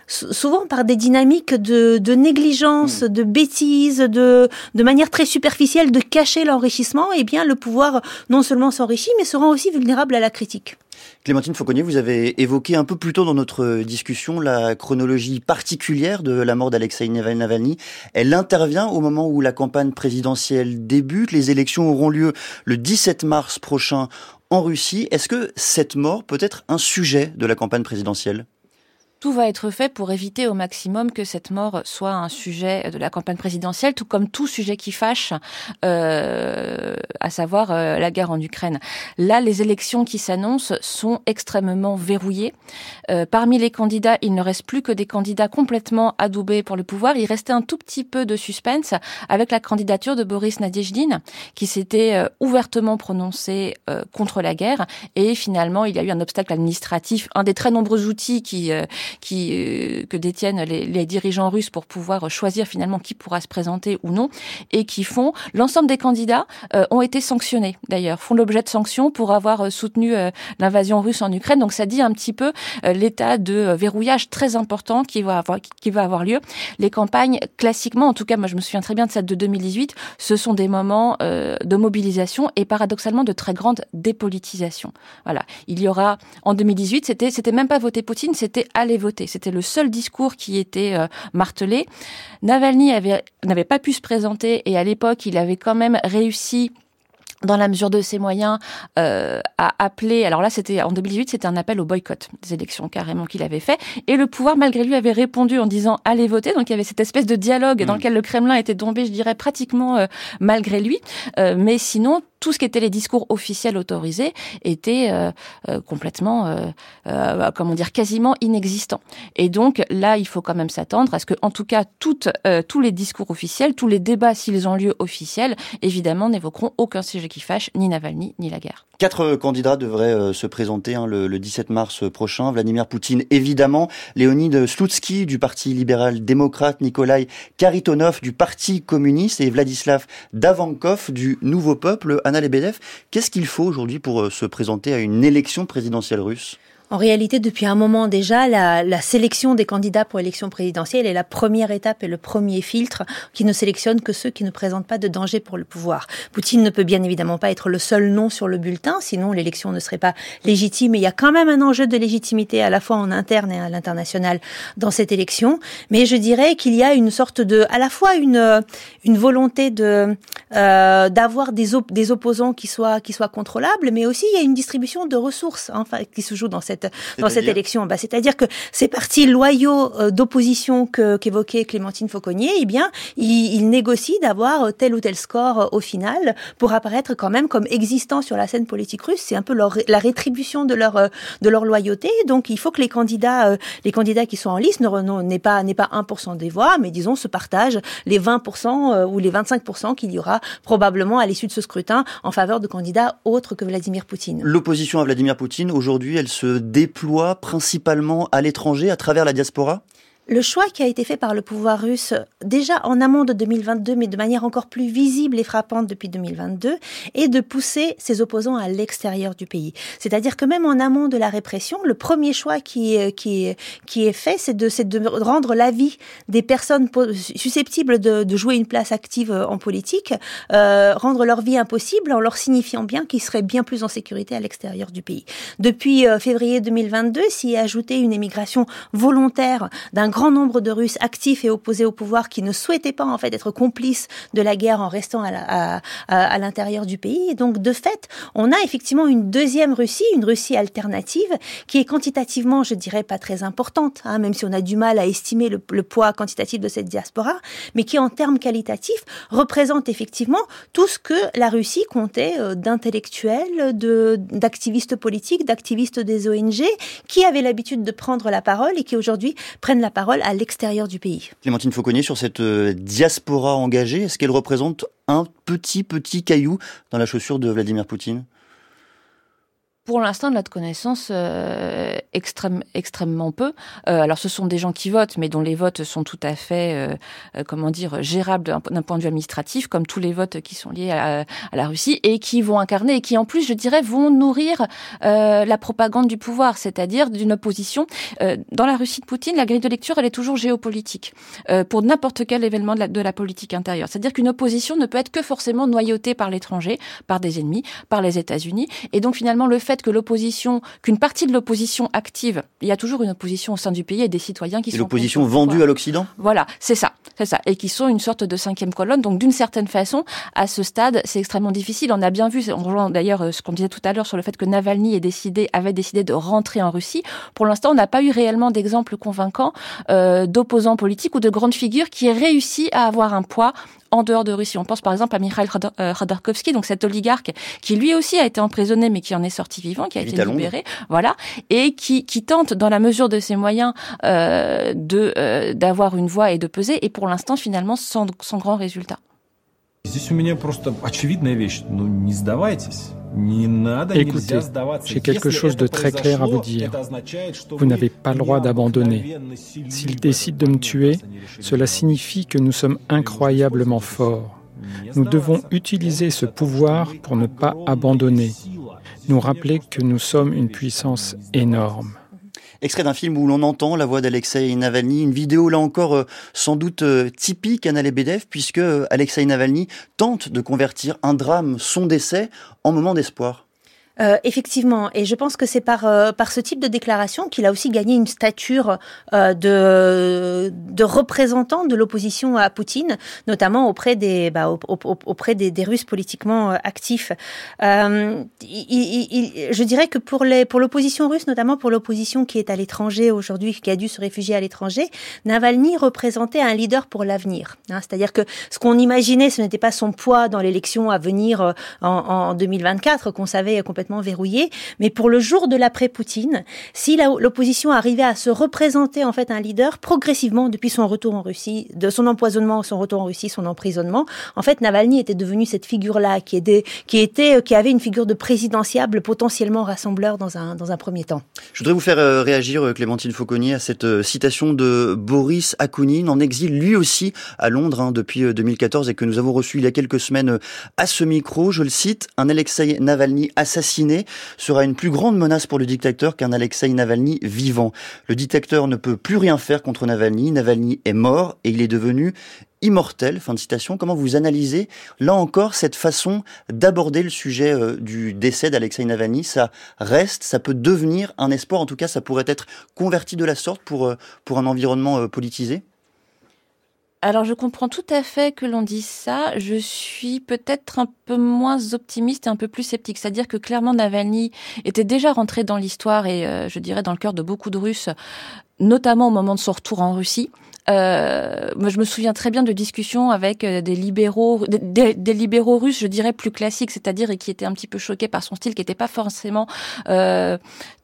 souvent par des dynamiques de, de négligence, hmm. de bêtises, de, de manière très superficielle de cacher l'enrichissement, eh bien le pouvoir non seulement s'enrichit, mais se rend aussi vulnérable à la critique. Clémentine Fauconnier, vous avez évoqué un peu plus tôt dans notre discussion la chronologie particulière de la mort d'Alexei Navalny. Elle intervient au moment où la campagne présidentielle débute. Les élections auront lieu le 17 mars prochain en Russie. Est-ce que cette mort peut être un sujet de la campagne présidentielle? Tout va être fait pour éviter au maximum que cette mort soit un sujet de la campagne présidentielle, tout comme tout sujet qui fâche, euh, à savoir euh, la guerre en Ukraine. Là, les élections qui s'annoncent sont extrêmement verrouillées. Euh, parmi les candidats, il ne reste plus que des candidats complètement adoubés pour le pouvoir. Il restait un tout petit peu de suspense avec la candidature de Boris Nadezhdin, qui s'était euh, ouvertement prononcé euh, contre la guerre. Et finalement, il y a eu un obstacle administratif, un des très nombreux outils qui qui euh, que détiennent les, dirigeants russes pour pouvoir choisir finalement qui pourra se présenter ou non, et qui font l'ensemble des candidats euh, ont été sanctionnés d'ailleurs, font l'objet de sanctions pour avoir euh, soutenu l'invasion russe en Ukraine. Donc ça dit un petit peu l'état de verrouillage très important qui va avoir qui va avoir lieu. Les campagnes classiquement, en tout cas moi je me souviens très bien de celle de 2018, ce sont des moments de mobilisation et paradoxalement de très grande dépolitisation. Voilà, il y aura en 2018, c'était c'était même pas voter Poutine, c'était aller c'était le seul discours qui était euh, martelé. Navalny n'avait pas pu se présenter et à l'époque, il avait quand même réussi dans la mesure de ses moyens, euh, à appeler. Alors là, c'était en 2018, c'était un appel au boycott des élections carrément qu'il avait fait, et le pouvoir, malgré lui, avait répondu en disant allez voter. Donc il y avait cette espèce de dialogue dans mm. lequel le Kremlin était tombé, je dirais pratiquement euh, malgré lui, mais sinon tout ce qui était les discours officiels autorisés était euh, euh, complètement, euh, comment dire, quasiment inexistant. Et donc là, il faut quand même s'attendre à ce que, en tout cas, tous les discours officiels, tous les débats, s'ils ont lieu officiels, évidemment, n'évoqueront aucun sujet qui fâche, ni Navalny, ni la guerre. Quatre candidats devraient se présenter hein, le, le, 17 mars prochain. Vladimir Poutine, évidemment, Léonid Slutsky du Parti libéral-démocrate, Nikolai Karitonov du Parti communiste et Vladislav Davankov du Nouveau Peuple. Qu'est-ce qu'il faut aujourd'hui pour euh, se présenter à une élection présidentielle russe? En réalité, depuis un moment déjà, la, la sélection des candidats pour l'élection présidentielle est la première étape et le premier filtre qui ne sélectionne que ceux qui ne présentent pas de danger pour le pouvoir. Poutine ne peut bien évidemment pas être le seul nom sur le bulletin, sinon l'élection ne serait pas légitime. Et il y a quand même un enjeu de légitimité à la fois en interne et à l'international dans cette élection. Mais je dirais qu'il y a une sorte de, à la fois une une volonté de euh, d'avoir des, des opposants qui soient qui soient contrôlables, mais aussi il y a une distribution de ressources enfin qui se joue dans cette cette dans cette élection. Bah, c'est-à-dire que ces partis loyaux d'opposition qu'évoquait Clémentine Fauconnier, eh bien, ils, ils négocient d'avoir tel ou tel score au final pour apparaître quand même comme existant sur la scène politique russe. C'est un peu leur, la rétribution de leur de leur loyauté. Donc, il faut que les candidats les candidats qui sont en liste n'est pas n'est pas 1% des voix, mais disons se partagent les 20% ou les 25% qu'il y aura probablement à l'issue de ce scrutin en faveur de candidats autres que Vladimir Poutine. L'opposition à Vladimir Poutine, aujourd'hui, elle se déploie principalement à l'étranger, à travers la diaspora? Le choix qui a été fait par le pouvoir russe, déjà en amont de 2022, mais de manière encore plus visible et frappante depuis 2022, est de pousser ses opposants à l'extérieur du pays. C'est-à-dire que même en amont de la répression, le premier choix qui est, qui est, fait, c'est de, de rendre la vie des personnes susceptibles de, jouer une place active en politique, euh, rendre leur vie impossible en leur signifiant bien qu'ils seraient bien plus en sécurité à l'extérieur du pays. Depuis euh, février 2022, s'y est ajouté une émigration volontaire d'un grand nombre de Russes actifs et opposés au pouvoir qui ne souhaitaient pas en fait être complices de la guerre en restant à, l'intérieur du pays. Et donc de fait, on a effectivement une deuxième Russie, une Russie alternative qui est quantitativement, je dirais, pas très importante, hein, même si on a du mal à estimer le, poids quantitatif de cette diaspora, mais qui en termes qualitatifs représente effectivement tout ce que la Russie comptait euh, d'intellectuels, de d'activistes politiques, d'activistes des ONG, qui avaient l'habitude de prendre la parole et qui aujourd'hui prennent la parole à l'extérieur du pays. Clémentine Fauconnier, sur cette euh, diaspora engagée, est-ce qu'elle représente un petit, petit caillou dans la chaussure de Vladimir Poutine? Pour l'instant, de notre connaissance, euh, extrême, extrêmement peu. Euh, alors, ce sont des gens qui votent, mais dont les votes sont tout à fait, euh, euh comment dire, gérables d'un point de vue administratif, comme tous les votes qui sont liés à, la Russie, et qui vont incarner, et qui en plus, je dirais, vont nourrir euh, la propagande du pouvoir, c'est-à-dire d'une opposition. Euh, dans la Russie de Poutine, la grille de lecture, elle est toujours géopolitique, pour n'importe quel événement de la, de la politique intérieure. C'est-à-dire qu'une opposition ne peut être que forcément noyautée par l'étranger, par des ennemis, par les États-Unis, et donc finalement, le fait que l'opposition, qu'une partie de l'opposition active, il y a toujours une opposition au sein du pays et des citoyens qui et l'opposition vendue à l'Occident Voilà, c'est ça, c'est ça, et qui sont une sorte de cinquième colonne. Donc d'une certaine façon, à ce stade, c'est extrêmement difficile. On a bien vu, on rejoint d'ailleurs euh, ce qu'on disait tout à l'heure sur le fait que Navalny ait décidé, avait décidé de rentrer en Russie. Pour l'instant, on n'a pas eu réellement d'exemple convaincant euh, d'opposants politiques ou de grandes figures qui aient réussi à avoir un poids en dehors de Russie. On pense par exemple à Mikhail euh, Khodorkovsky, donc cet oligarque qui lui aussi a été emprisonné mais qui en est sorti vivant, qui a été libéré, voilà, et qui, qui tente dans la mesure de ses moyens euh, de euh, d'avoir une voix et de peser, et pour l'instant finalement sans, sans grand résultat. Здесь у меня просто очевидная вещь. Ну, не сдавайтесь. Écoutez, j'ai quelque chose de très clair à vous dire. Vous n'avez pas le droit d'abandonner. S'ils décident de me tuer, cela signifie que nous sommes incroyablement forts. Nous devons utiliser ce pouvoir pour ne pas abandonner, nous rappeler que nous sommes une puissance énorme. Extrait d'un film où l'on entend la voix d'Alexei Navalny, une vidéo là encore euh, sans doute euh, typique Anna Lebedev, puisque Alexei Navalny tente de convertir un drame, son décès, en moment d'espoir. Euh, effectivement, et je pense que c'est par euh, par ce type de déclaration qu'il a aussi gagné une stature euh, de de représentant de l'opposition à Poutine, notamment auprès des bah, auprès des, des, Russes politiquement actifs. Il, il, je dirais que pour les pour l'opposition russe, notamment pour l'opposition qui est à l'étranger aujourd'hui, qui a dû se réfugier à l'étranger, Navalny représentait un leader pour l'avenir. Hein, C'est-à-dire que ce qu'on imaginait, ce n'était pas son poids dans l'élection à venir en, en 2024 qu'on savait complètement verrouillé. Mais pour le jour de l'après-Poutine, si l'opposition arrivait à se représenter en fait un leader progressivement depuis son retour en Russie, de son empoisonnement, son retour en Russie, son emprisonnement, en fait Navalny était devenu cette figure-là qui était, était, qui avait une figure de présidentiable potentiellement rassembleur dans un dans un premier temps. Je voudrais vous faire euh, réagir euh, Clémentine Fauconnier à cette euh, citation de Boris Akounine en exil lui aussi à Londres hein, depuis 2014 et que nous avons reçu il y a quelques semaines à ce micro. Je le cite, un Alexei Navalny assassiné sera une plus grande menace pour le dictateur qu'un Alexei Navalny vivant. Le dictateur ne peut plus rien faire contre Navalny. Navalny est mort et il est devenu immortel. Fin de citation. Comment vous analysez là encore cette façon d'aborder le sujet euh, du décès d'Alexei Navalny? Ça reste, ça peut devenir un espoir. En tout cas, ça pourrait être converti de la sorte pour euh, un environnement euh, politisé? Alors je comprends tout à fait que l'on dise ça. Je suis peut-être un peu moins optimiste et un peu plus sceptique. C'est-à-dire que clairement Navalny était déjà rentré dans l'histoire et euh, je dirais dans le cœur de beaucoup de Russes, notamment au moment de son retour en Russie. Euh, moi, je me souviens très bien de discussions avec euh, des libéraux, des, libéraux russes, je dirais plus classiques, c'est-à-dire et qui étaient un petit peu choqués par son style, qui n'étaient pas forcément euh,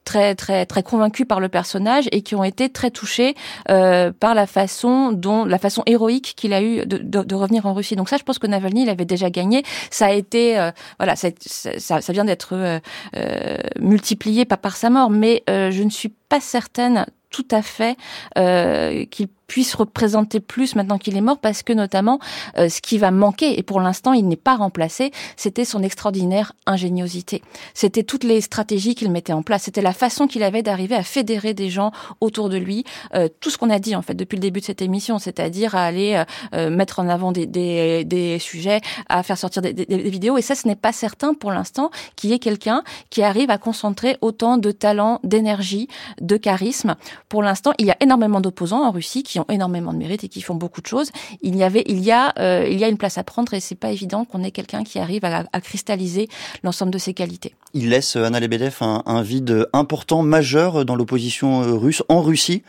très très très convaincus par le personnage et qui ont été très touchés euh, par la façon dont la façon héroïque qu'il a eu de, de, de, revenir en Russie. Donc ça, je pense que Navalny, il avait déjà gagné. Ça a été euh, voilà, ça, ça, ça, vient d'être euh, euh multiplié pas par sa mort, mais je ne suis pas certaine tout à fait euh, qu'il puisse représenter plus maintenant qu'il est mort parce que notamment euh, ce qui va manquer et pour l'instant il n'est pas remplacé c'était son extraordinaire ingéniosité. C'était toutes les stratégies qu'il mettait en place. C'était la façon qu'il avait d'arriver à fédérer des gens autour de lui. Euh, tout ce qu'on a dit en fait depuis le début de cette émission c'est-à-dire à aller euh, mettre en avant des, des, des, sujets à faire sortir des, des, des vidéos. Et ça ce n'est pas certain pour l'instant qu'il y ait quelqu'un qui arrive à concentrer autant de talent d'énergie de charisme. Pour l'instant il y a énormément d'opposants en Russie qui énormément de mérite et qui font beaucoup de choses. Il y avait, il y a, euh, il y a une place à prendre et c'est pas évident qu'on ait quelqu'un qui arrive à, cristalliser l'ensemble de ses qualités. Il laisse Anna Lebedev un, un vide important, majeur dans l'opposition euh, russe en Russie.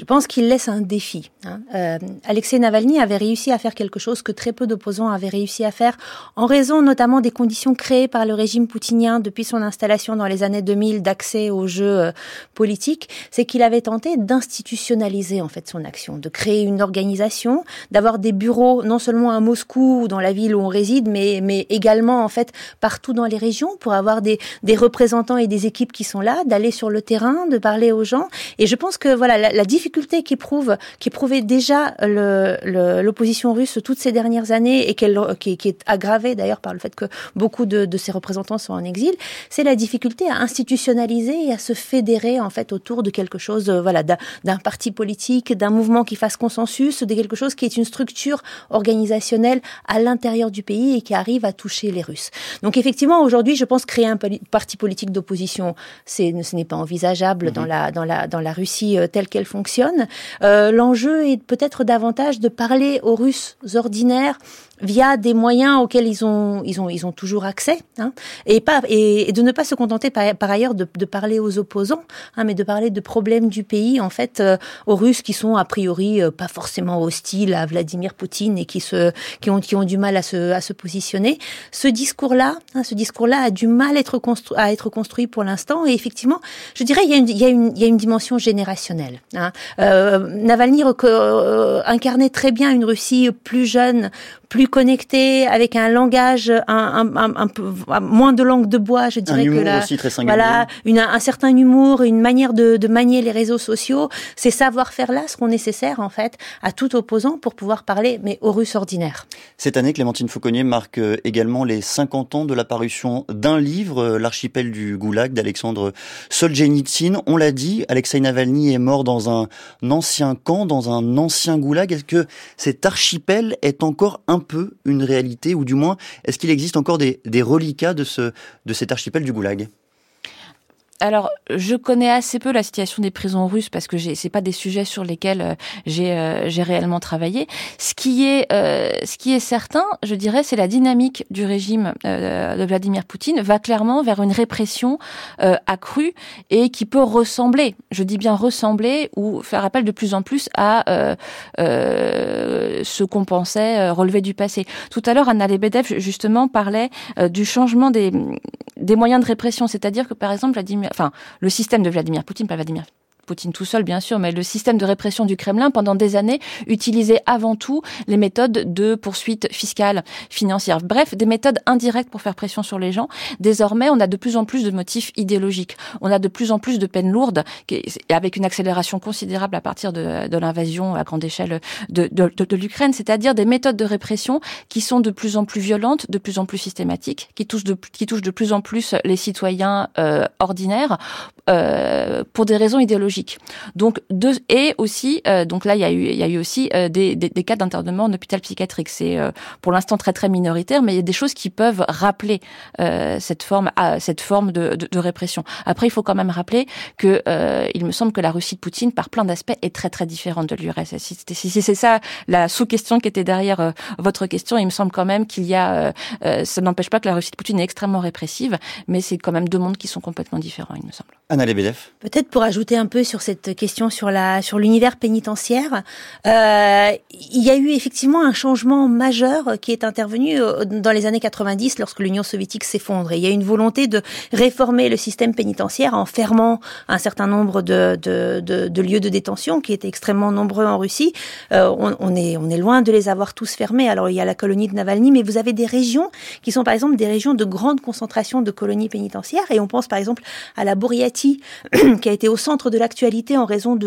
Je pense qu'il laisse un défi. Hein. Euh, Alexei Navalny avait réussi à faire quelque chose que très peu d'opposants avaient réussi à faire, en raison notamment des conditions créées par le régime poutinien depuis son installation dans les années 2000 d'accès aux jeux euh, politiques. C'est qu'il avait tenté d'institutionnaliser en fait son action, de créer une organisation, d'avoir des bureaux non seulement à Moscou ou dans la ville où on réside, mais mais également en fait partout dans les régions pour avoir des des représentants et des équipes qui sont là, d'aller sur le terrain, de parler aux gens. Et je pense que voilà la, la difficulté qu'éprouve, qu'éprouvait déjà l'opposition russe toutes ces dernières années et qu'elle, qui, qui, est aggravée d'ailleurs par le fait que beaucoup de, de ses représentants sont en exil, c'est la difficulté à institutionnaliser et à se fédérer en fait autour de quelque chose, euh, voilà, d'un parti politique, d'un mouvement qui fasse consensus, de quelque chose qui est une structure organisationnelle à l'intérieur du pays et qui arrive à toucher les Russes. Donc effectivement, aujourd'hui, je pense créer un parti politique d'opposition, c'est, ce n'est pas envisageable mmh. dans la dans la dans la Russie euh, telle qu'elle fonctionne Euh, L'enjeu est peut-être davantage de parler aux Russes ordinaires via des moyens auxquels ils ont ils ont ils ont toujours accès hein, et pas et, et, de ne pas se contenter par, par ailleurs de, de, parler aux opposants hein, mais de parler de problèmes du pays en fait euh, aux Russes qui sont a priori euh, pas forcément hostiles à Vladimir Poutine et qui se qui ont qui ont du mal à se à se positionner ce discours là hein, ce discours là a du mal à être construit à être construit pour l'instant et effectivement je dirais il y a une il y a une il y a une dimension générationnelle hein. euh, Navalny euh, incarnait très bien une Russie plus jeune plus connecté, avec un langage, un, un, un, un peu moins de langue de bois, je dirais que là, aussi très voilà, une, un certain humour, une manière de, de manier les réseaux sociaux, ces savoir-faire là seront nécessaires en fait à tout opposant pour pouvoir parler, mais aux Russes ordinaires. Cette année, Clémentine Fauconnier marque euh, également les 50 ans de l'apparition d'un livre, euh, l'archipel du Goulag d'Alexandre Solzhenitsyn. On l'a dit, Alexei Navalny est mort dans un ancien camp, dans un ancien Goulag. Est-ce que cet archipel est encore un peu une réalité, ou du moins, est-ce qu'il existe encore des, reliquats de cet archipel du Goulag? Alors, je connais assez peu la situation des prisons russes parce que c'est pas des sujets sur lesquels euh, j'ai euh, j'ai réellement travaillé. Ce qui est euh, ce qui est certain, je dirais, c'est la dynamique du régime de Vladimir Poutine va clairement vers une répression accrue et qui peut ressembler, je dis bien ressembler ou faire appel de plus en plus à ce qu'on pensait relever du passé. Tout à l'heure, Anna Lebedev justement parlait du changement des des moyens de répression, c'est-à-dire que par exemple Vladimir enfin, le système de Vladimir Poutine, pas Vladimir Poutine tout seul, bien sûr, mais le système de répression du Kremlin, pendant des années, utilisait avant tout les méthodes de poursuite fiscale, financière. Bref, des méthodes indirectes pour faire pression sur les gens. Désormais, on a de plus en plus de motifs idéologiques. On a de plus en plus de peines lourdes, avec une accélération considérable à partir de, l'invasion à grande échelle de, l'Ukraine, c'est-à-dire des méthodes de répression qui sont de plus en plus violentes, de plus en plus systématiques, qui touchent de, qui touchent de plus en plus les citoyens euh, ordinaires, euh, pour des raisons idéologiques Donc deux et aussi donc là il y a eu il y a eu aussi des, des, des cas d'internement en hôpital psychiatrique. C'est pour l'instant très très minoritaire, mais il y a des choses qui peuvent rappeler cette forme cette forme de, de, de, répression. Après il faut quand même rappeler que il me semble que la Russie de Poutine par plein d'aspects est très très différente de l'URSS. Si, si c'est ça la sous-question qui était derrière votre question, il me semble quand même qu'il y a ça n'empêche pas que la Russie de Poutine est extrêmement répressive, mais c'est quand même deux mondes qui sont complètement différents, il me semble. Anna Lebedev. Peut-être pour ajouter un peu sur cette question sur la sur l'univers pénitentiaire, euh, il y a eu effectivement un changement majeur qui est intervenu euh, dans les années 90 lorsque l'Union soviétique s'effondre. Il y a une volonté de réformer le système pénitentiaire en fermant un certain nombre de, de, de, de lieux de détention qui étaient extrêmement nombreux en Russie. Euh, on, on, est on est loin de les avoir tous fermés. Alors il y a la colonie de Navalny, mais vous avez des régions qui sont par exemple des régions de grande concentration de colonies pénitentiaires. Et on pense par exemple à la *clears throat* Qui a été au centre de l'actualité en raison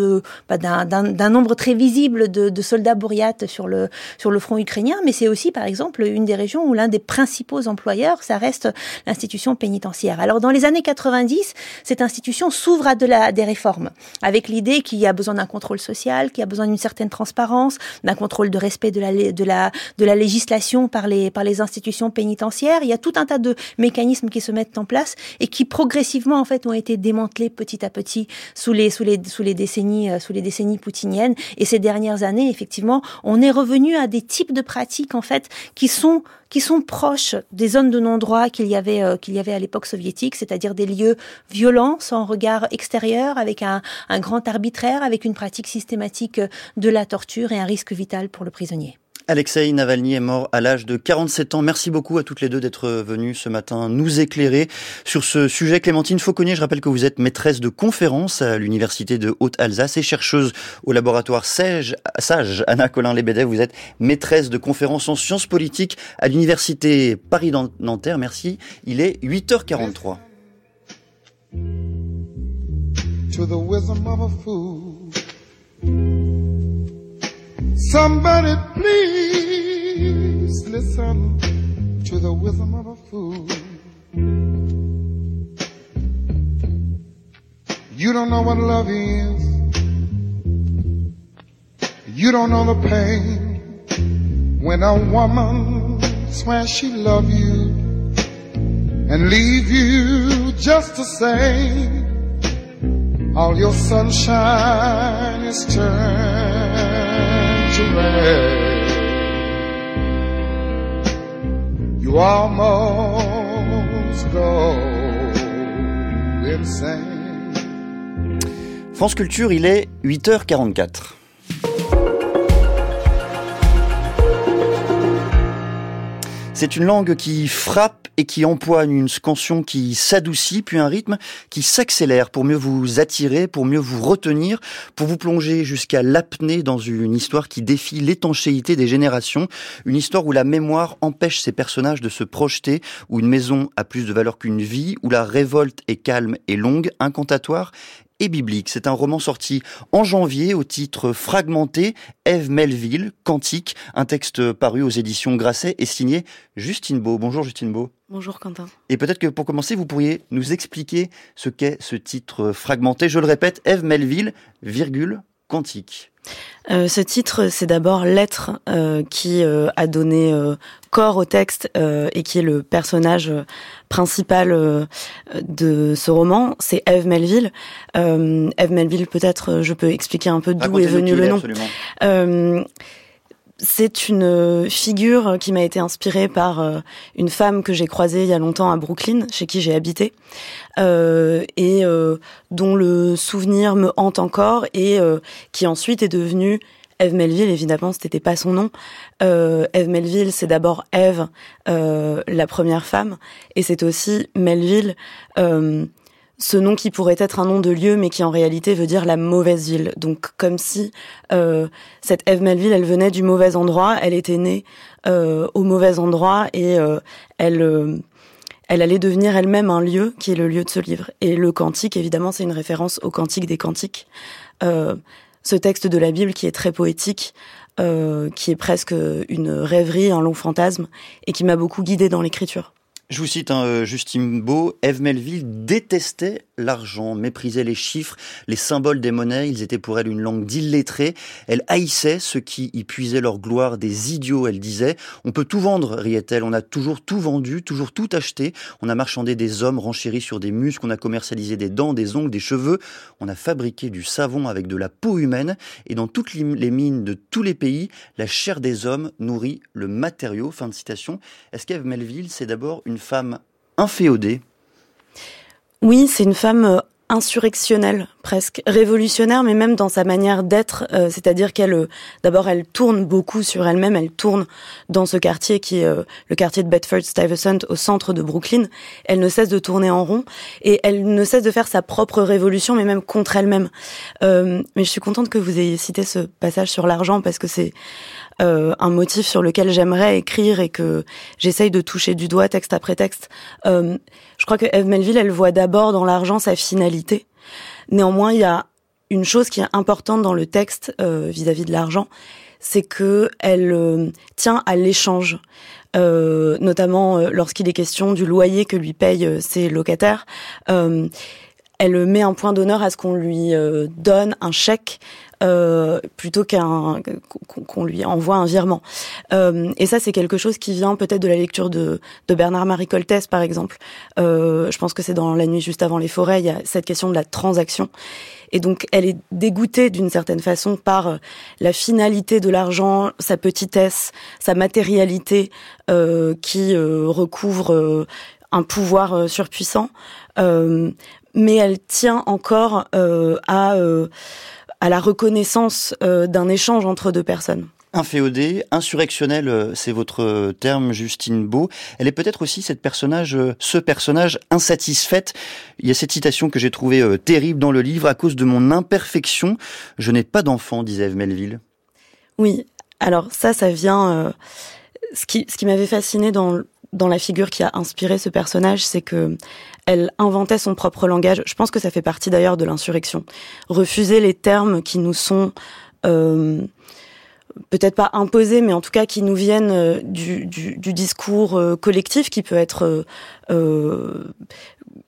bah, d'un nombre très visible de, soldats bourriates sur le sur le front ukrainien. Mais c'est aussi par exemple une des régions où l'un des principaux employeurs, ça reste l'institution pénitentiaire. Alors dans les années 90, cette institution s'ouvre à de la des réformes, avec l'idée qu'il y a besoin d'un contrôle social, qu'il y a besoin d'une certaine transparence, d'un contrôle de respect de la de la de la législation par les par les institutions pénitentiaires. Il y a tout un tas de mécanismes qui se mettent en place et qui progressivement en fait ont été petit à petit sous les sous les sous les décennies euh, sous les décennies poutiniennes et ces dernières années effectivement on est revenu à des types de pratiques en fait qui sont qui sont proches des zones de non-droit qu'il y avait euh, qu'il y avait à l'époque soviétique, c'est-à-dire des lieux violents, sans regard extérieur, avec un, un grand arbitraire, avec une pratique systématique de la torture et un risque vital pour le prisonnier. Alexei Navalny est mort à l'âge de 47 ans. Merci beaucoup à toutes les deux d'être venues ce matin nous éclairer sur ce sujet. Clémentine Fauconnier, je rappelle que vous êtes maîtresse de conférence à l'Université de Haute-Alsace et chercheuse au laboratoire Sage. Anna Colin-Lebedev, vous êtes maîtresse de conférence en sciences politiques à l'Université Paris-Nanterre. Merci. Il est 8h43. To. Somebody please listen to the wisdom of a fool. You don't know what love is. You don't know the pain when a woman swears she love you and leave you just to say all your sunshine is turned France Culture, il est 8h44. C'est une langue qui frappe et qui empoigne une scansion qui s'adoucit, puis un rythme qui s'accélère pour mieux vous attirer, pour mieux vous retenir, pour vous plonger jusqu'à l'apnée dans une histoire qui défie l'étanchéité des générations, une histoire où la mémoire empêche ses personnages de se projeter, où une maison a plus de valeur qu'une vie, où la révolte est calme et longue, incantatoire biblique. C'est un roman sorti en janvier au titre fragmenté, Ève Melville, Cantique, un texte paru aux éditions Grasset et signé Justine Beau. Bonjour Justine Beau. Bonjour Quentin. Et peut-être que pour commencer, vous pourriez nous expliquer ce qu'est ce titre fragmenté. Je le répète, Ève Melville, virgule, Cantique. Euh, ce titre, c'est d'abord l'être euh, qui euh, a donné corps au texte et qui est le personnage principal de ce roman. C'est Eve Melville. Eve Melville, peut-être, je peux expliquer un peu d'où est venu le nom. C'est une figure qui m'a été inspirée par une femme que j'ai croisée il y a longtemps à Brooklyn, chez qui j'ai habité, euh, et euh, dont le souvenir me hante encore et euh, qui ensuite est devenue Eve Melville, évidemment, c'était pas son nom. Euh, Eve Melville, c'est d'abord Eve, euh, la première femme, et c'est aussi Melville, euh, ce nom qui pourrait être un nom de lieu, mais qui en réalité veut dire la mauvaise ville. Donc, comme si euh, cette Eve Melville, elle venait du mauvais endroit, elle était née au mauvais endroit et elle elle allait devenir elle-même un lieu qui est le lieu de ce livre. Et le cantique, évidemment, c'est une référence au cantique des cantiques. Euh, ce texte de la Bible qui est très poétique, euh, qui est presque une rêverie, un long fantasme, et qui m'a beaucoup guidée dans l'écriture. Je vous cite hein, euh, Justine Beau, Eve Melville détestait l'argent, méprisait les chiffres, les symboles des monnaies, ils étaient pour elle une langue d'illettrés. Elle haïssait ceux qui y puisaient leur gloire, des idiots, elle disait. On peut tout vendre, riait-elle, on a toujours tout vendu, toujours tout acheté, on a marchandé des hommes renchéris sur des muscles, on a commercialisé des dents, des ongles, des cheveux, on a fabriqué du savon avec de la peau humaine, et dans toutes les mines de tous les pays, la chair des hommes nourrit le matériau. Fin de citation. Est-ce qu'Ève Melville, c'est d'abord une femme inféodée? Oui, c'est une femme euh, insurrectionnelle presque. Révolutionnaire mais même dans sa manière d'être euh, c'est-à-dire qu'elle euh, d'abord elle tourne beaucoup sur elle-même elle tourne dans ce quartier qui est le quartier de Bedford Stuyvesant au centre de Brooklyn. Elle ne cesse de tourner en rond et elle ne cesse de faire sa propre révolution mais même contre elle-même. Mais je suis contente que vous ayez cité ce passage sur l'argent parce que c'est euh, un motif sur lequel j'aimerais écrire et que j'essaye de toucher du doigt texte après texte. Euh, je crois que Eve Melville, elle voit d'abord dans l'argent sa finalité. Néanmoins, il y a une chose qui est importante dans le texte euh, vis-à-vis de l'argent, c'est que elle tient à l'échange. notamment lorsqu'il est question du loyer que lui payent ses locataires. elle met un point d'honneur à ce qu'on lui donne un chèque euh, plutôt qu'un qu'on lui envoie un virement. Euh, et ça, c'est quelque chose qui vient peut-être de la lecture de, de Bernard-Marie Coltès, par exemple. Euh, je pense que c'est dans La nuit juste avant les forêts, il y a cette question de la transaction. Et donc, elle est dégoûtée d'une certaine façon par euh, la finalité de l'argent, sa petitesse, sa matérialité euh, qui euh, recouvre un pouvoir surpuissant. mais elle tient encore à à la reconnaissance euh, d'un échange entre deux personnes. Inféodée, insurrectionnelle, euh, c'est votre terme, Justine Beau. Elle est peut-être aussi cette personnage, euh, ce personnage insatisfaite. Il y a cette citation que j'ai trouvée terrible dans le livre. À cause de mon imperfection, je n'ai pas d'enfant, disait Eve Melville. Oui, alors ça, ça vient. ce qui, ce qui m'avait fasciné dans, dans la figure qui a inspiré ce personnage, c'est que elle inventait son propre langage. Je pense que ça fait partie d'ailleurs de l'insurrection. Refuser les termes qui nous sont euh, peut-être pas imposés, mais en tout cas qui nous viennent euh, du, discours euh, collectif, qui peut être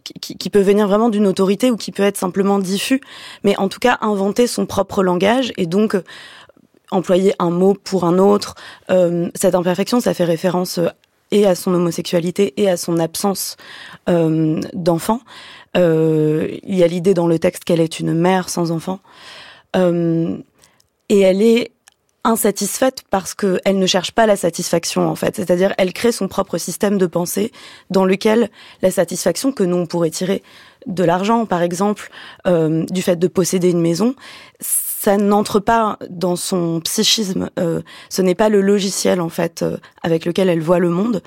qui, qui, peut venir vraiment d'une autorité ou qui peut être simplement diffus, mais en tout cas inventer son propre langage et donc employer un mot pour un autre. cette imperfection, ça fait référence et à son homosexualité et à son absence euh, d'enfant. Euh, il y a l'idée dans le texte qu'elle est une mère sans enfant. Euh, et elle est insatisfaite parce qu'elle ne cherche pas la satisfaction en fait. C'est-à-dire elle crée son propre système de pensée dans lequel la satisfaction que nous on pourrait tirer de l'argent par exemple, euh, du fait de posséder une maison, ça n'entre pas dans son psychisme. Euh, ce n'est pas le logiciel en fait euh, avec lequel elle voit le monde,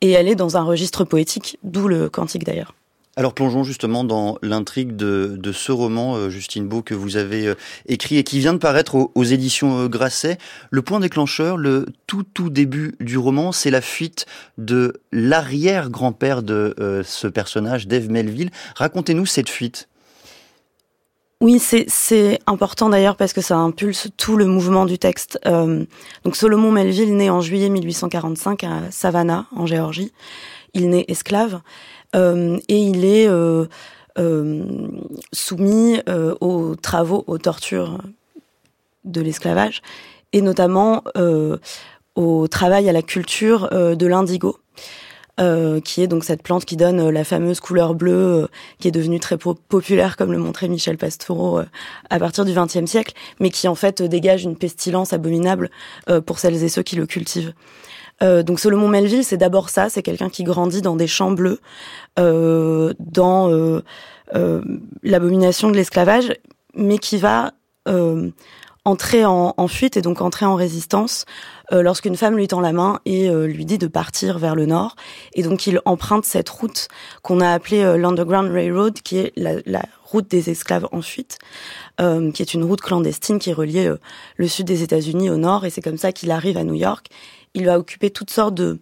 et elle est dans un registre poétique, d'où le cantique d'ailleurs. Alors plongeons justement dans l'intrigue de, ce roman, euh, Justine Beau, que vous avez écrit et qui vient de paraître aux, éditions Grasset. Le point déclencheur, le tout tout début du roman, c'est la fuite de l'arrière-grand-père de ce personnage, Dave Melville. Racontez-nous cette fuite. Oui, c'est important d'ailleurs parce que ça impulse tout le mouvement du texte. Euh, donc Solomon Melville naît en juillet 1845 à Savannah, en Géorgie. Il naît esclave euh, et il est euh, soumis aux travaux, aux tortures de l'esclavage et notamment au travail à la culture de l'indigo. Euh, qui est donc cette plante qui donne euh, la fameuse couleur bleue, euh, qui est devenue très populaire, comme le montrait Michel Pastoureau à partir du XXe siècle, mais qui en fait dégage une pestilence abominable pour celles et ceux qui le cultivent. donc Solomon Melville, c'est d'abord ça, c'est quelqu'un qui grandit dans des champs bleus, dans l'abomination de l'esclavage, mais qui va entrer en, en, fuite et donc entrer en résistance euh, lorsqu'une femme lui tend la main et euh, lui dit de partir vers le nord. Et donc il emprunte cette route qu'on a appelée euh, l'Underground Railroad, qui est la, la, route des esclaves en fuite, qui est une route clandestine qui reliait le sud des États-Unis au nord. Et c'est comme ça qu'il arrive à New York. Il va occuper toutes sortes de,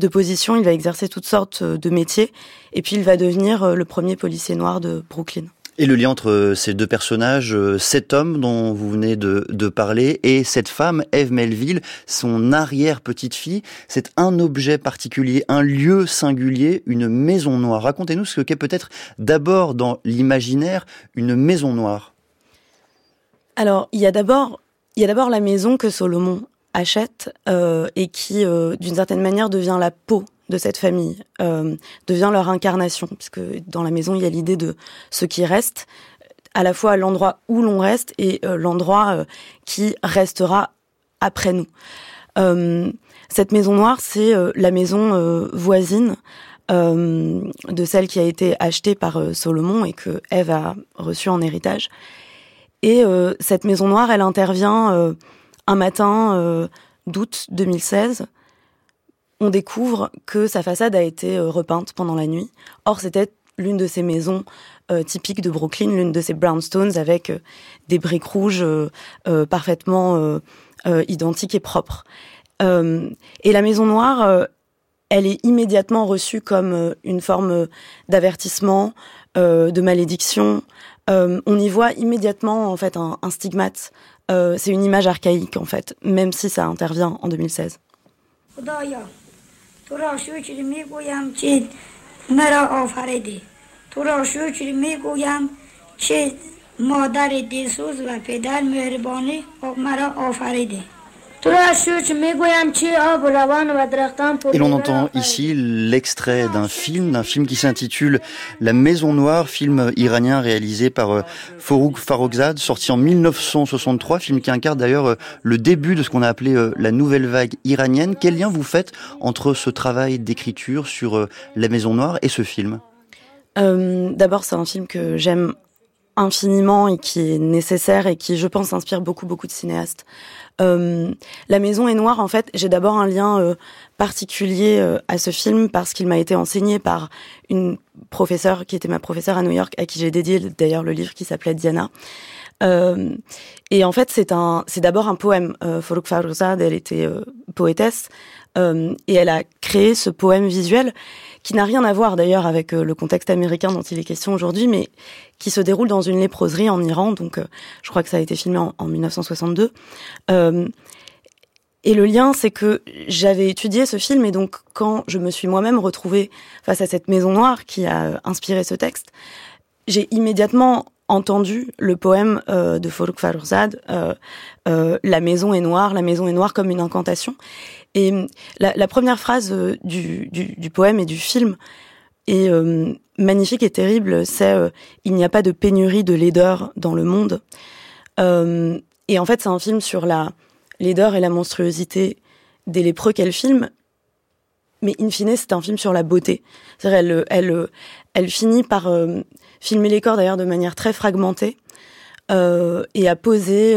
de positions, il va exercer toutes sortes de métiers, et puis il va devenir le premier policier noir de Brooklyn. Et le lien entre ces deux personnages, cet homme dont vous venez de, parler et cette femme, Eve Melville, son arrière-petite-fille, c'est un objet particulier, un lieu singulier, une maison noire. Racontez-nous ce qu'est peut-être d'abord dans l'imaginaire une maison noire. Alors, il y a d'abord la maison que Solomon achète euh, et qui, euh, d'une certaine manière, devient la peau de cette famille, euh, devient leur incarnation, puisque dans la maison, il y a l'idée de ce qui reste, à la fois l'endroit où l'on reste et l'endroit qui restera après nous. cette maison noire, c'est la maison voisine de celle qui a été achetée par Solomon et que Ève a reçue en héritage. Et euh, cette maison noire, elle intervient euh, un matin euh, d'août 2016. On découvre que sa façade a été repeinte pendant la nuit. Or, c'était l'une de ces maisons typiques de Brooklyn, l'une de ces brownstones avec des briques rouges parfaitement identiques et propres. et la maison noire, elle est immédiatement reçue comme une forme d'avertissement, de malédiction, euh, on y voit immédiatement en fait un, un stigmate. Euh, c'est une image archaïque en fait, même si ça intervient en 2016. تو را شکر می‌گویم که مرا آفریدی تو را شکر می‌گویم که مادر دیسوز و پدر مهربانی مرا آفریدی Et l'on entend ici l'extrait d'un film, d'un film qui s'intitule La Maison Noire, film iranien réalisé par euh, Farouk Farrokhzad, sorti en 1963, film qui incarne d'ailleurs euh, le début de ce qu'on a appelé euh, la nouvelle vague iranienne. Quel lien vous faites entre ce travail d'écriture sur La Maison Noire et ce film? D'abord, c'est un film que j'aime infiniment et qui est nécessaire et qui, je pense, inspire beaucoup, beaucoup de cinéastes. Euh, la maison est noire, en fait, j'ai d'abord un lien euh, particulier euh, à ce film parce qu'il m'a été enseigné par une professeure qui était ma professeure à New York, à qui j'ai dédié d'ailleurs le livre qui s'appelait Diana. et en fait, c'est un, c'est d'abord un poème. Euh, Farouk elle était poétesse et elle a créé ce poème visuel qui n'a rien à voir d'ailleurs avec euh, le contexte américain dont il est question aujourd'hui, mais qui se déroule dans une léproserie en Iran. Donc, euh, je crois que ça a été filmé en, 1962. Euh, et le lien, c'est que j'avais étudié ce film et donc quand je me suis moi-même retrouvée face à cette maison noire qui a inspiré ce texte, j'ai immédiatement entendu le poème de Farouk Farouzad, La maison est noire, la maison est noire comme une incantation. Et euh, la, première phrase euh, du, poème et du film est euh, magnifique et terrible, c'est Il n'y a pas de pénurie de laideur dans le monde Et en fait, c'est un film sur la laideur et la monstruosité des lépreux qu'elle filme, mais in fine, c'est un film sur la beauté. C'est-à-dire, elle, elle, elle finit par filmer les corps d'ailleurs de manière très fragmentée et à poser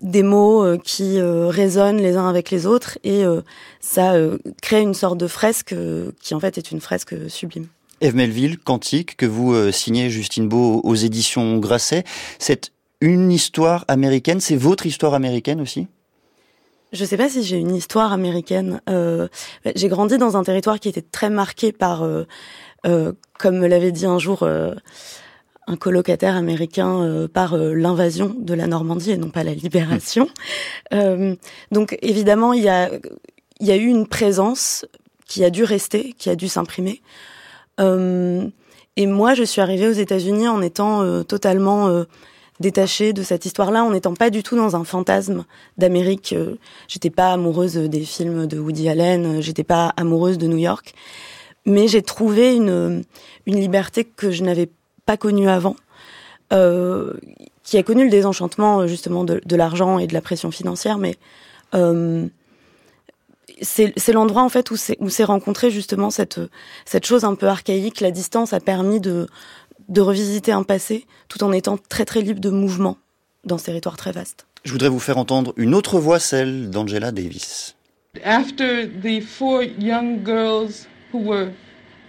des mots euh, qui euh, résonnent les uns avec les autres et euh, ça crée une sorte de fresque qui en fait est une fresque sublime. Eve Melville, Quantique, que vous signez Justine Beau aux éditions Grasset, c'est une histoire américaine, c'est votre histoire américaine aussi? Je sais pas si j'ai une histoire américaine. j'ai grandi dans un territoire qui était très marqué par, comme me l'avait dit un jour un colocataire américain euh, par euh, l'invasion de la Normandie et non pas la libération. Euh, donc évidemment, il y a, il y a eu une présence qui a dû rester, qui a dû s'imprimer. et moi, je suis arrivée aux États-Unis en étant totalement détachée de cette histoire-là, en n'étant pas du tout dans un fantasme d'Amérique. j'étais pas amoureuse des films de Woody Allen, j'étais pas amoureuse de New York, mais j'ai trouvé une, une liberté que je n'avais pas connu avant, euh, qui a connu le désenchantement euh, justement de, l'argent et de la pression financière, mais euh, c'est l'endroit en fait où s'est rencontré justement cette cette chose un peu archaïque. La distance a permis de de revisiter un passé tout en étant très très libre de mouvement dans ce territoire très vaste. Je voudrais vous faire entendre une autre voix, celle d'Angela Davis. After the four young girls who were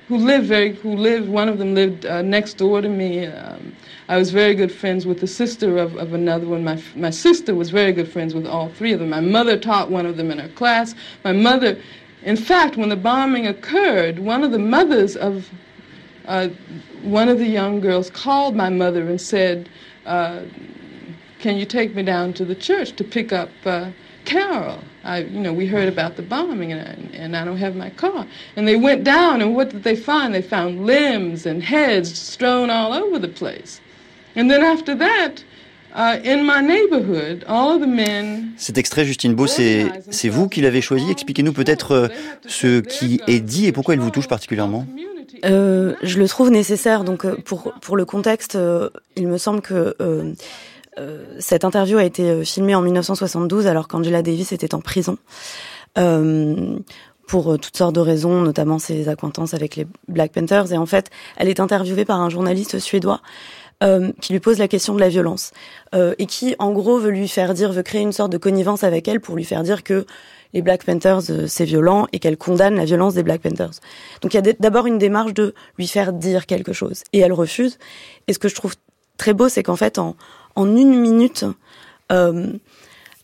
who lived very, who lived, one of them lived uh, next door to me. Um, I was very good friends with the sister of, of another one. My, my sister was very good friends with all three of them. My mother taught one of them in her class. My mother, in fact, when the bombing occurred, one of the mothers of uh, one of the young girls called my mother and said, uh, "Can you take me down to the church to pick up uh, Carol?" I, you know, we heard about the bombing, and, and I don't have my car. And they went down, and what did they find? They found limbs and heads strewn all over the place. And then after that, Uh, Cet extrait, Justine Beau, c'est vous qui l'avez choisi. Expliquez-nous peut-être euh, ce qui est dit et pourquoi il vous touche particulièrement. Euh, je le trouve nécessaire. Donc, euh, pour, pour le contexte, il me semble que cette interview a été filmée en 1972, alors qu'Angela Davis était en prison. pour toutes sortes de raisons, notamment ses acquaintances avec les Black Panthers. Et en fait, elle est interviewée par un journaliste suédois euh, qui lui pose la question de la violence euh, et qui, en gros, veut lui faire dire, veut créer une sorte de connivence avec elle pour lui faire dire que les Black Panthers euh, c'est violent et qu'elle condamne la violence des Black Panthers. Donc il y a d'abord une démarche de lui faire dire quelque chose et elle refuse. Et ce que je trouve très beau, c'est qu'en fait, en, en une minute, euh,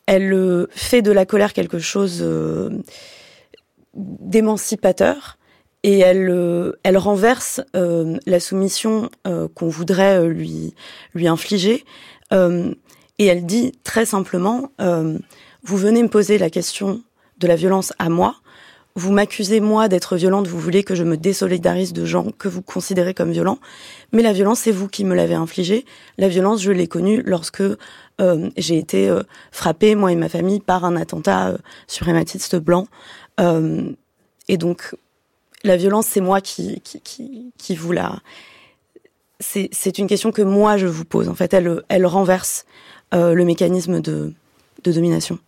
elle fait de la colère quelque chose d'émancipateur et elle, euh, renverse euh, la soumission euh, qu'on voudrait lui infliger. et elle dit très simplement, vous venez me poser la question de la violence à moi, vous m'accusez moi d'être violente, vous voulez que je me désolidarise de gens que vous considérez comme violents, mais la violence c'est vous qui me l'avez infligée. La violence je l'ai connue lorsque euh, j'ai été euh, frappée moi et ma famille par un attentat euh, suprématiste blanc. et donc la violence, c'est moi qui, qui, qui, qui vous la. C'est une question que moi je vous pose. En fait, elle, elle renverse euh, le mécanisme de, de domination.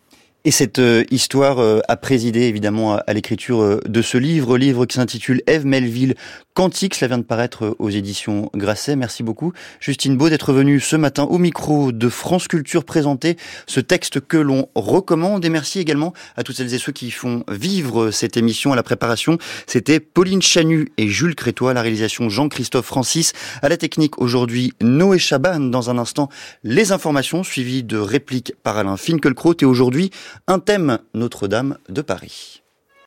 Et cette euh, histoire euh, a présidé évidemment à, l'écriture euh, de ce livre, livre qui s'intitule Eve Melville, Quantique, cela vient de paraître aux éditions Grasset. Merci beaucoup Justine Beau d'être venue ce matin au micro de France Culture présenter ce texte que l'on recommande. Et merci également à toutes celles et ceux qui font vivre cette émission à la préparation. C'était Pauline Chanu et Jules Crétois, la réalisation Jean-Christophe Francis, à la technique aujourd'hui Noé Chaban. Dans un instant, les informations suivies de répliques par Alain Finkielkraut et aujourd'hui un thème Notre-Dame de Paris.